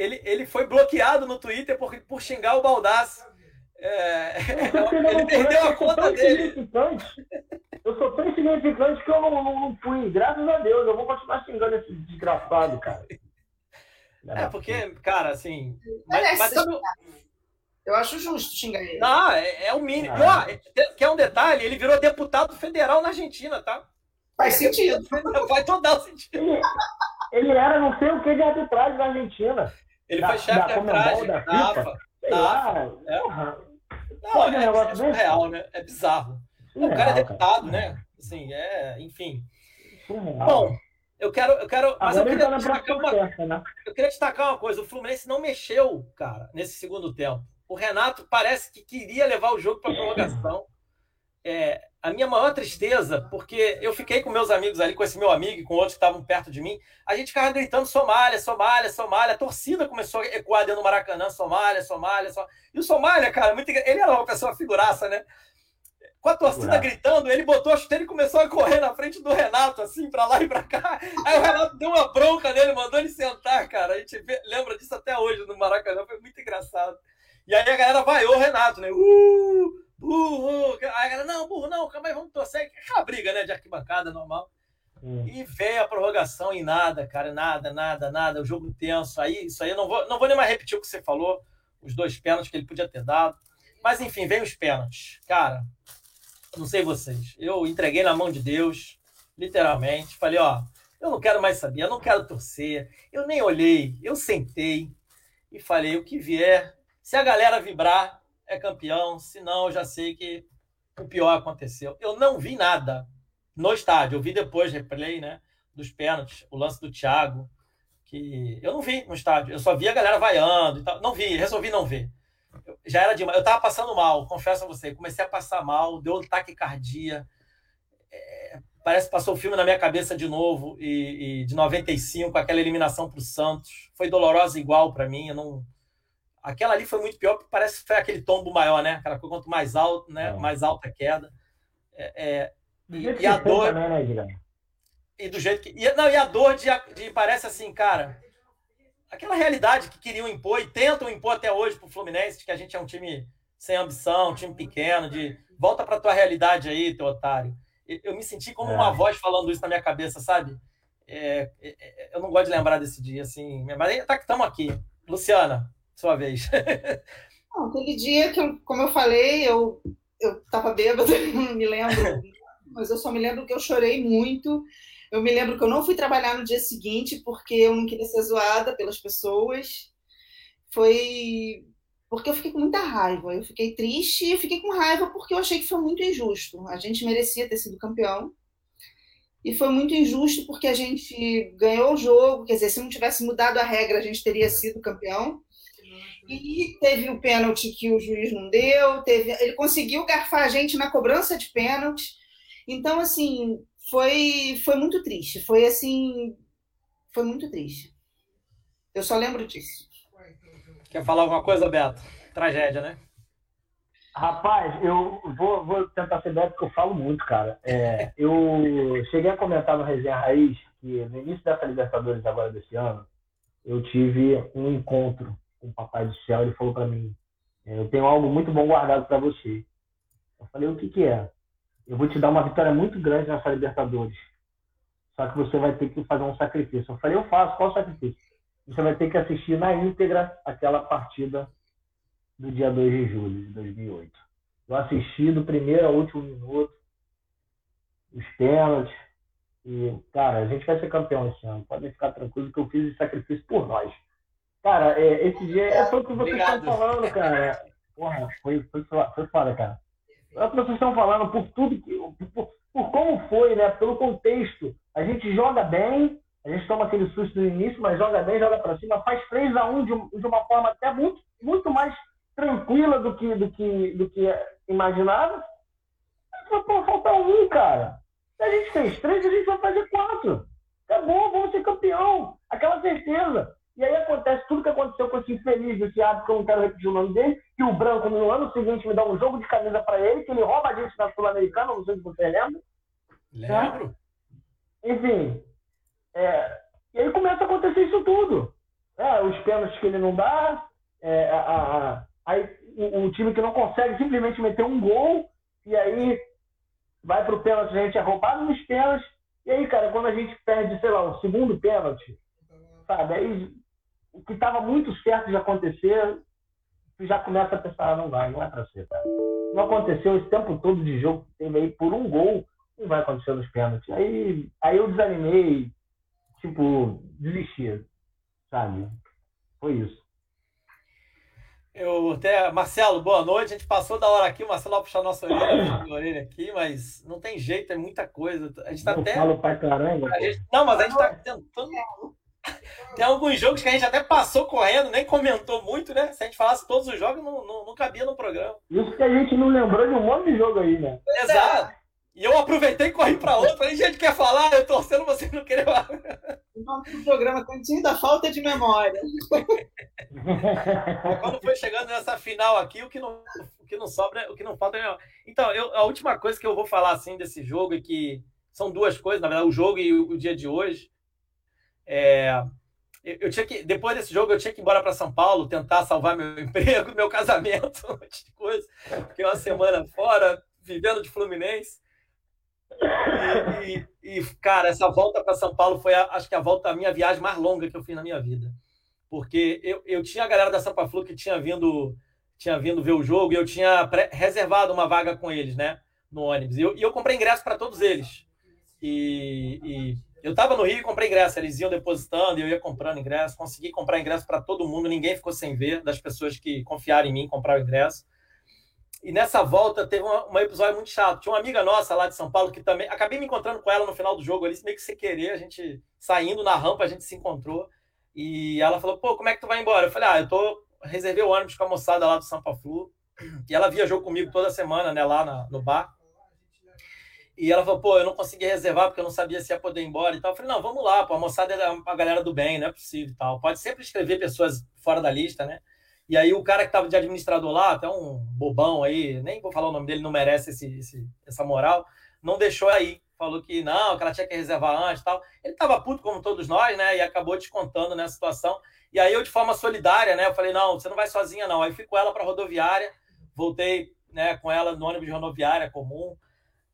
Ele, ele foi bloqueado no Twitter por, por xingar o Baldassi. É, ele perdeu a conta dele. Eu sou tão insignificante que eu não, não, não, fui. Graças a Deus, eu vou continuar xingando esse desgraçado, cara. É, porque, cara, assim. Mas, mas sabe, eu acho justo xingar ele. Ah, é, é o mínimo. Ah. quer um detalhe? Ele virou deputado federal na Argentina, tá? Faz sentido. Faz total sentido. Ele, ele era não sei o que de arbitragem na Argentina. Ele da, foi chefe de arbitragem da FIFA. Da É. Não, é, é, é surreal, né? É bizarro. Surreal, o cara é deputado, cara. né? Assim, é, enfim. Surreal. Bom, eu quero, eu quero, mas eu queria, tá destacar uma, né? eu queria destacar uma coisa. O Fluminense não mexeu, cara, nesse segundo tempo. O Renato parece que queria levar o jogo para prorrogação. É, a minha maior tristeza, porque eu fiquei com meus amigos ali, com esse meu amigo e com outros que estavam perto de mim, a gente ficava gritando Somália, Somália, Somália. A torcida começou a ecoar dentro do Maracanã, Somália, Somália, Somália. E o Somália, cara, muito... ele era uma pessoa figuraça, né? Com a torcida gritando, ele botou a chuteira e começou a correr na frente do Renato, assim, pra lá e pra cá. Aí o Renato deu uma bronca nele, mandou ele sentar, cara. A gente lembra disso até hoje no Maracanã, foi muito engraçado. E aí a galera vaiou o Renato, né? Uh, burro! Aí a galera, não, burro, não, calma aí, vamos torcer. Aquela briga, né, de arquibancada normal. Hum. E veio a prorrogação e nada, cara, nada, nada, nada, o jogo tenso. Aí, isso aí eu não vou, não vou nem mais repetir o que você falou, os dois pênaltis que ele podia ter dado. Mas enfim, veio os pênaltis. Cara, não sei vocês. Eu entreguei na mão de Deus, literalmente. Falei, ó, eu não quero mais saber, eu não quero torcer. Eu nem olhei, eu sentei e falei, o que vier, se a galera vibrar, é campeão, se não, eu já sei que o pior aconteceu. Eu não vi nada no estádio. Eu vi depois replay, né? Dos pênaltis, o lance do Thiago, que eu não vi no estádio. Eu só vi a galera vaiando e tal. Não vi, resolvi não ver. Eu, já era demais. Eu tava passando mal, confesso a você. Comecei a passar mal, deu taquicardia. É, parece que passou o filme na minha cabeça de novo. E, e de 95, aquela eliminação pro Santos. Foi dolorosa igual para mim. Eu não. Aquela ali foi muito pior, porque parece que foi aquele tombo maior, né? Aquela quanto mais alto, né? É. Mais alta a queda. É, é, e, e a dor. Também, né, e do jeito que. E, não, e a dor de, de. Parece assim, cara. Aquela realidade que queriam impor e tentam impor até hoje pro Fluminense, de que a gente é um time sem ambição, um time pequeno, de volta pra tua realidade aí, teu otário. Eu me senti como é. uma voz falando isso na minha cabeça, sabe? É, é, é eu não gosto de lembrar desse dia, assim. Mas tá que estamos aqui. Luciana, sua vez. Aquele dia que, eu, como eu falei, eu, eu tava bêbada, não me lembro mas eu só me lembro que eu chorei muito. Eu me lembro que eu não fui trabalhar no dia seguinte porque eu não queria ser zoada pelas pessoas. Foi porque eu fiquei com muita raiva. Eu fiquei triste e fiquei com raiva porque eu achei que foi muito injusto. A gente merecia ter sido campeão. E foi muito injusto porque a gente ganhou o jogo. Quer dizer, se não tivesse mudado a regra, a gente teria sido campeão. E teve o pênalti que o juiz não deu. Teve, ele conseguiu garfar a gente na cobrança de pênalti. Então, assim, foi, foi muito triste. Foi assim. Foi muito triste. Eu só lembro disso. Quer falar alguma coisa, Beto? Tragédia, né? Rapaz, eu vou, vou tentar ser breve porque eu falo muito, cara. É, eu cheguei a comentar no Resenha Raiz que no início dessa Libertadores agora desse ano, eu tive um encontro com o Papai do Céu. Ele falou para mim: é, Eu tenho algo muito bom guardado para você. Eu falei: O que, que é? eu vou te dar uma vitória muito grande nessa Libertadores. Só que você vai ter que fazer um sacrifício. Eu falei, eu faço, qual sacrifício? Você vai ter que assistir na íntegra aquela partida do dia 2 de julho de 2008. Eu assisti do primeiro ao último minuto, os pênaltis. E, cara, a gente vai ser campeão esse ano. Podem ficar tranquilos que eu fiz esse sacrifício por nós. Cara, é, esse dia é só o que vocês estão falando, cara. Porra, foi, foi, foi foda, cara. É o que vocês estão falando, por tudo, por, por, como foi, né? Pelo contexto. A gente joga bem, a gente toma aquele susto no início, mas joga bem, joga para cima, faz 3 a 1 de, de, uma forma até muito, muito mais tranquila do que, do que, do que imaginava. Mas, pô, falta um, cara. Se a gente fez três, a gente vai fazer quatro. Acabou, vamos ser campeão. Aquela certeza. E aí acontece tudo que aconteceu com esse infeliz, desse hábito que eu não quero repetir o nome dele, que o Branco no ano seguinte me dá um jogo de camisa para ele, que ele rouba a gente na Sul-Americana, não sei se você lembra. Lembro. Enfim. É, e aí começa a acontecer isso tudo. É, os pênaltis que ele não dá, é, a, a, aí, o, o, time que não consegue simplesmente meter um gol, e aí vai para o pênalti, a gente é roubado nos pênaltis. E aí, cara, quando a gente perde, sei lá, o segundo pênalti, sabe? Aí o que estava muito certo de acontecer, tu já começa a pensar, ah, não vai, não é para ser, cara. Não aconteceu esse tempo todo de jogo que teve aí por um gol, não vai acontecer nos pênaltis. Aí, aí eu desanimei, tipo, desisti, sabe? Foi isso. Eu até, Marcelo, boa noite. A gente passou da hora aqui, o Marcelo vai puxar nossa orelha, orelha aqui, mas não tem jeito, é muita coisa. A gente tá eu até. Falo pra caramba. Gente... Não, mas a gente tá tentando tem alguns jogos que a gente até passou correndo, nem comentou muito, né? Se a gente falasse todos os jogos, não, não, não cabia no programa. Isso que a gente não lembrou de um monte de jogo aí, né? Exato. E eu aproveitei e corri para outro. Falei, gente, quer falar? Eu torcendo, você não querer falar. O nome do programa Cantinho da Falta de Memória. Quando foi chegando nessa final aqui, o que não, o que não sobra, o que não falta é memória. Então, eu, a última coisa que eu vou falar assim desse jogo é que são duas coisas, na verdade, o jogo e o, o dia de hoje. É, eu tinha que, depois desse jogo, eu tinha que ir embora para São Paulo, tentar salvar meu emprego, meu casamento, um monte de coisa. Fiquei uma semana fora, vivendo de Fluminense. E, e, e cara, essa volta para São Paulo foi, a, acho que a volta, a minha viagem mais longa que eu fiz na minha vida. Porque eu, eu tinha a galera da Sampa Flu que tinha vindo, tinha vindo ver o jogo e eu tinha reservado uma vaga com eles, né? No ônibus. E eu, e eu comprei ingresso para todos eles. E, e eu estava no Rio e comprei ingresso. Eles iam depositando e eu ia comprando ingresso. Consegui comprar ingresso para todo mundo. Ninguém ficou sem ver, das pessoas que confiaram em mim comprar o ingresso. E nessa volta teve um, episódio muito chato. Tinha uma amiga nossa lá de São Paulo que também. Acabei me encontrando com ela no final do jogo ali, meio que sem querer. A gente saindo na rampa, a gente se encontrou. E ela falou: pô, como é que tu vai embora? Eu falei: ah, eu tô. Reservei o ônibus com a moçada lá do Sampa Flu. E ela viajou comigo toda semana, né, lá na, no bar. E ela falou, pô, eu não consegui reservar porque eu não sabia se ia poder ir embora e tal. Eu falei, não, vamos lá, pô, a moçada é a galera do bem, não é possível e tal. Pode sempre escrever pessoas fora da lista, né? E aí o cara que estava de administrador lá, até um bobão aí, nem vou falar o nome dele, não merece esse, esse, essa moral, não deixou aí. Falou que não, que ela tinha que reservar antes e tal. Ele estava puto como todos nós, né? E acabou descontando nessa situação. E aí eu, de forma solidária, né? Eu falei, não, você não vai sozinha, não. Aí fui com ela para rodoviária, voltei né, com ela no ônibus de rodoviária comum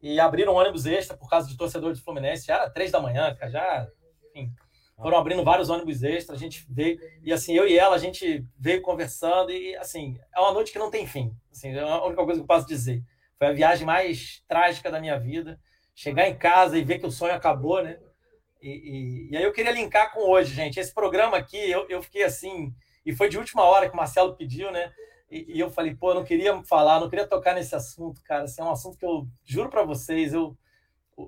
e abriram um ônibus extra por causa de torcedores do Fluminense. Já era três da manhã, cara, já, enfim, foram abrindo vários ônibus extras. A gente veio, e assim, eu e ela, a gente veio conversando, e assim, é uma noite que não tem fim. Assim, é a única coisa que eu posso dizer. Foi a viagem mais trágica da minha vida. Chegar em casa e ver que o sonho acabou, né? E, e, e aí eu queria linkar com hoje, gente. Esse programa aqui, eu, eu fiquei assim, e foi de última hora que o Marcelo pediu, né? E, e, eu falei, pô, eu não queria falar, não queria tocar nesse assunto, cara. Assim, é um assunto que eu juro para vocês, eu,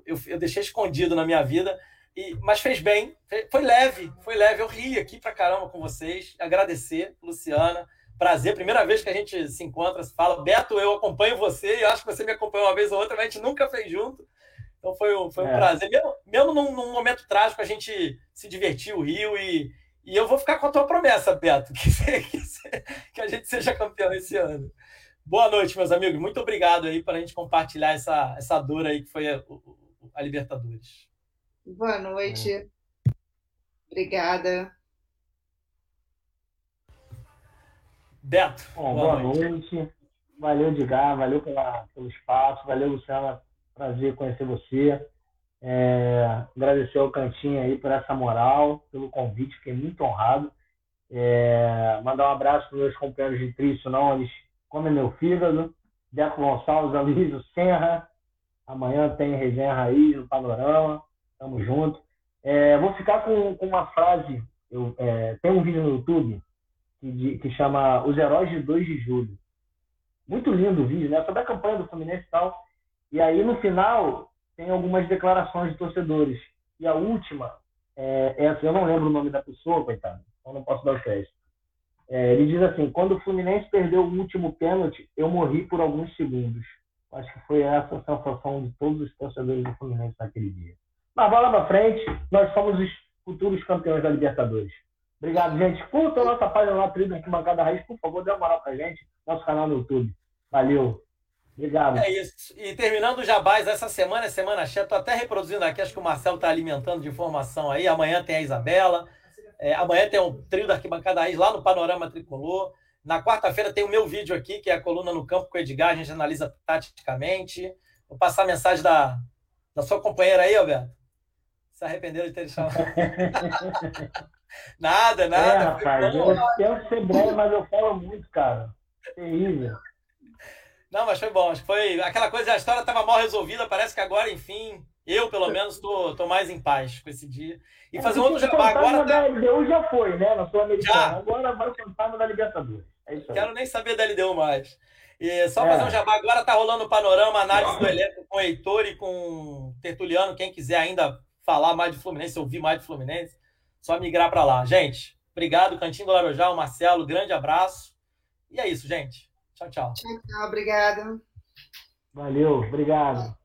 eu, eu, deixei escondido na minha vida, e, mas fez bem, foi leve, foi leve. Eu ri aqui pra caramba com vocês. Agradecer, Luciana. Prazer, primeira vez que a gente se encontra, se fala. Beto, eu acompanho você, e eu acho que você me acompanhou uma vez ou outra, mas a gente nunca fez junto. Então foi, um, foi um é. prazer. Mesmo, mesmo num, num, momento trágico, a gente se divertiu, riu e, e eu vou ficar com a tua promessa, Beto, que, que, que, a gente seja campeão esse ano. Boa noite, meus amigos. Muito obrigado aí para a gente compartilhar essa, essa dor aí que foi a, a Libertadores. Boa noite. É. Obrigada. Beto. Bom, boa, boa noite. noite. Valeu, Edgar. Valeu pela, pelo espaço. Valeu, Luciana. Prazer conhecer você. É, agradecer ao Cantinho aí por essa moral, pelo convite, fiquei muito honrado. É, mandar um abraço para os meus companheiros de trio, senão eles comem meu fígado. Deco Gonçalves, Aloysio Serra. Amanhã tem resenha raiz no Panorama. Tamo junto. É, vou ficar com, com uma frase. Eu, é, tem um vídeo no YouTube que, que chama Os Heróis de 2 de Julho. Muito lindo o vídeo, né? Sobre a campanha do Fluminense e tal. E aí, no final, tem algumas declarações de torcedores. E a última, é, essa eu não lembro o nome da pessoa, coitado, então não posso dar o crédito. É, ele diz assim: quando o Fluminense perdeu o último pênalti, eu morri por alguns segundos. Acho que foi essa a sensação de todos os torcedores do Fluminense naquele dia. Mas bola para frente, nós somos os futuros campeões da Libertadores. Obrigado, gente. Curta nossa página lá, Trilha aqui, Bancada Raiz. Por favor, dê uma moral pra gente. Nosso canal no YouTube. Valeu. Obrigado. É isso. E terminando o Jabás, essa semana é semana cheia. Estou até reproduzindo aqui, acho que o Marcelo está alimentando de informação aí. Amanhã tem a Isabela. É, amanhã tem o trio da arquibancada Raiz lá no Panorama Tricolor. Na quarta-feira tem o meu vídeo aqui, que é a coluna no campo com o Edgar. A gente analisa taticamente. Vou passar a mensagem da, da sua companheira aí, Alberto. Se arrependeram de ter chamado. nada, nada. É, rapaz, eu quero ser breve, mas eu falo muito, cara. Terrível. Não, mas foi bom. Acho que foi aquela coisa, a história estava mal resolvida. Parece que agora, enfim, eu, pelo menos, estou mais em paz com esse dia. E é, fazer um outro jabá agora. Da LDU já foi, né? Na Sul-Americana. Agora vai o fantasma da Libertadores. É isso aí. Quero nem saber da LDU mais. E só é. fazer um jabá agora, tá rolando o panorama, análise do elenco com o Heitor e com o Tertuliano. Quem quiser ainda falar mais de Fluminense, ouvir mais de Fluminense, só migrar para lá. Gente, obrigado, Cantinho do Larojal, Marcelo, grande abraço. E é isso, gente. Tchau, tchau. Tchau, tchau. Obrigada. Valeu, obrigado.